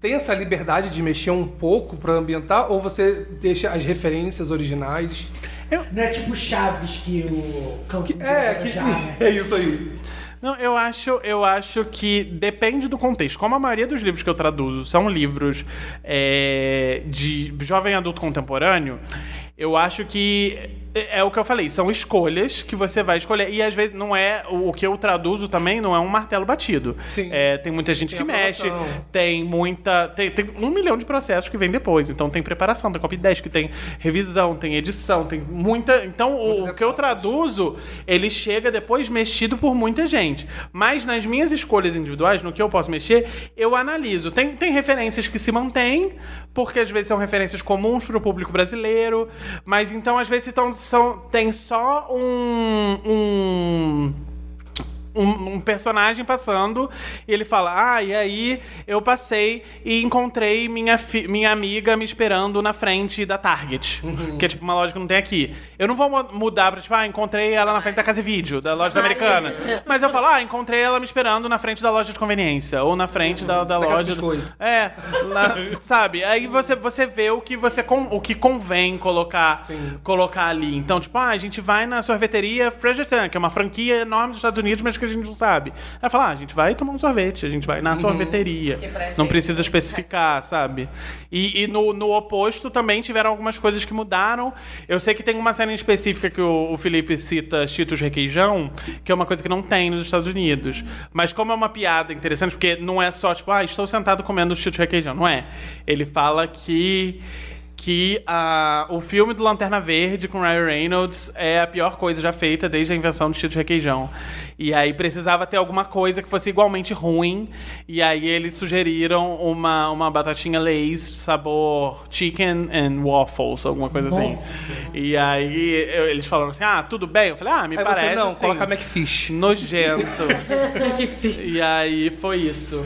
tem essa liberdade de mexer um pouco pra ambientar ou você deixa as referências originais? Não é tipo Chaves que o campo É, que, já, [laughs] né? é isso aí. Não, eu acho, eu acho que depende do contexto. Como a maioria dos livros que eu traduzo são livros é, de jovem adulto contemporâneo, eu acho que é, é o que eu falei, são escolhas que você vai escolher. E às vezes não é. O, que eu traduzo também não é um martelo batido. Sim. É, tem muita gente Tem que mexe, tem muita. Tem, tem um milhão de processos que vem depois. Então tem preparação, tem copy desk, tem revisão, tem edição, tem muita. Então o, o que eu traduzo, ele chega depois mexido por muita gente. Mas nas minhas escolhas individuais, no que eu posso mexer, eu analiso. Tem, tem referências que se mantêm, porque às vezes são referências comuns para o público brasileiro, mas então às vezes então, são, tem só um- um um, um personagem passando e ele fala: Ah, e aí eu passei e encontrei minha, minha amiga me esperando na frente da Target. Que é tipo uma loja que não tem aqui. Eu não vou mu- mudar pra tipo, ah, encontrei ela na frente da Casa e Vídeo, da loja americana. [laughs] Mas eu falo, ah, encontrei ela me esperando na frente da loja de conveniência. Ou na frente da, da Da Casa loja. Biscoito. É, lá, sabe? Aí você, você vê o que você con- o que convém colocar, colocar ali. Então, tipo, ah, a gente vai na sorveteria Fredericton, que é uma franquia enorme dos Estados Unidos, mas que a gente não sabe. Aí fala, ah, a gente vai tomar um sorvete, a gente vai na sorveteria. Não precisa especificar, [laughs] sabe? E, e no, no oposto também tiveram algumas coisas que mudaram. Eu sei que tem uma cena em específica que o, o Felipe cita Cheetos Requeijão, que é uma coisa que não tem nos Estados Unidos. Mas como é uma piada interessante, porque não é só tipo, ah, estou sentado comendo Cheetos Requeijão. Não é. Ele fala que que ah, o filme do Lanterna Verde com Ryan Reynolds é a pior coisa já feita desde a invenção do Cheetos Requeijão. E aí precisava ter alguma coisa que fosse igualmente ruim. E aí eles sugeriram uma, uma batatinha Lay's sabor chicken and waffles, alguma coisa assim. E aí eu- eles falaram assim, ah, tudo bem? Eu falei, ah, me Aí parece você não, assim, coloca McFish. nojento. [laughs] e aí foi isso.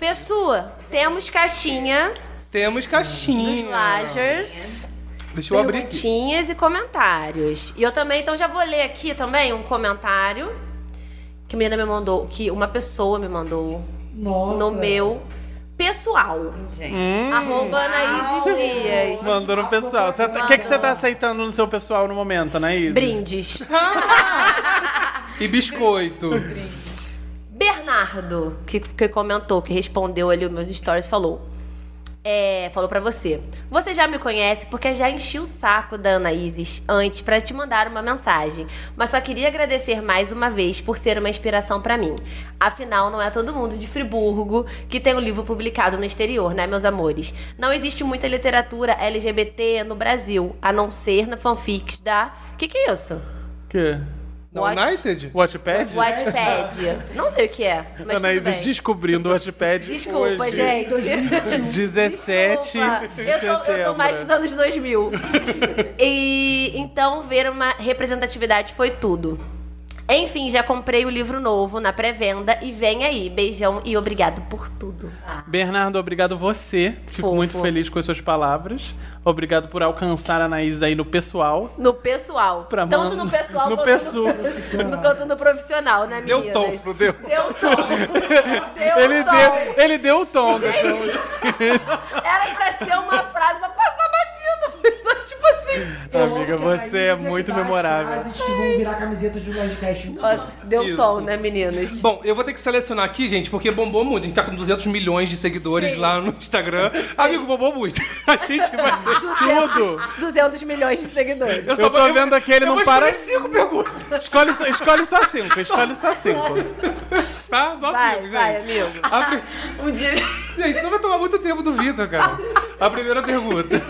Pessoa, temos caixinha Temos caixinha. dos Lagers. Deixa eu abrir aqui. Perguntinhas e comentários. E eu também, então já vou ler aqui também um comentário que a menina me mandou, que uma pessoa me mandou Nossa. no meu pessoal. Arroba Anaíses Dias. Mandou no pessoal. Você tá- O que, que você tá aceitando no seu pessoal no momento, Anaís? Brindes. [laughs] E biscoito. Bernardo. Bernardo, que, que comentou, que respondeu ali os meus stories, falou. É, falou pra você. Você já me conhece porque já enchi o saco da Ana antes pra te mandar uma mensagem, mas só queria agradecer mais uma vez por ser uma inspiração pra mim. Afinal, não é todo mundo de Friburgo que tem um livro publicado no exterior, né, meus amores? Não existe muita literatura LGBT no Brasil, a não ser na fanfics da. Que que é isso? Que? Da What? United? Wattpad? Wattpad. [laughs] Não sei o que é, mas tudo Anaíses bem. descobrindo o Wattpad [laughs] Desculpa, hoje. gente. [laughs] 17 Desculpa. de Eu, sou, eu tô mais dos anos 2000. e então ver uma representatividade foi tudo. Enfim, já comprei o livro novo na pré-venda e vem aí. Beijão e obrigado por tudo. Bernardo, obrigado você. Fico Fofo. muito feliz com as suas palavras. Obrigado por alcançar a Anaís aí no pessoal. No pessoal. Pra Tanto man- no pessoal no quanto, pessoal. [laughs] no, quanto no profissional, né, Deu meninas? tom, não deu? Deu tom. [laughs] Deu Ele tom. deu, ele deu o tom. depois. [laughs] Era pra ser uma frase pra passar batida. Tipo assim. Amiga, você é muito memorável. Frases que vão virar camiseta de um Lodcast. Nossa, deu Isso. tom, né, meninas? Bom, eu vou ter que selecionar aqui, gente, porque bombou muito. A gente tá com 200 milhões de seguidores lá no Instagram. Amigo, bombou muito. [laughs] A gente vai ter tudo. 200 milhões de seguidores. só Eu tô vou- vendo aqui, ele eu não para. cinco perguntas, Escolhe, só- escolhe só cinco, escolhe só cinco. tá? Só Vai, cinco, gente. vai, amigo. A [laughs] Um dia. Gente, isso não vai tomar muito tempo do Vitor, cara. A primeira pergunta.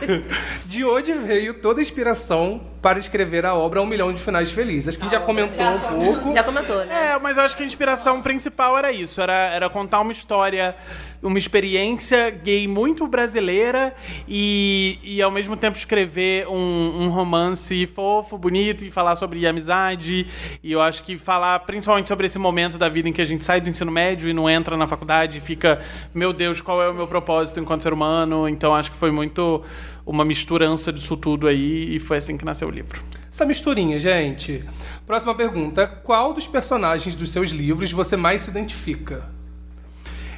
De onde veio toda a inspiração para escrever a obra Um Milhão de Finais Felizes? Acho que a gente já comentou um pouco. Já comentou, né? É, mas eu acho que a inspiração principal era isso. Era, era contar uma história, uma experiência gay muito brasileira e, e ao mesmo tempo escrever um, um romance fofo, bonito e falar sobre amizade. E eu acho que falar principalmente sobre esse momento da vida em que a gente sai do ensino médio e não entra na faculdade e fica, meu Deus, qual é o meu propósito enquanto ser humano? Então acho que foi muito uma misturança tudo aí e foi assim que nasceu o livro. Essa misturinha, gente. Próxima pergunta. Qual dos personagens dos seus livros você mais se identifica?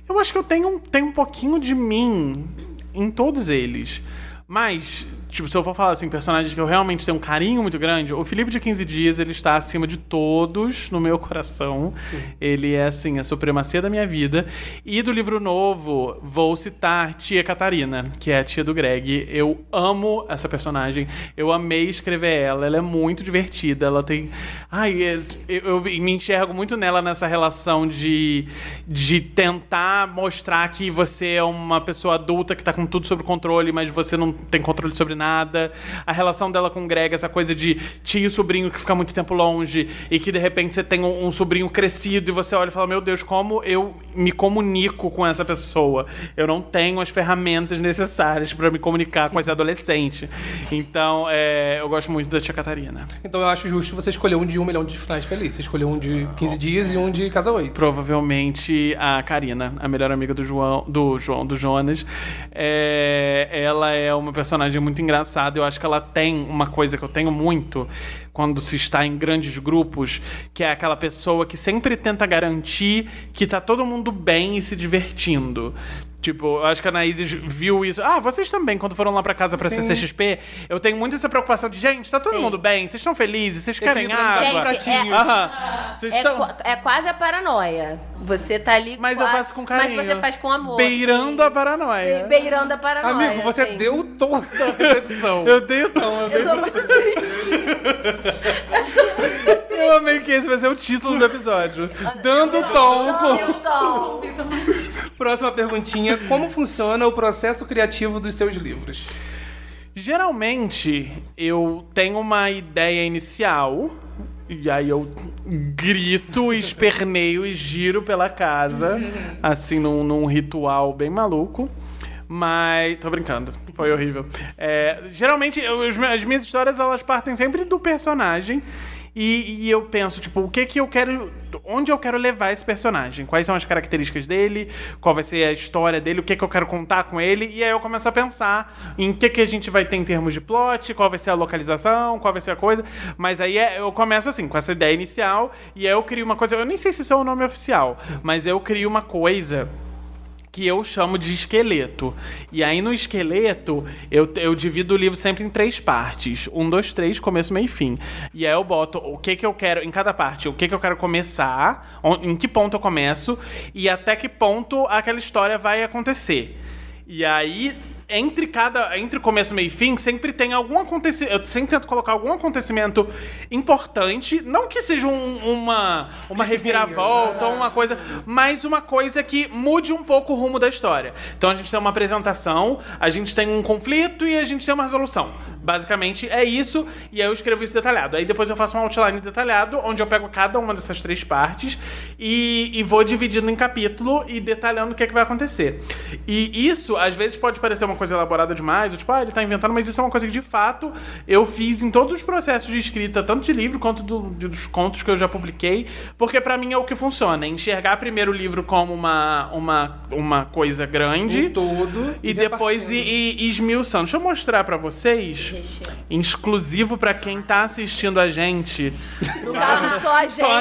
Eu acho que eu tenho, um- tenho um pouquinho de mim em todos eles. Mas, tipo, se eu for falar assim, personagens que eu realmente tenho um carinho muito grande, o Felipe de 15 Dias, ele está acima de todos no meu coração. Ele é, assim, a supremacia da minha vida. E do livro novo, vou citar Tia Catarina, que é a tia do Greg. Eu amo essa personagem. Eu amei escrever ela. Ela é muito divertida. Ela tem. Ai, é- eu, eu me enxergo muito nela nessa relação de, de tentar mostrar que você é uma pessoa adulta que tá com tudo sob controle, mas você não tem controle sobre nada. A relação dela com o Greg, essa coisa de tio e sobrinho que fica muito tempo longe e que de repente você tem um, um sobrinho crescido e você olha e fala: Meu Deus, como eu me comunico com essa pessoa? Eu não tenho as ferramentas necessárias para me comunicar com esse adolescente. Então, é, eu gosto muito da tia Catarina. Então eu acho justo você escolher um de um milhão de finais felizes. Você escolheu um de 15 dias e um de Casa 8. Provavelmente a Karina, a melhor amiga do João, do João, do Jonas. É, ela é uma personagem muito engraçada. Eu acho que ela tem uma coisa que eu tenho muito quando se está em grandes grupos, que é aquela pessoa que sempre tenta garantir que tá todo mundo bem e se divertindo. Tipo, eu acho que a Anaíses viu isso. Ah, vocês também, quando foram lá pra casa pra CCXP, eu tenho muito essa preocupação de, gente, tá todo Sim. mundo bem? Vocês estão felizes? Vocês querem água? Gente, é-. Aham. Vocês É, estão... qua- é quase a paranoia. Você tá ali. Mas eu faço com carinho. Mas você faz com amor. Beirando sim. a paranoia. Beirando a paranoia. Amigo, você assim. deu o tom da recepção. [laughs] Eu tenho tom. Eu, Eu tô muito triste. eu [laughs] amei que esse vai ser o título do episódio. Dando tom. com- Então, Próxima perguntinha. Como funciona o processo criativo dos seus livros? Geralmente, eu tenho uma ideia inicial. E aí eu grito, esperneio e giro pela casa. [laughs] Assim, num, num ritual bem maluco. Mas. Tô brincando. Foi horrível. É, geralmente, eu- as minhas histórias elas partem sempre do personagem. E, e eu penso, tipo, o que que eu quero. Onde eu quero levar esse personagem? Quais são as características dele? Qual vai ser a história dele? O que que eu quero contar com ele? E aí eu começo a pensar em que que a gente vai ter em termos de plot, qual vai ser a localização, qual vai ser a coisa. Mas aí é- eu começo assim, com essa ideia inicial, e aí eu crio uma coisa. Eu nem sei se isso é o nome oficial, mas eu crio uma coisa que eu chamo de esqueleto. E aí no esqueleto, eu, eu divido o livro sempre em três partes. Um, dois, três, começo, meio e fim. E aí eu boto o que que eu quero, em cada parte, o que que eu quero começar, em que ponto eu começo, e até que ponto aquela história vai acontecer. E aí, entre cada. Entre começo, meio e fim, sempre tem algum acontecimento. Eu sempre tento colocar algum acontecimento importante. Não que seja um- uma, uma reviravolta ou uma coisa, mas uma coisa que mude um pouco o rumo da história. Então a gente tem uma apresentação, a gente tem um conflito e a gente tem uma resolução. Basicamente é isso, e aí eu escrevo isso detalhado. Aí depois eu faço um outline detalhado, onde eu pego cada uma dessas três partes e, e vou dividindo em capítulo e detalhando o que, é que vai acontecer. E isso, às vezes, pode parecer uma coisa elaborada demais, ou tipo, ah, ele tá inventando, mas isso é uma coisa que, de fato, eu fiz em todos os processos de escrita, tanto de livro quanto do- dos contos que eu já publiquei, porque pra mim é o que funciona. é Enxergar primeiro o livro como uma, uma, uma coisa grande. Um todo. E depois ir, esmiuçando. Deixa eu mostrar pra vocês, exclusivo pra quem tá assistindo a gente. No caso, só a gente. Só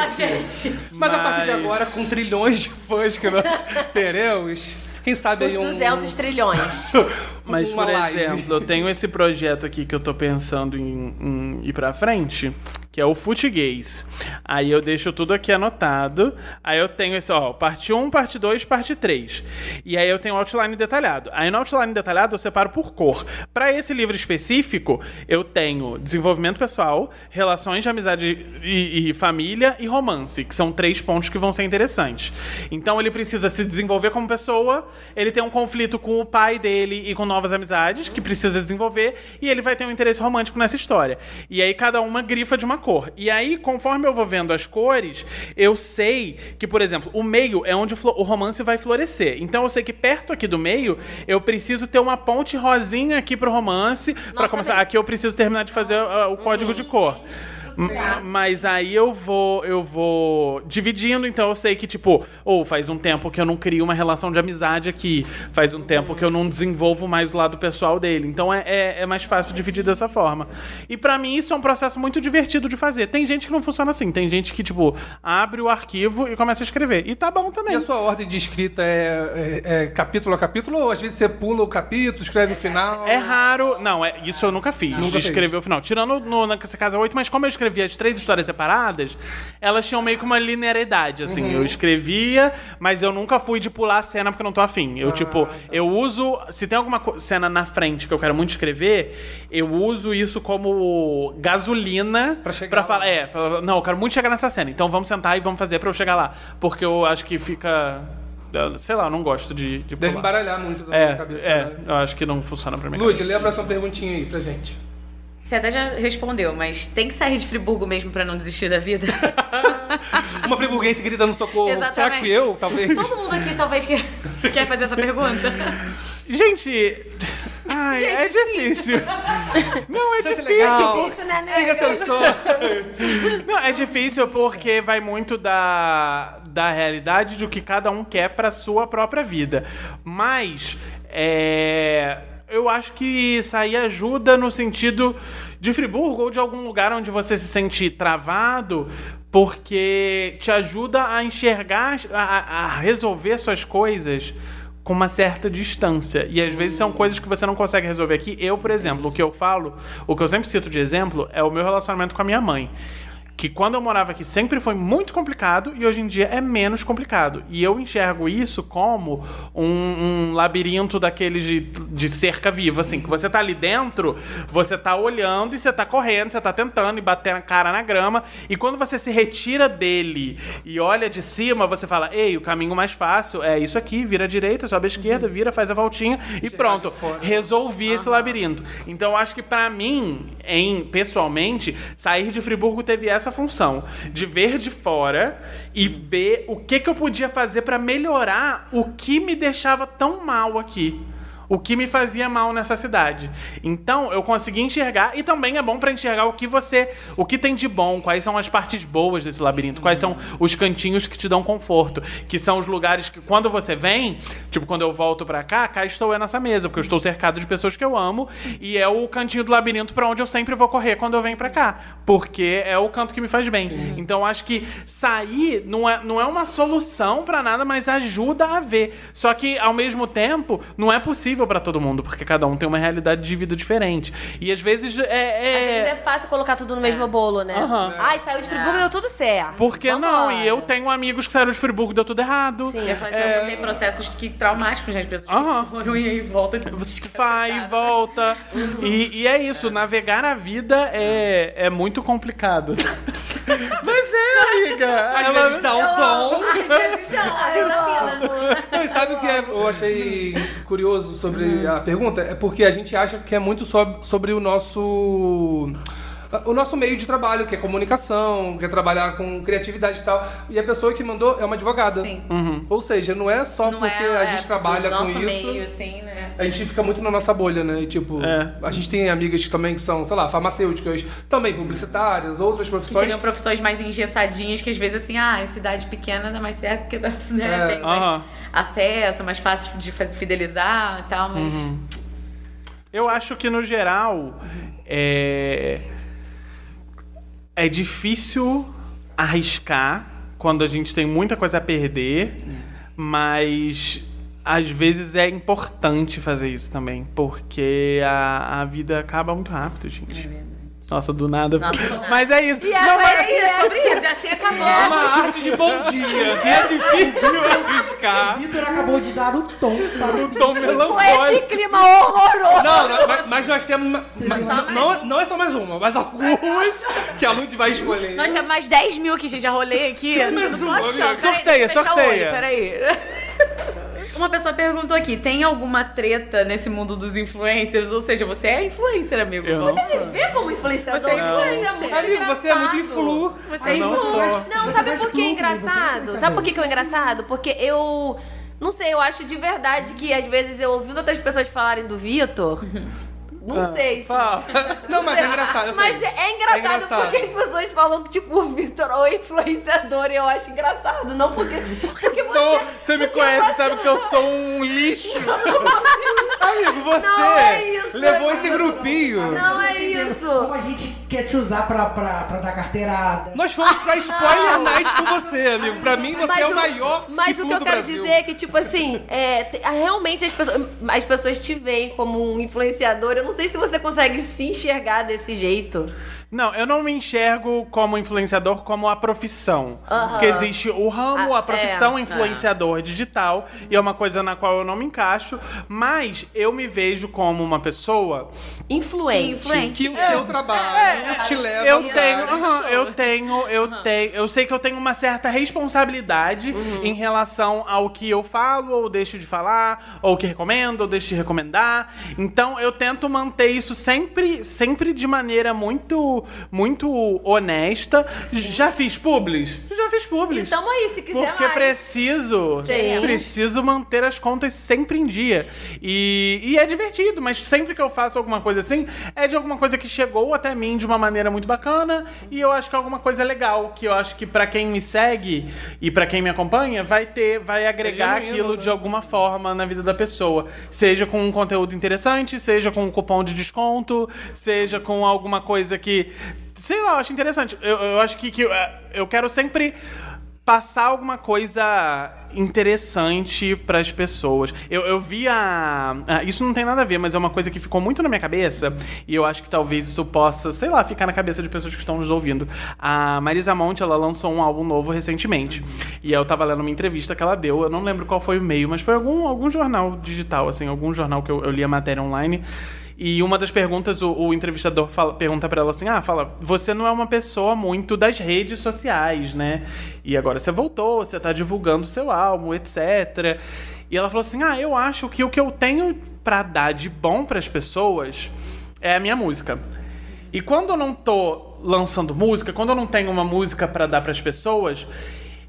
a gente. Mas a partir de Mas- agora, com trilhões de fãs que nós [laughs] teremos, quem sabe Os aí um... 200 trilhões. [laughs] Mas, Uma por live. exemplo, eu tenho esse projeto aqui que eu tô pensando em, em ir pra frente, que é o Futgays. Aí eu deixo tudo aqui anotado. Aí eu tenho esse, ó, parte 1, parte 2, parte 3. E aí eu tenho o outline detalhado. Aí no outline detalhado eu separo por cor. Pra esse livro específico, eu tenho desenvolvimento pessoal, relações de amizade e, e família e romance, que são três pontos que vão ser interessantes. Então ele precisa se desenvolver como pessoa, ele tem um conflito com o pai dele e com novas amizades que precisa desenvolver, e ele vai ter um interesse romântico nessa história. E aí cada uma grifa de uma cor. E aí, conforme eu vou vendo as cores, eu sei que, por exemplo, o meio é onde o romance vai florescer. Então eu sei que perto aqui do meio, eu preciso ter uma ponte rosinha aqui pro romance, pra começar. Aqui eu preciso terminar de fazer ah, o código de cor. Mas aí eu vou, eu vou dividindo, então eu sei que, tipo, ou faz um tempo que eu não crio uma relação de amizade aqui, faz um tempo que eu não desenvolvo mais o lado pessoal dele. Então é, é, é mais fácil dividir dessa forma. E pra mim isso é um processo muito divertido de fazer. Tem gente que não funciona assim, tem gente que, tipo, abre o arquivo e começa a escrever. E tá bom E também. a sua ordem de escrita é, é- é capítulo a capítulo ou às vezes você pula o capítulo, escreve o final? É raro. Não, é, isso eu nunca fiz. Nunca de fez. escrever o final. Tirando no, nessa casa 8, mas como eu escrevia as três histórias separadas, elas tinham meio que uma linearidade, assim. Uhum. Eu escrevia, mas eu nunca fui de pular a cena porque eu não tô afim. Ah, Eu, tipo, tá. eu uso. Se tem alguma cena na frente que eu quero muito escrever, eu uso isso como gasolina Pra chegar lá. falar. É, falar, não, eu quero muito chegar nessa cena. Então vamos sentar e vamos fazer pra eu chegar lá. Porque eu acho que fica. Sei lá, eu não gosto de, de Deve pular. embaralhar muito da É, minha cabeça. é, né? eu acho que não funciona pra mim. Lud, lê a próxima perguntinha aí pra gente. Você até já respondeu, mas tem que sair de Friburgo mesmo pra não desistir da vida? [laughs] Uma friburguense gritando socorro. Será que fui eu? Talvez. Todo mundo aqui talvez quer, [laughs] quer fazer essa pergunta. Gente, ai, é difícil. Não, é Isso é difícil. legal. Isso, né, né? Siga seu [laughs] sonho. Não, é difícil porque vai muito da, da realidade do que cada um quer pra sua própria vida. Mas, é, eu acho que aí ajuda no sentido de Friburgo ou de algum lugar onde você se sente travado, porque te ajuda a enxergar, a- a resolver suas coisas com uma certa distância. E às vezes são coisas que você não consegue resolver aqui. Eu, por exemplo, o que eu falo, o que eu sempre cito de exemplo é o meu relacionamento com a minha mãe. Que quando eu morava aqui sempre foi muito complicado e hoje em dia é menos complicado. E eu enxergo isso como um, um labirinto daqueles de, de cerca viva, assim, que você tá ali dentro, você tá olhando e você tá correndo, você tá tentando e batendo a cara na grama. E quando você se retira dele e olha de cima, você fala: Ei, o caminho mais fácil é isso aqui, vira à direita, sobe à esquerda, vira, faz a voltinha e pronto. Resolvi esse labirinto. Então eu acho que pra mim, em pessoalmente, sair de Friburgo teve essa função de ver de fora e ver o que, que eu podia fazer pra melhorar o que me deixava tão mal aqui. O que me fazia mal nessa cidade. Então, eu consegui enxergar e também é bom pra enxergar o que você, o que tem de bom, quais são as partes boas desse labirinto, quais são os cantinhos que te dão conforto, que são os lugares que quando você vem, tipo quando eu volto pra cá, cá estou eu nessa mesa, porque eu estou cercado de pessoas que eu amo e é o cantinho do labirinto pra onde eu sempre vou correr quando eu venho pra cá, porque é o canto que me faz bem. Então, acho que sair não é, não é uma solução pra nada, mas ajuda a ver. Só que ao mesmo tempo, não é possível pra todo mundo, porque cada um tem uma realidade de vida diferente. E às vezes é. é- Às vezes é fácil colocar tudo no mesmo bolo, né? Aham. Ai, saiu de Friburgo e deu tudo certo. Por que não? Vambora. E eu tenho amigos que saíram de Friburgo e deu tudo errado. Sim. Eu falei assim, eu tem processos que traumáticos, né? As pessoas que foram e aí volta. Você vai e volta. E, e é isso, navegar a vida é, é muito complicado. [laughs] Mas é, amiga. Às Ela- vezes dá um tom. Não, e sabe o que é- eu achei curioso sobre a pergunta? É porque a gente acha que é muito sob- sobre o nosso. O nosso meio de trabalho, que é comunicação, que é trabalhar com criatividade e tal. E a pessoa que mandou é uma advogada. Sim. Ou seja, não é só Não porque é, a é, gente do trabalha com isso. meio, assim, né? A gente fica muito na nossa bolha, né? E, tipo, É. a gente tem amigas que também que são, sei lá, farmacêuticas, também publicitárias, outras Que profissões. seriam profissões mais engessadinhas, que às vezes assim, ah, em cidade pequena dá mais certo porque dá, né, É. tem Aham. Acesso, mais fácil de fidelizar e tal, mas. Eu acho que no geral é é difícil arriscar quando a gente tem muita coisa a perder, mas às vezes é importante fazer isso também, porque a, a vida acaba muito rápido, gente. Nossa, do nada. Nossa, do nada. Mas é isso. E Não, mas É sobre isso, assim acabou. É uma arte de bom dia, que é difícil arriscar. Vitor acabou de dar o tom para o tom Com esse melancólico. clima horroroso. Não, não, mas, mas nós temos. mas não, não, não é só mais uma, mas algumas que a Lud vai escolher. Nós temos mais 10 mil que já rolei aqui. Não tô uma, Sorteia, o sorteia. olho, Peraí. Uma pessoa perguntou aqui: tem alguma treta nesse mundo dos influencers? Ou seja, você é influencer, amigo. Eu Você me vê como influenciador? Você é influencer. é muito Amigo, você é muito influ. Você é Eu não influencer. sou. Não, Você sabe por que é engraçado? você Sabe por que, que é engraçado? Porque eu. Não sei, eu acho de verdade que às vezes eu ouvindo outras pessoas falarem do Vitor. [laughs] Não sei se. Fala. [laughs] Não, mas é engraçado. Mas é, é engraçado, É engraçado. porque as pessoas falam que, tipo, o Vitor é o influenciador e eu acho engraçado. Não porque. Porque você. Sou- você me porque conhece, você- sabe que eu sou um lixo. [laughs] Amigo, você Não é isso, levou é esse grupinho. Não é Como isso. a gente quer te usar pra, pra, pra dar carteirada. Nós fomos pra Spoiler Night com você, amigo. Pra mim, você Mas é o maior Mas o que eu quero Brasil. dizer é que, tipo assim, é, te- realmente as pessoas, as pessoas te veem como um influenciador. Eu não sei se você consegue se enxergar desse jeito. Não, eu não me enxergo como influenciador como a profissão. Aham. Porque existe o ramo, Ah, a profissão é. influenciador digital, e é uma coisa na qual eu não me encaixo, mas eu me vejo como uma pessoa. Influente. Influente. Que o seu trabalho te leva a Eu tenho, aham, eu tenho, eu tenho, eu sei que eu tenho uma certa responsabilidade Uhum. em relação ao que eu falo ou deixo de falar, ou que recomendo ou deixo de recomendar. Então eu tento manter isso sempre, sempre de maneira muito, muito honesta. Já fiz publis? Já fiz publis. Então aí, se quiser Porque mais. preciso, Sim. preciso manter as contas sempre em dia. E, e é divertido, mas sempre que eu faço alguma coisa assim, é de alguma coisa que chegou até mim de uma maneira muito bacana e eu acho que é alguma coisa legal, que eu acho que pra quem me segue e pra quem me acompanha, vai ter, vai agregar genuíno, aquilo né? de alguma forma na vida da pessoa. Seja com um conteúdo interessante, seja com um cupom de desconto, seja com alguma coisa que. Sei lá, eu acho interessante. Eu, eu acho que, que eu, eu quero sempre passar alguma coisa interessante pras pessoas. Eu, eu vi a, a- Isso não tem nada a ver, mas é uma coisa que ficou muito na minha cabeça e eu acho que talvez isso possa, sei lá, ficar na cabeça de pessoas que estão nos ouvindo. A Marisa Monte, ela lançou um álbum novo recentemente. E eu tava lendo uma entrevista que ela deu, eu não lembro qual foi o meio, mas foi algum, algum jornal digital, assim, algum jornal que eu, eu li a matéria online. E uma das perguntas, o, o entrevistador fala- pergunta pra ela assim: Ah, fala, você não é uma pessoa muito das redes sociais, né? E agora você voltou, você tá divulgando seu álbum, etc. E ela falou assim: Ah, eu acho que o que eu tenho pra dar de bom pras pessoas é a minha música. E quando eu não tô lançando música, quando eu não tenho uma música pra dar pras pessoas,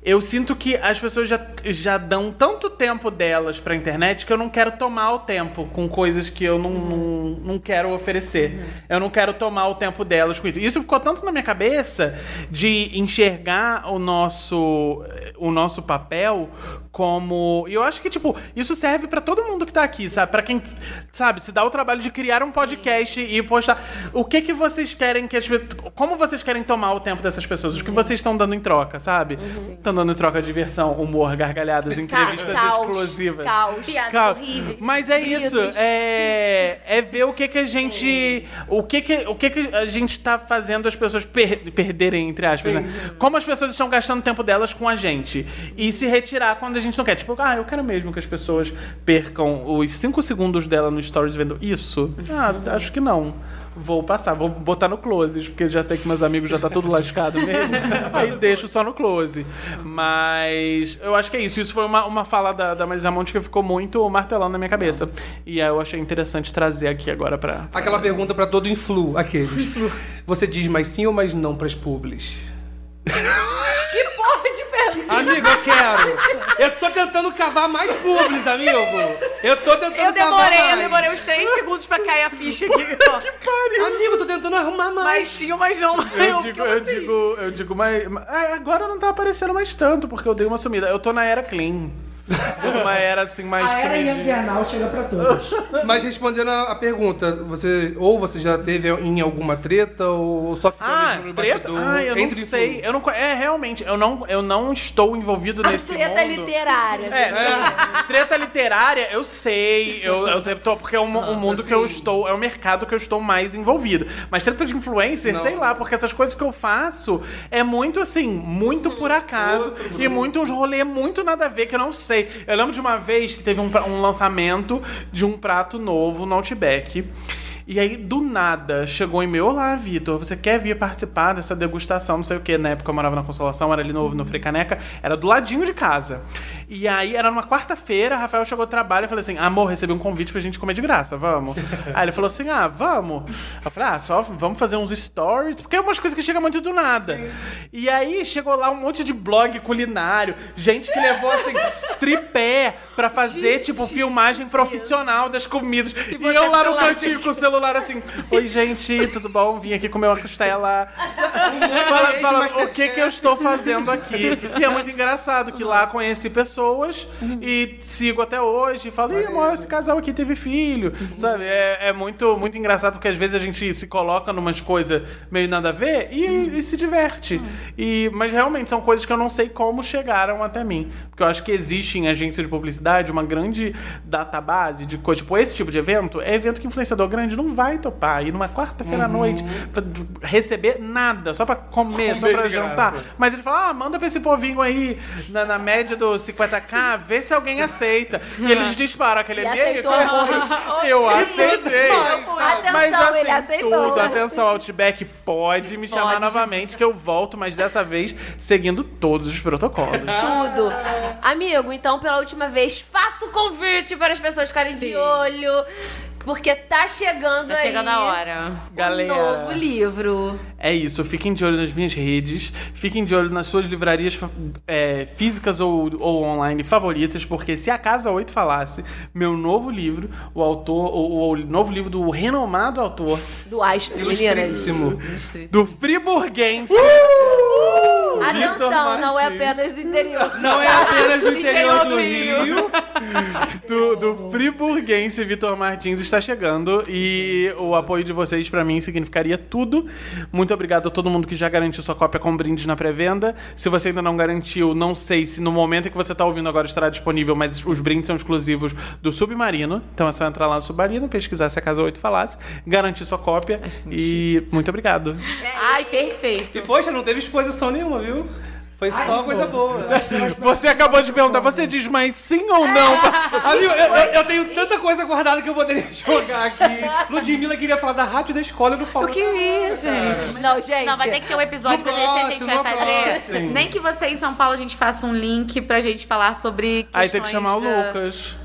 eu sinto que as pessoas já, já dão tanto tempo delas pra internet que eu não quero tomar o tempo com coisas que eu não, não, não quero oferecer. Eu não quero tomar o tempo delas com isso. Isso ficou tanto na minha cabeça de enxergar o nosso, o nosso papel como. E eu acho que, tipo, isso serve pra todo mundo que tá aqui, sabe? Pra quem, sabe, se dá o trabalho de criar um podcast e postar. O que que vocês querem que as pessoas. Como vocês querem tomar o tempo dessas pessoas? O que vocês estão dando em troca, sabe? Estão dando em troca diversão, humor, gargalhadas, entrevistas Caos, exclusivas. Caos. Piadas Cara, horríveis. Mas é isso, é, é ver o que que a gente, o que que, o que que a gente tá fazendo as pessoas per- perderem entre aspas, né? Como as pessoas estão gastando tempo delas com a gente e se retirar quando a gente não quer. Tipo, ah, eu quero mesmo que as pessoas percam os 5 segundos dela no stories vendo isso. Ah, acho que não. Vou passar, vou botar no close, porque já sei que meus amigos já tá tudo lascado mesmo. [laughs] Aí deixo só no close. Mas eu acho que é isso. Isso foi uma, uma fala da, da Marisa Monte que ficou muito martelando na minha cabeça. E aí eu achei interessante trazer aqui agora pra. Aquela pergunta pra todo influ, aqueles. Você diz mais sim ou mais não pras publis? [laughs] Que porra de pergunta? Amigo, eu quero. Eu tô tentando cavar mais publis, amigo. Eu tô tentando Eu cavar demorei, mais. eu demorei uns 3 segundos pra cair a ficha aqui. ó. Amigo, eu tô tentando arrumar mais. Mas tinha, mas não. Eu digo, eu digo, eu digo, mas. mas- é, agora não tá aparecendo mais tanto, porque eu dei uma sumida. Eu tô na era clean. [laughs] Uma era assim, mais A era sumidinha. Young Anal chega pra todos. [laughs] Mas respondendo a, pergunta, você ou você já teve em alguma treta ou só ficou Ah, mesmo no treta? bastidor? Ah, eu não entre sei. Eu não, é, realmente, eu não, eu não estou envolvido A nesse treta mundo. literária. É, [laughs] treta literária, eu sei, eu, eu tô, porque é um, um mundo que eu assim- estou, é um mercado que eu estou mais envolvido. Mas treta de influencer, Não. sei lá, porque essas coisas que eu faço é muito assim, muito por acaso e muito uns rolê muito nada a ver que eu não sei. Eu lembro de uma vez que teve um, um lançamento de um prato novo no Outback. E aí, do nada, chegou em meu, olá, Vitor, você quer vir participar dessa degustação, não sei o que, na época eu morava na Consolação, era ali no, no Frei Caneca, era do ladinho de casa. E aí, era numa quarta-feira, Rafael chegou do trabalho e falei assim, amor, recebi um convite pra gente comer de graça, vamos? [laughs] aí ele falou assim, ah, vamos. Eu falei, ah, só vamos fazer uns stories, porque é umas coisas que chegam muito do nada. E aí, chegou lá um monte de blog culinário, gente que levou, assim, [laughs] tripé pra fazer, tipo, filmagem profissional das comidas. E, você eu lá no cantinho com o celular assim, oi gente, tudo bom? Vim aqui comer uma costela. Fala, fala, o que que eu estou fazendo aqui? E é muito engraçado que lá conheci pessoas e sigo até hoje. E falo, ih, amor, esse casal aqui teve filho. Sabe? É, é muito, muito engraçado porque às vezes a gente se coloca numas coisas meio nada a ver e, e se diverte. E, mas realmente são coisas que eu não sei como chegaram até mim. Porque eu acho que existe em agência de publicidade uma grande database de coisas. Tipo, esse tipo de evento é evento que influenciador grande não vai topar. Ir numa quarta-feira à noite pra receber nada, só pra comer, só Comer pra de jantar. graça. Mas ele fala, ah, manda pra esse povinho aí na, na média dos 50k, vê se alguém aceita. E eles disparam aquele E e-mail. [laughs] Eu aceitei. Atenção, Mas assim, ele aceitou. tudo. Atenção, Outback, pode me chamar novamente que eu volto, mas dessa vez seguindo todos os protocolos. [laughs] Tudo. Amigo, então pela última vez, faça o convite para as pessoas ficarem de olho. Porque tá chegando Tá aí chegando a hora. um Galera. novo livro. É isso, fiquem de olho nas minhas redes, fiquem de olho nas suas livrarias é, físicas ou, ou online favoritas, porque se a Casa 8 falasse, meu novo livro, o autor, o, o novo livro do renomado autor, Do Astro, meninas. Ilustríssimo. do friburguense, Atenção, não é apenas do interior. Não é apenas do interior do Rio. do, do friburguense Vitor Martins está chegando e o apoio de vocês pra mim significaria tudo. Muito obrigado a todo mundo que já garantiu sua cópia com brinde na pré-venda. Se você ainda não garantiu, não sei se no momento em que você está ouvindo agora estará disponível, mas os brindes são exclusivos do Submarino. Então é só entrar lá no Submarino, pesquisar se a Casa 8 falasse, garantir sua cópia e muito obrigado. Ai, perfeito. E poxa, não teve exposição nenhuma, viu? Foi só coisa boa. Você acabou de perguntar, você diz mais sim ou não? [laughs] Amigo, eu, eu- eu tenho tanta coisa guardada que eu poderia [laughs] jogar aqui. Ludmilla queria falar da rádio da escola e não falou. Eu queria, gente. Não, gente. Não, vai ter que ter um episódio No pra ver se a gente vai fazer. próximo. Nem que você em São Paulo a gente faça um link pra gente falar sobre Aí tem que chamar o Lucas.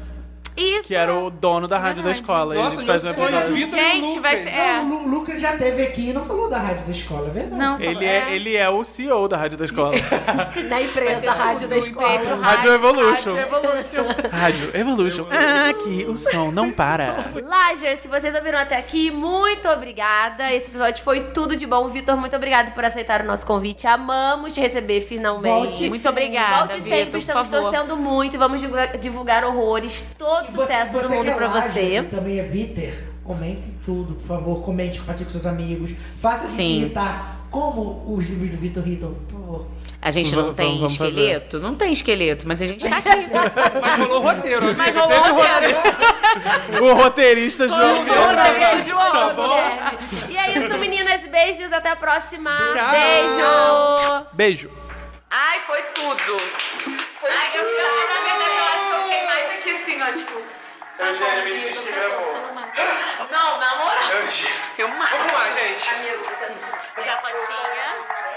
Isso. que era o dono da rádio da escola. e a Nossa, gente faz um episódio. Vitor e Gente, vai Lucas. ser. É. Não, o Lu- Lucas já teve aqui e não falou da rádio da escola, é verdade. Não, Ele falou- é, ele é o CEO da rádio da escola. [laughs] Na empresa, rádio da escola. Rádio Evolution. Rádio Evolution. [laughs] Rádio Evolution. Aqui o som não para. [laughs] Lager, se vocês ouviram até aqui, muito obrigada. Esse episódio foi tudo de bom. Vitor, muito obrigado por aceitar o nosso convite. Amamos te receber finalmente. Volte Muito obrigada, Volte sempre, Vitor, por estamos favor. torcendo muito e vamos divulgar, divulgar horrores. Todo E sucesso do mundo é pra Laje, você. e também é Viter, comente tudo, por favor. Comente, compartilhe com seus amigos. Faça Sim. sentir, tá? Como os livros do Vitor Hitton, por favor. A gente não Vamos- tem vamos fazer. esqueleto? Não tem esqueleto, mas a gente tá aqui. [laughs] Mas rolou roteiro. mas rolou roteiro. O roteirista João Beijo, João, Tá bom. E é isso, meninas. Beijos. Até a próxima. Tchau. Beijo. Beijo. Ai, foi tudo. Ai, eu, eu, na verdade, eu acho que eu fiquei mais aqui assim, ó, tipo... Eugênio, me diz que gravou. Não, na moral. Eugênio. Filmar. Vamos lá, gente. Amigo, já fotinha.